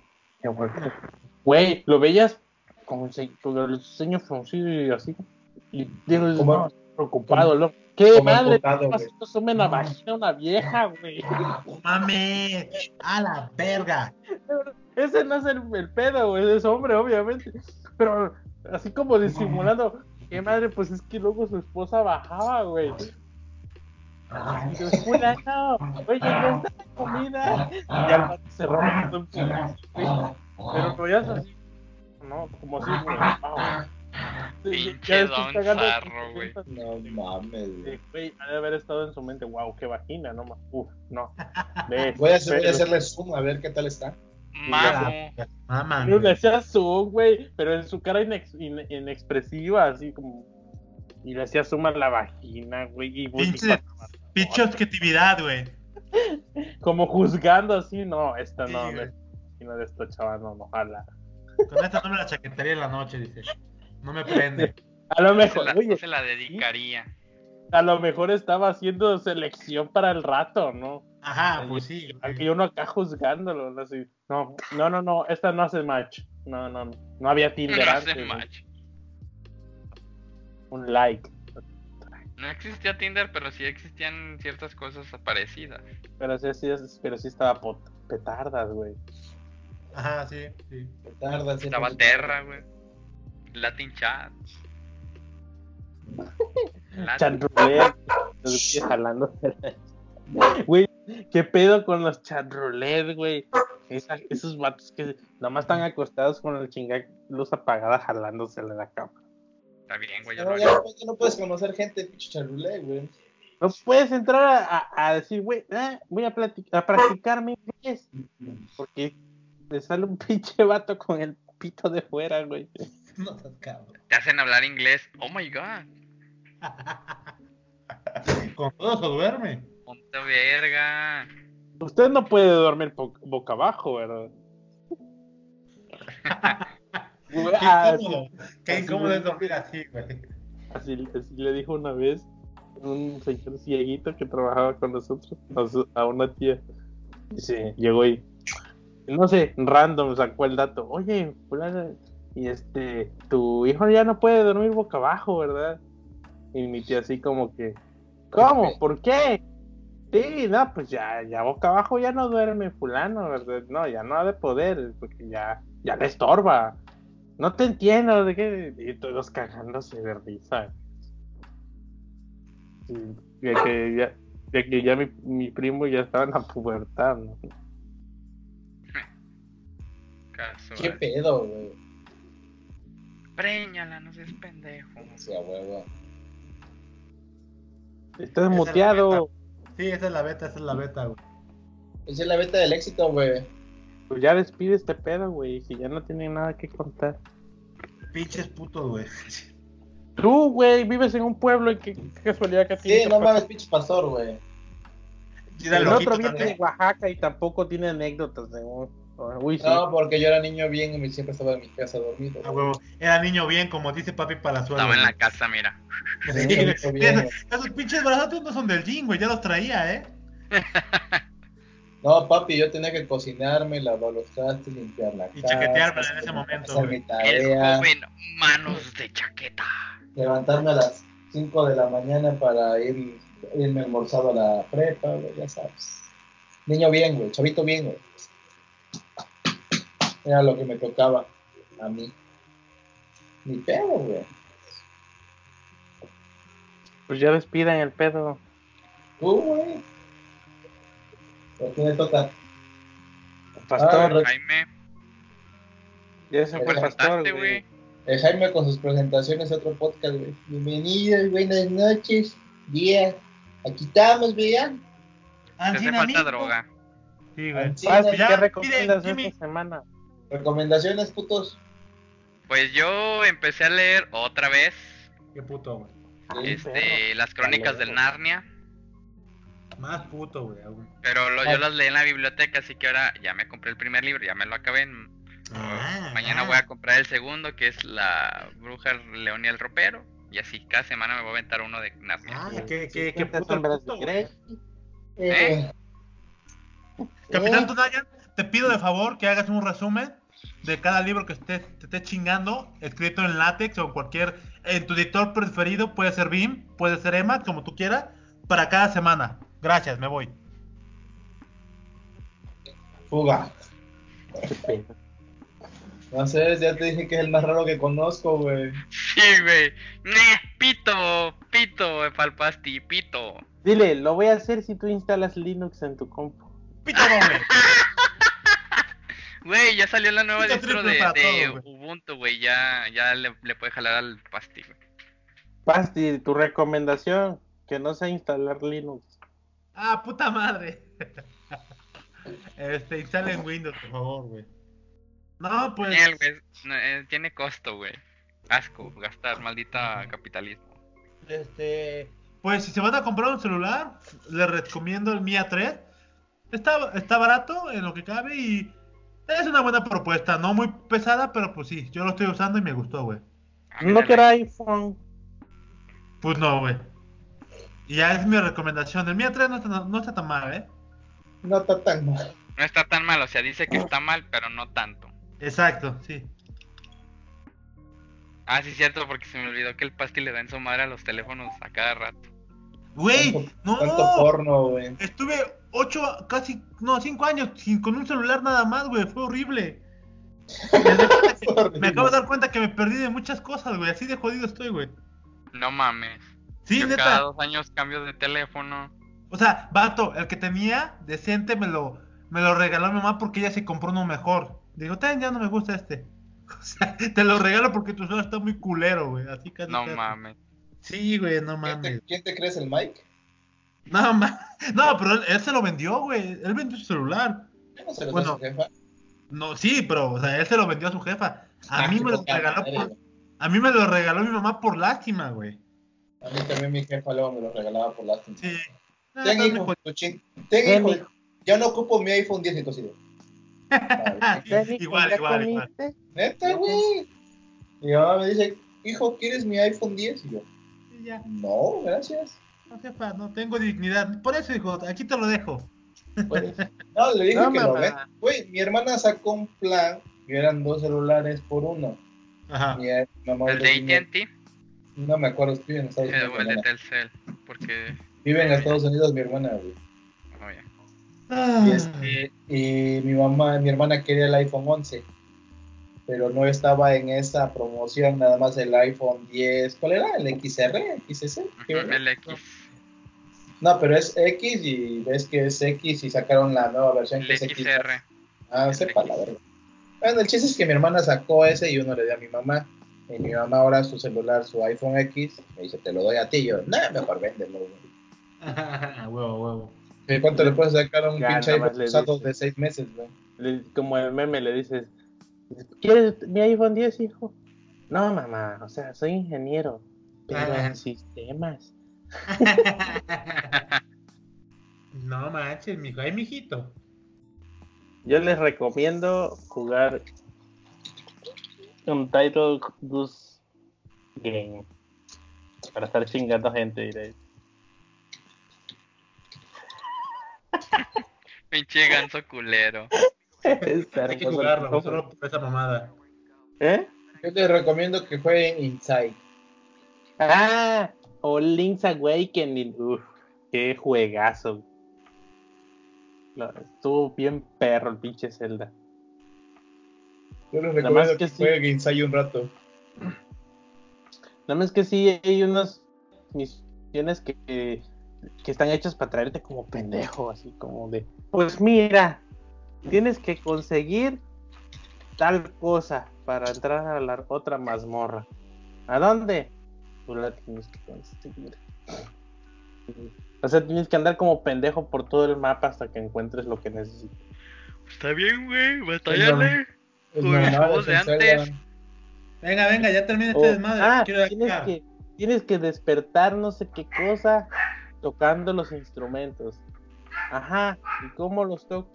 Güey, lo veías con, el ceño fruncido y así. Y digo, no, preocupado, loco. ¿Qué madre? la vagina a una vieja, güey. Mames, a la verga. Ese no es el, el pedo, güey, es hombre, obviamente. Pero así como disimulando, qué madre, pues es que luego su esposa bajaba, güey. Y yo, fulano, oye, ya está la comida. Y al rato se rompe todo el putazo, güey. Pero lo veías así, no, como si, güey, wow. Sí, Pinche don zarro, güey. No mames, güey. ha de haber estado en su mente, wow, qué vagina, no más. Uf, no. Ves, Voy a, hacer- voy a hacerle zoom a ver qué tal está. Mamo. Mamá. Pero le hacía zoom, güey, pero en su cara inex- in- inexpresiva, así como. Y le hacía zoom a la vagina, güey. Y, Pinche, pinche objetividad, güey. como juzgando así, no, esta Sí, no, güey. no, de esto chaval, no, no, jala. Con esta no me la chaquetaría en la noche, dice. No me prende. A lo Se mejor, la, oye, se la dedicaría. a lo mejor estaba haciendo selección para el rato, ¿no? Ajá, pues sí. Y uno acá juzgándolo, ¿no? Así, no, no, no, no, esta no hace match. No, no, no, no había Tinder No antes. hace match. Un like. No existía Tinder, pero sí existían ciertas cosas parecidas. Pero sí, sí, pero sí estaba pot- petardas, güey. Ajá, sí, sí. Tarda, sí, Estaba pues, Terra, güey. Latin Chat. Latin- Chat los jalándose. Güey, ¿qué pedo con los chat roulette, güey? Esa- esos vatos que nomás están acostados con la chingada luz apagada jalándosela en la cama. Está bien, güey. No, ya puedes conocer gente, pinche charulé, güey. No puedes entrar a, a- a decir, güey, ah, voy a, a practicar mi inglés. Porque te sale un pinche vato con el pito de fuera, güey. No cabrón. Te hacen hablar inglés. Oh my god. Con todo se duerme. Ponte verga. Usted no puede dormir boca abajo, ¿verdad? Qué ah, incómodo. Qué así incómodo es dormir así, güey. Así, así le dijo una vez un señor cieguito que trabajaba con nosotros a, su- a una tía. Dice, llegó y, no sé, random sacó el dato. Oye, fulana, y este, tu hijo ya no puede dormir boca abajo, ¿verdad? Y mi tía así como que, ¿cómo? ¿Por qué? Sí, no, pues ya, ya boca abajo ya no duerme fulano, ¿verdad? No, ya no ha de poder, porque ya, ya le estorba. No te entiendo, de qué. Y todos cagándose de risa. Sí, de que ya, de que ya mi, mi primo ya estaba en la pubertad, ¿no? ¿Qué pedo, güey? Préñala, no seas pendejo. O sea, huevo. Estás Esa es muteado. Sí, esa es la beta, esa es la beta, güey. Esa es la beta del éxito, güey. Pues ya despide este pedo, güey. Si ya no tiene nada que contar. Pinches putos, güey. Tú, güey, vives en un pueblo y qué, qué casualidad que a ti Sí, no mames, pinche pastor, güey. El otro viene de Oaxaca y tampoco tiene anécdotas de un... Uy, sí. No, porque yo era niño bien y me- siempre estaba en mi casa dormido. A güey. huevo. Era niño bien, como dice papi Palazuelo. Estaba en la casa, mira. Sí. Esos pinches brazotes no son del jean, güey. Ya los traía, ¿eh? No, papi, yo tenía que cocinarme, lavar los trastes, limpiar la Y casa. chaqueteármela en ese momento, hacer mi El tarea, joven manos de chaqueta. levantarme a las 5 de la mañana para ir, irme almorzado a la prepa, güey, ya sabes. Niño bien, güey, chavito bien, güey. Era lo que me tocaba a mí. Ni pedo, güey. Pues ya despidan el pedo. Tú, güey. ¿A quién le toca? Pastor, Ah, Jaime. ya se fue el pastor, Bastante, güey. El Jaime con sus presentaciones a otro podcast, güey. Bienvenidos, buenas noches, día. Aquí estamos, vean. Hace falta droga. Sí, güey. Pasti, ya, ¿qué recomiendas esta semana? Recomendaciones, putos. Pues yo empecé a leer otra vez Qué puto, güey. Este, las crónicas del Narnia. Más puto, güey. Pero lo- yo las leí en la biblioteca, así que ahora ya me compré el primer libro, ya me lo acabé. Ah, Mañana ah. voy a comprar el segundo, que es La Bruja, León y el Ropero. Y así cada semana me voy a aventar uno de Narnia. Ah, qué, qué, qué ¿Cuántas puto, puto. Grey? Eh, Capitán eh, Tunayan, te pido de favor que hagas un resumen de cada libro que esté, te esté chingando, escrito en látex o en cualquier, en tu editor preferido, puede ser BIM, puede ser Emacs, como tú quieras, para cada semana. Gracias, me voy. Fuga. No sé, ya te dije que es el más raro que conozco, güey. Sí, güey. Ne, Pito, pito, Falpasti, pito. Dile, lo voy a hacer si tú instalas Linux en tu compu. Pito doble. Güey, ya salió la nueva Pito distro de, todo. Ubuntu, güey. Ya, ya le, le puede jalar al pasti, güey. Pasti, tu recomendación, que no sea instalar Linux. Ah, puta madre. Este, instalen Windows, por favor, güey. No, pues. Genial, güey. No, eh, tiene costo, güey. Asco, gastar, maldita capitalismo. Este, pues si se van a comprar un celular, les recomiendo el Mia 3. Está, está barato en lo que cabe y es una buena propuesta, no muy pesada, pero pues sí, yo lo estoy usando y me gustó, güey. A mí No era iPhone. Pues no, güey. Y ya es mi recomendación. El Mia 3 no está, no está tan mal, ¿eh? No está tan mal. No está tan mal, o sea, dice que está mal, pero no tanto. Exacto, sí. Ah, sí, cierto, porque se me olvidó que el pasti le da en su madre a los teléfonos a cada rato. Güey, no. Tanto porno, güey. Estuve 8, casi, no, 5 años sin, con un celular nada más, güey. Fue horrible. Me acabo de dar cuenta que me perdí de muchas cosas, güey. Así de jodido estoy, güey. No mames. Sí, Yo neta. cada dos años cambio de teléfono. O sea, vato, el que tenía decente me lo, me lo regaló mi mamá porque ella se compró uno mejor. Digo, ten, ya no me gusta este. O sea, te lo regalo porque tu celular está muy culero, güey. Así casi. No casi. mames. Sí, güey, no ¿Quién te, mames. quién te crees el Mike? No, ma- no, pero él, él se lo vendió, güey. Él vendió su celular. No se lo Bueno. a su jefa. No, sí, pero, o sea, él se lo vendió a su jefa. A Ah, mí me lo regaló por, a mí me lo regaló mi mamá por lástima, güey. A mí también mi jefa luego me lo regalaba por lástima. Sí. Ten no, hijo, Ten Ten. Ya no ocupo mi iPhone 10 y cosido. Ah, Ven, hijo, igual, ¿ya igual, igual. Neta, güey. Mi mamá me dice, hijo, ¿quieres mi iPhone 10? Y yo, ya, no, gracias. no, jefa, no tengo dignidad. Por eso, hijo, aquí te lo dejo. Pues, no, le dije No, que lo mamá. ven. Güey, mi hermana sacó un plan que eran dos celulares por uno. Ajá. Mi, mi mamá El de AT&T No me acuerdo, vive en Estados Unidos. o el mi de hermana. Telcel. Porque. Vive en Estados Unidos mi hermana, güey. Ah. Y, este, y mi mamá, mi hermana quería el iPhone 11, pero no estaba en esa promoción, nada más el iPhone 10. ¿Cuál era? ¿El XR? ¿XS? El X. No, pero es X y ves que es X y sacaron la nueva versión El que es X. XR. Ah, sepa la verdad. Bueno, el chiste es que mi hermana sacó ese y uno le dio a mi mamá. Y mi mamá ahora su celular, su iPhone X, me dice, te lo doy a ti. Yo, no, mejor véndelo. güey". huevo, huevo. ¿Y ¿Cuánto le puedes sacar a un Ya, pinche nada más iPhone usado de seis meses, güey? Como el meme le dices, ¿quieres mi iPhone 10, hijo? No, mamá, o sea, soy ingeniero, pero Ah. en sistemas. no manches, mijo. Ay, mijito. Yo les recomiendo jugar un Title Goose Game para estar chingando gente. diré. Pinche ganso culero. Hay que jugarlo, solo por esa mamada. ¿Eh? Yo les recomiendo que jueguen Inside. Ah, o Link's Awakening. Uf, qué juegazo. Estuvo bien perro el pinche Zelda. Yo les Nada más recomiendo que que, sí. jueguen Inside un rato. Nada más que sí hay unas misiones que, que, que están hechas para traerte como pendejo, así como de, pues mira, tienes que conseguir tal cosa para entrar a la otra mazmorra. ¿A dónde? Tú la tienes que conseguir. O sea, tienes que andar como pendejo por todo el mapa hasta que encuentres lo que necesitas. Está bien, güey, batallale. Es Con los normal, juegos de en Zelda. antes. Venga, venga, ya termina este O- desmadre. ah, Quiero tienes que, tienes que despertar no sé qué cosa tocando los instrumentos. Ajá, ¿y cómo los toco?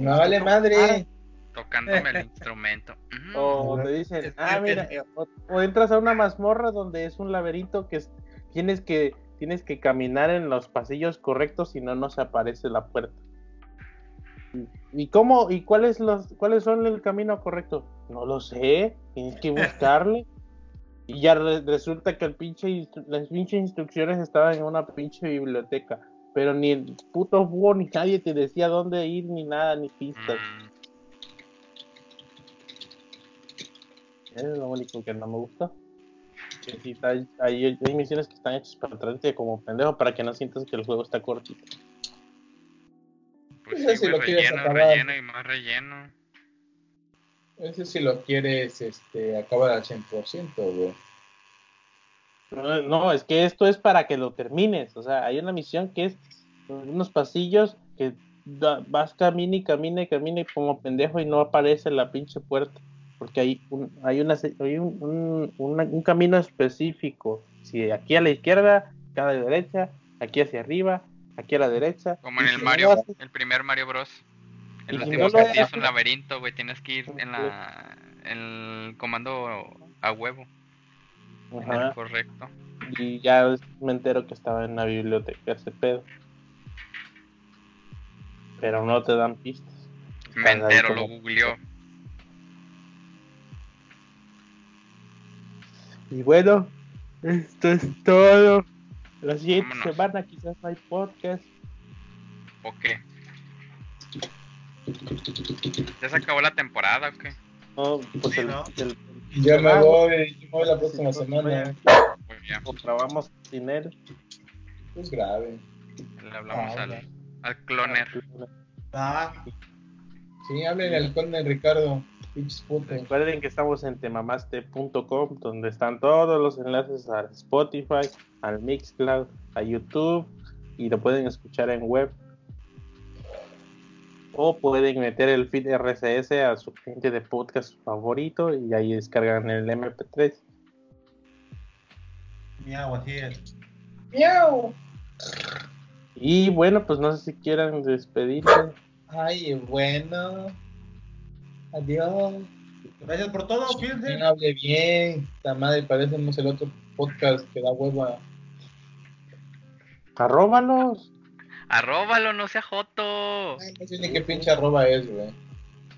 No vale tocar. madre. Tocándome el instrumento. O te dicen, ah, mira, o, o entras a una mazmorra donde es un laberinto que es- tienes que tienes que caminar en los pasillos correctos si no no se aparece la puerta. ¿Y- ¿Y cómo y cuáles los cuáles son el camino correcto? No lo sé, tienes que buscarle. Y ya re- resulta que el pinche instru- las pinches instrucciones estaban en una pinche biblioteca, pero ni el puto búho ni nadie te decía dónde ir ni nada ni pistas. Mm, Es lo único que no me gusta. Que está- hay, hay misiones que están hechas para traerte como pendejo para que no sientas que el juego está cortito. Pues Ese sí, si lo quieres relleno, acabar. relleno y más relleno. Ese si lo quieres este, acabar al 100%, güey. No, no, es que esto es para que lo termines. O sea, hay una misión que es unos pasillos que da- vas camina y camina y camina y como pendejo y no aparece la pinche puerta. Porque hay un, hay una, hay un, un- una- un camino específico. Si aquí a la izquierda, acá a la derecha, aquí hacia arriba, aquí a la derecha. Como en el si Mario, no haces- el primer Mario Bros. El Y si último no castillo es un laberinto, güey. Tienes que ir en la el comando a huevo, Ajá. correcto. Y ya me entero que estaba en la biblioteca ese pedo. Pero no te dan pistas. Me entero, lo googleó. Y bueno, esto es todo. La siguiente Vámonos. semana quizás no hay podcast. ¿O qué? ¿Ya se acabó la temporada o qué? No, pues Sí, el, ¿no? el- Yo me Ah, voy, yo me voy la próxima sí, semana. Pues ya, grabamos sin él. Es grave. le hablamos Ah, al, ya. al cloner. Ah, Sí, hablen al conde Ricardo. Recuerden que estamos en temamaste.com, donde están todos los enlaces a Spotify, al Mixcloud, a YouTube, y lo pueden escuchar en web. O pueden meter el feed RSS a su cliente de podcast favorito y ahí descargan el MP3. mi agua, así es. ¡Miau! Y bueno, pues no sé si quieran despedirse. Ay, bueno. Adiós. Gracias por todo, Que fíjense. no hable bien. La madre, parecemos el otro podcast que da hueva. Arróbalos. Arróbalo, no sea joto. Ay, no sé ni qué pinche arroba es, güey.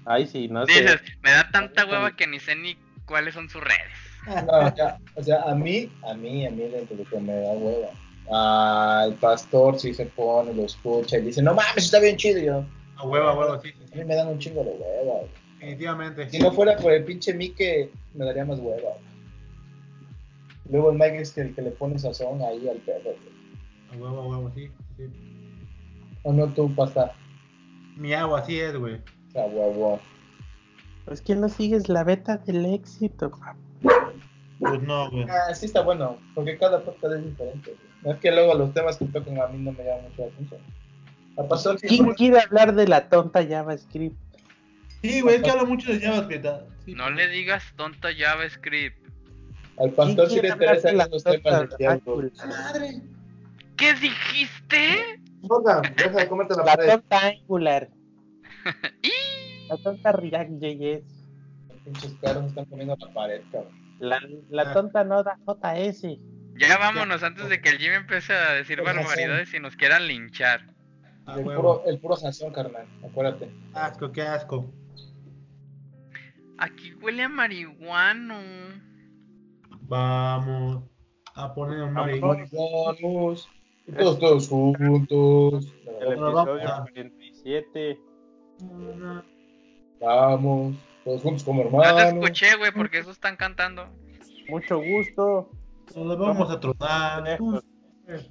Ay, sí, no sé. Dices, me da tanta hueva que ni sé ni cuáles son sus redes. No, o sea, o sea, a mí, a mí, a mí dentro de que me da hueva. Al pastor sí se pone, lo escucha y dice, no mames, está bien chido. Y yo, A huevo, a huevo, sí, sí, a mí me dan un chingo de hueva. güey. Definitivamente. Si no fuera por el pinche Mike, me daría más hueva. güey. Luego el Mike es el que le pone sazón ahí al perro. güey. A huevo, a huevo, sí, sí. O no tú, pasta. Mi agua, así es, güey. O sea, huevo. Es que no sigues la beta del éxito, papá. Pues no, güey. Ah, sí está bueno, porque cada podcast es diferente. güey. No es que luego los temas que tocan a mí no me llaman mucho la atención. A ¿Quién quiere hablar de la tonta JavaScript? Sí, güey, es que habla mucho de JavaScript. ah. Sí, No le digas tonta JavaScript. al pastor sí ¿Quién le interesan tonta temas de tiempo. Angular? ¡Madre! ¿Qué dijiste? Boga, deja de comerte la La pared. tonta Angular. ¡Y! La tonta React.js. Los pinches carros están poniendo la pared, cabrón. La, la Ah. tonta Noda JS. Ya vámonos antes de que el Jimmy empiece a decir barbaridades y nos quieran linchar. A El puro, el puro Sansón, carnal, acuérdate. Asco, qué asco. Aquí huele a marihuano. Vamos a poner un. Vamos. Y todos, todos juntos. El episodio vamos. 47. Vamos. Todos juntos como No te hermanos. escuché, güey, porque eso están cantando. Mucho gusto. Nos lo vamos a. Eh,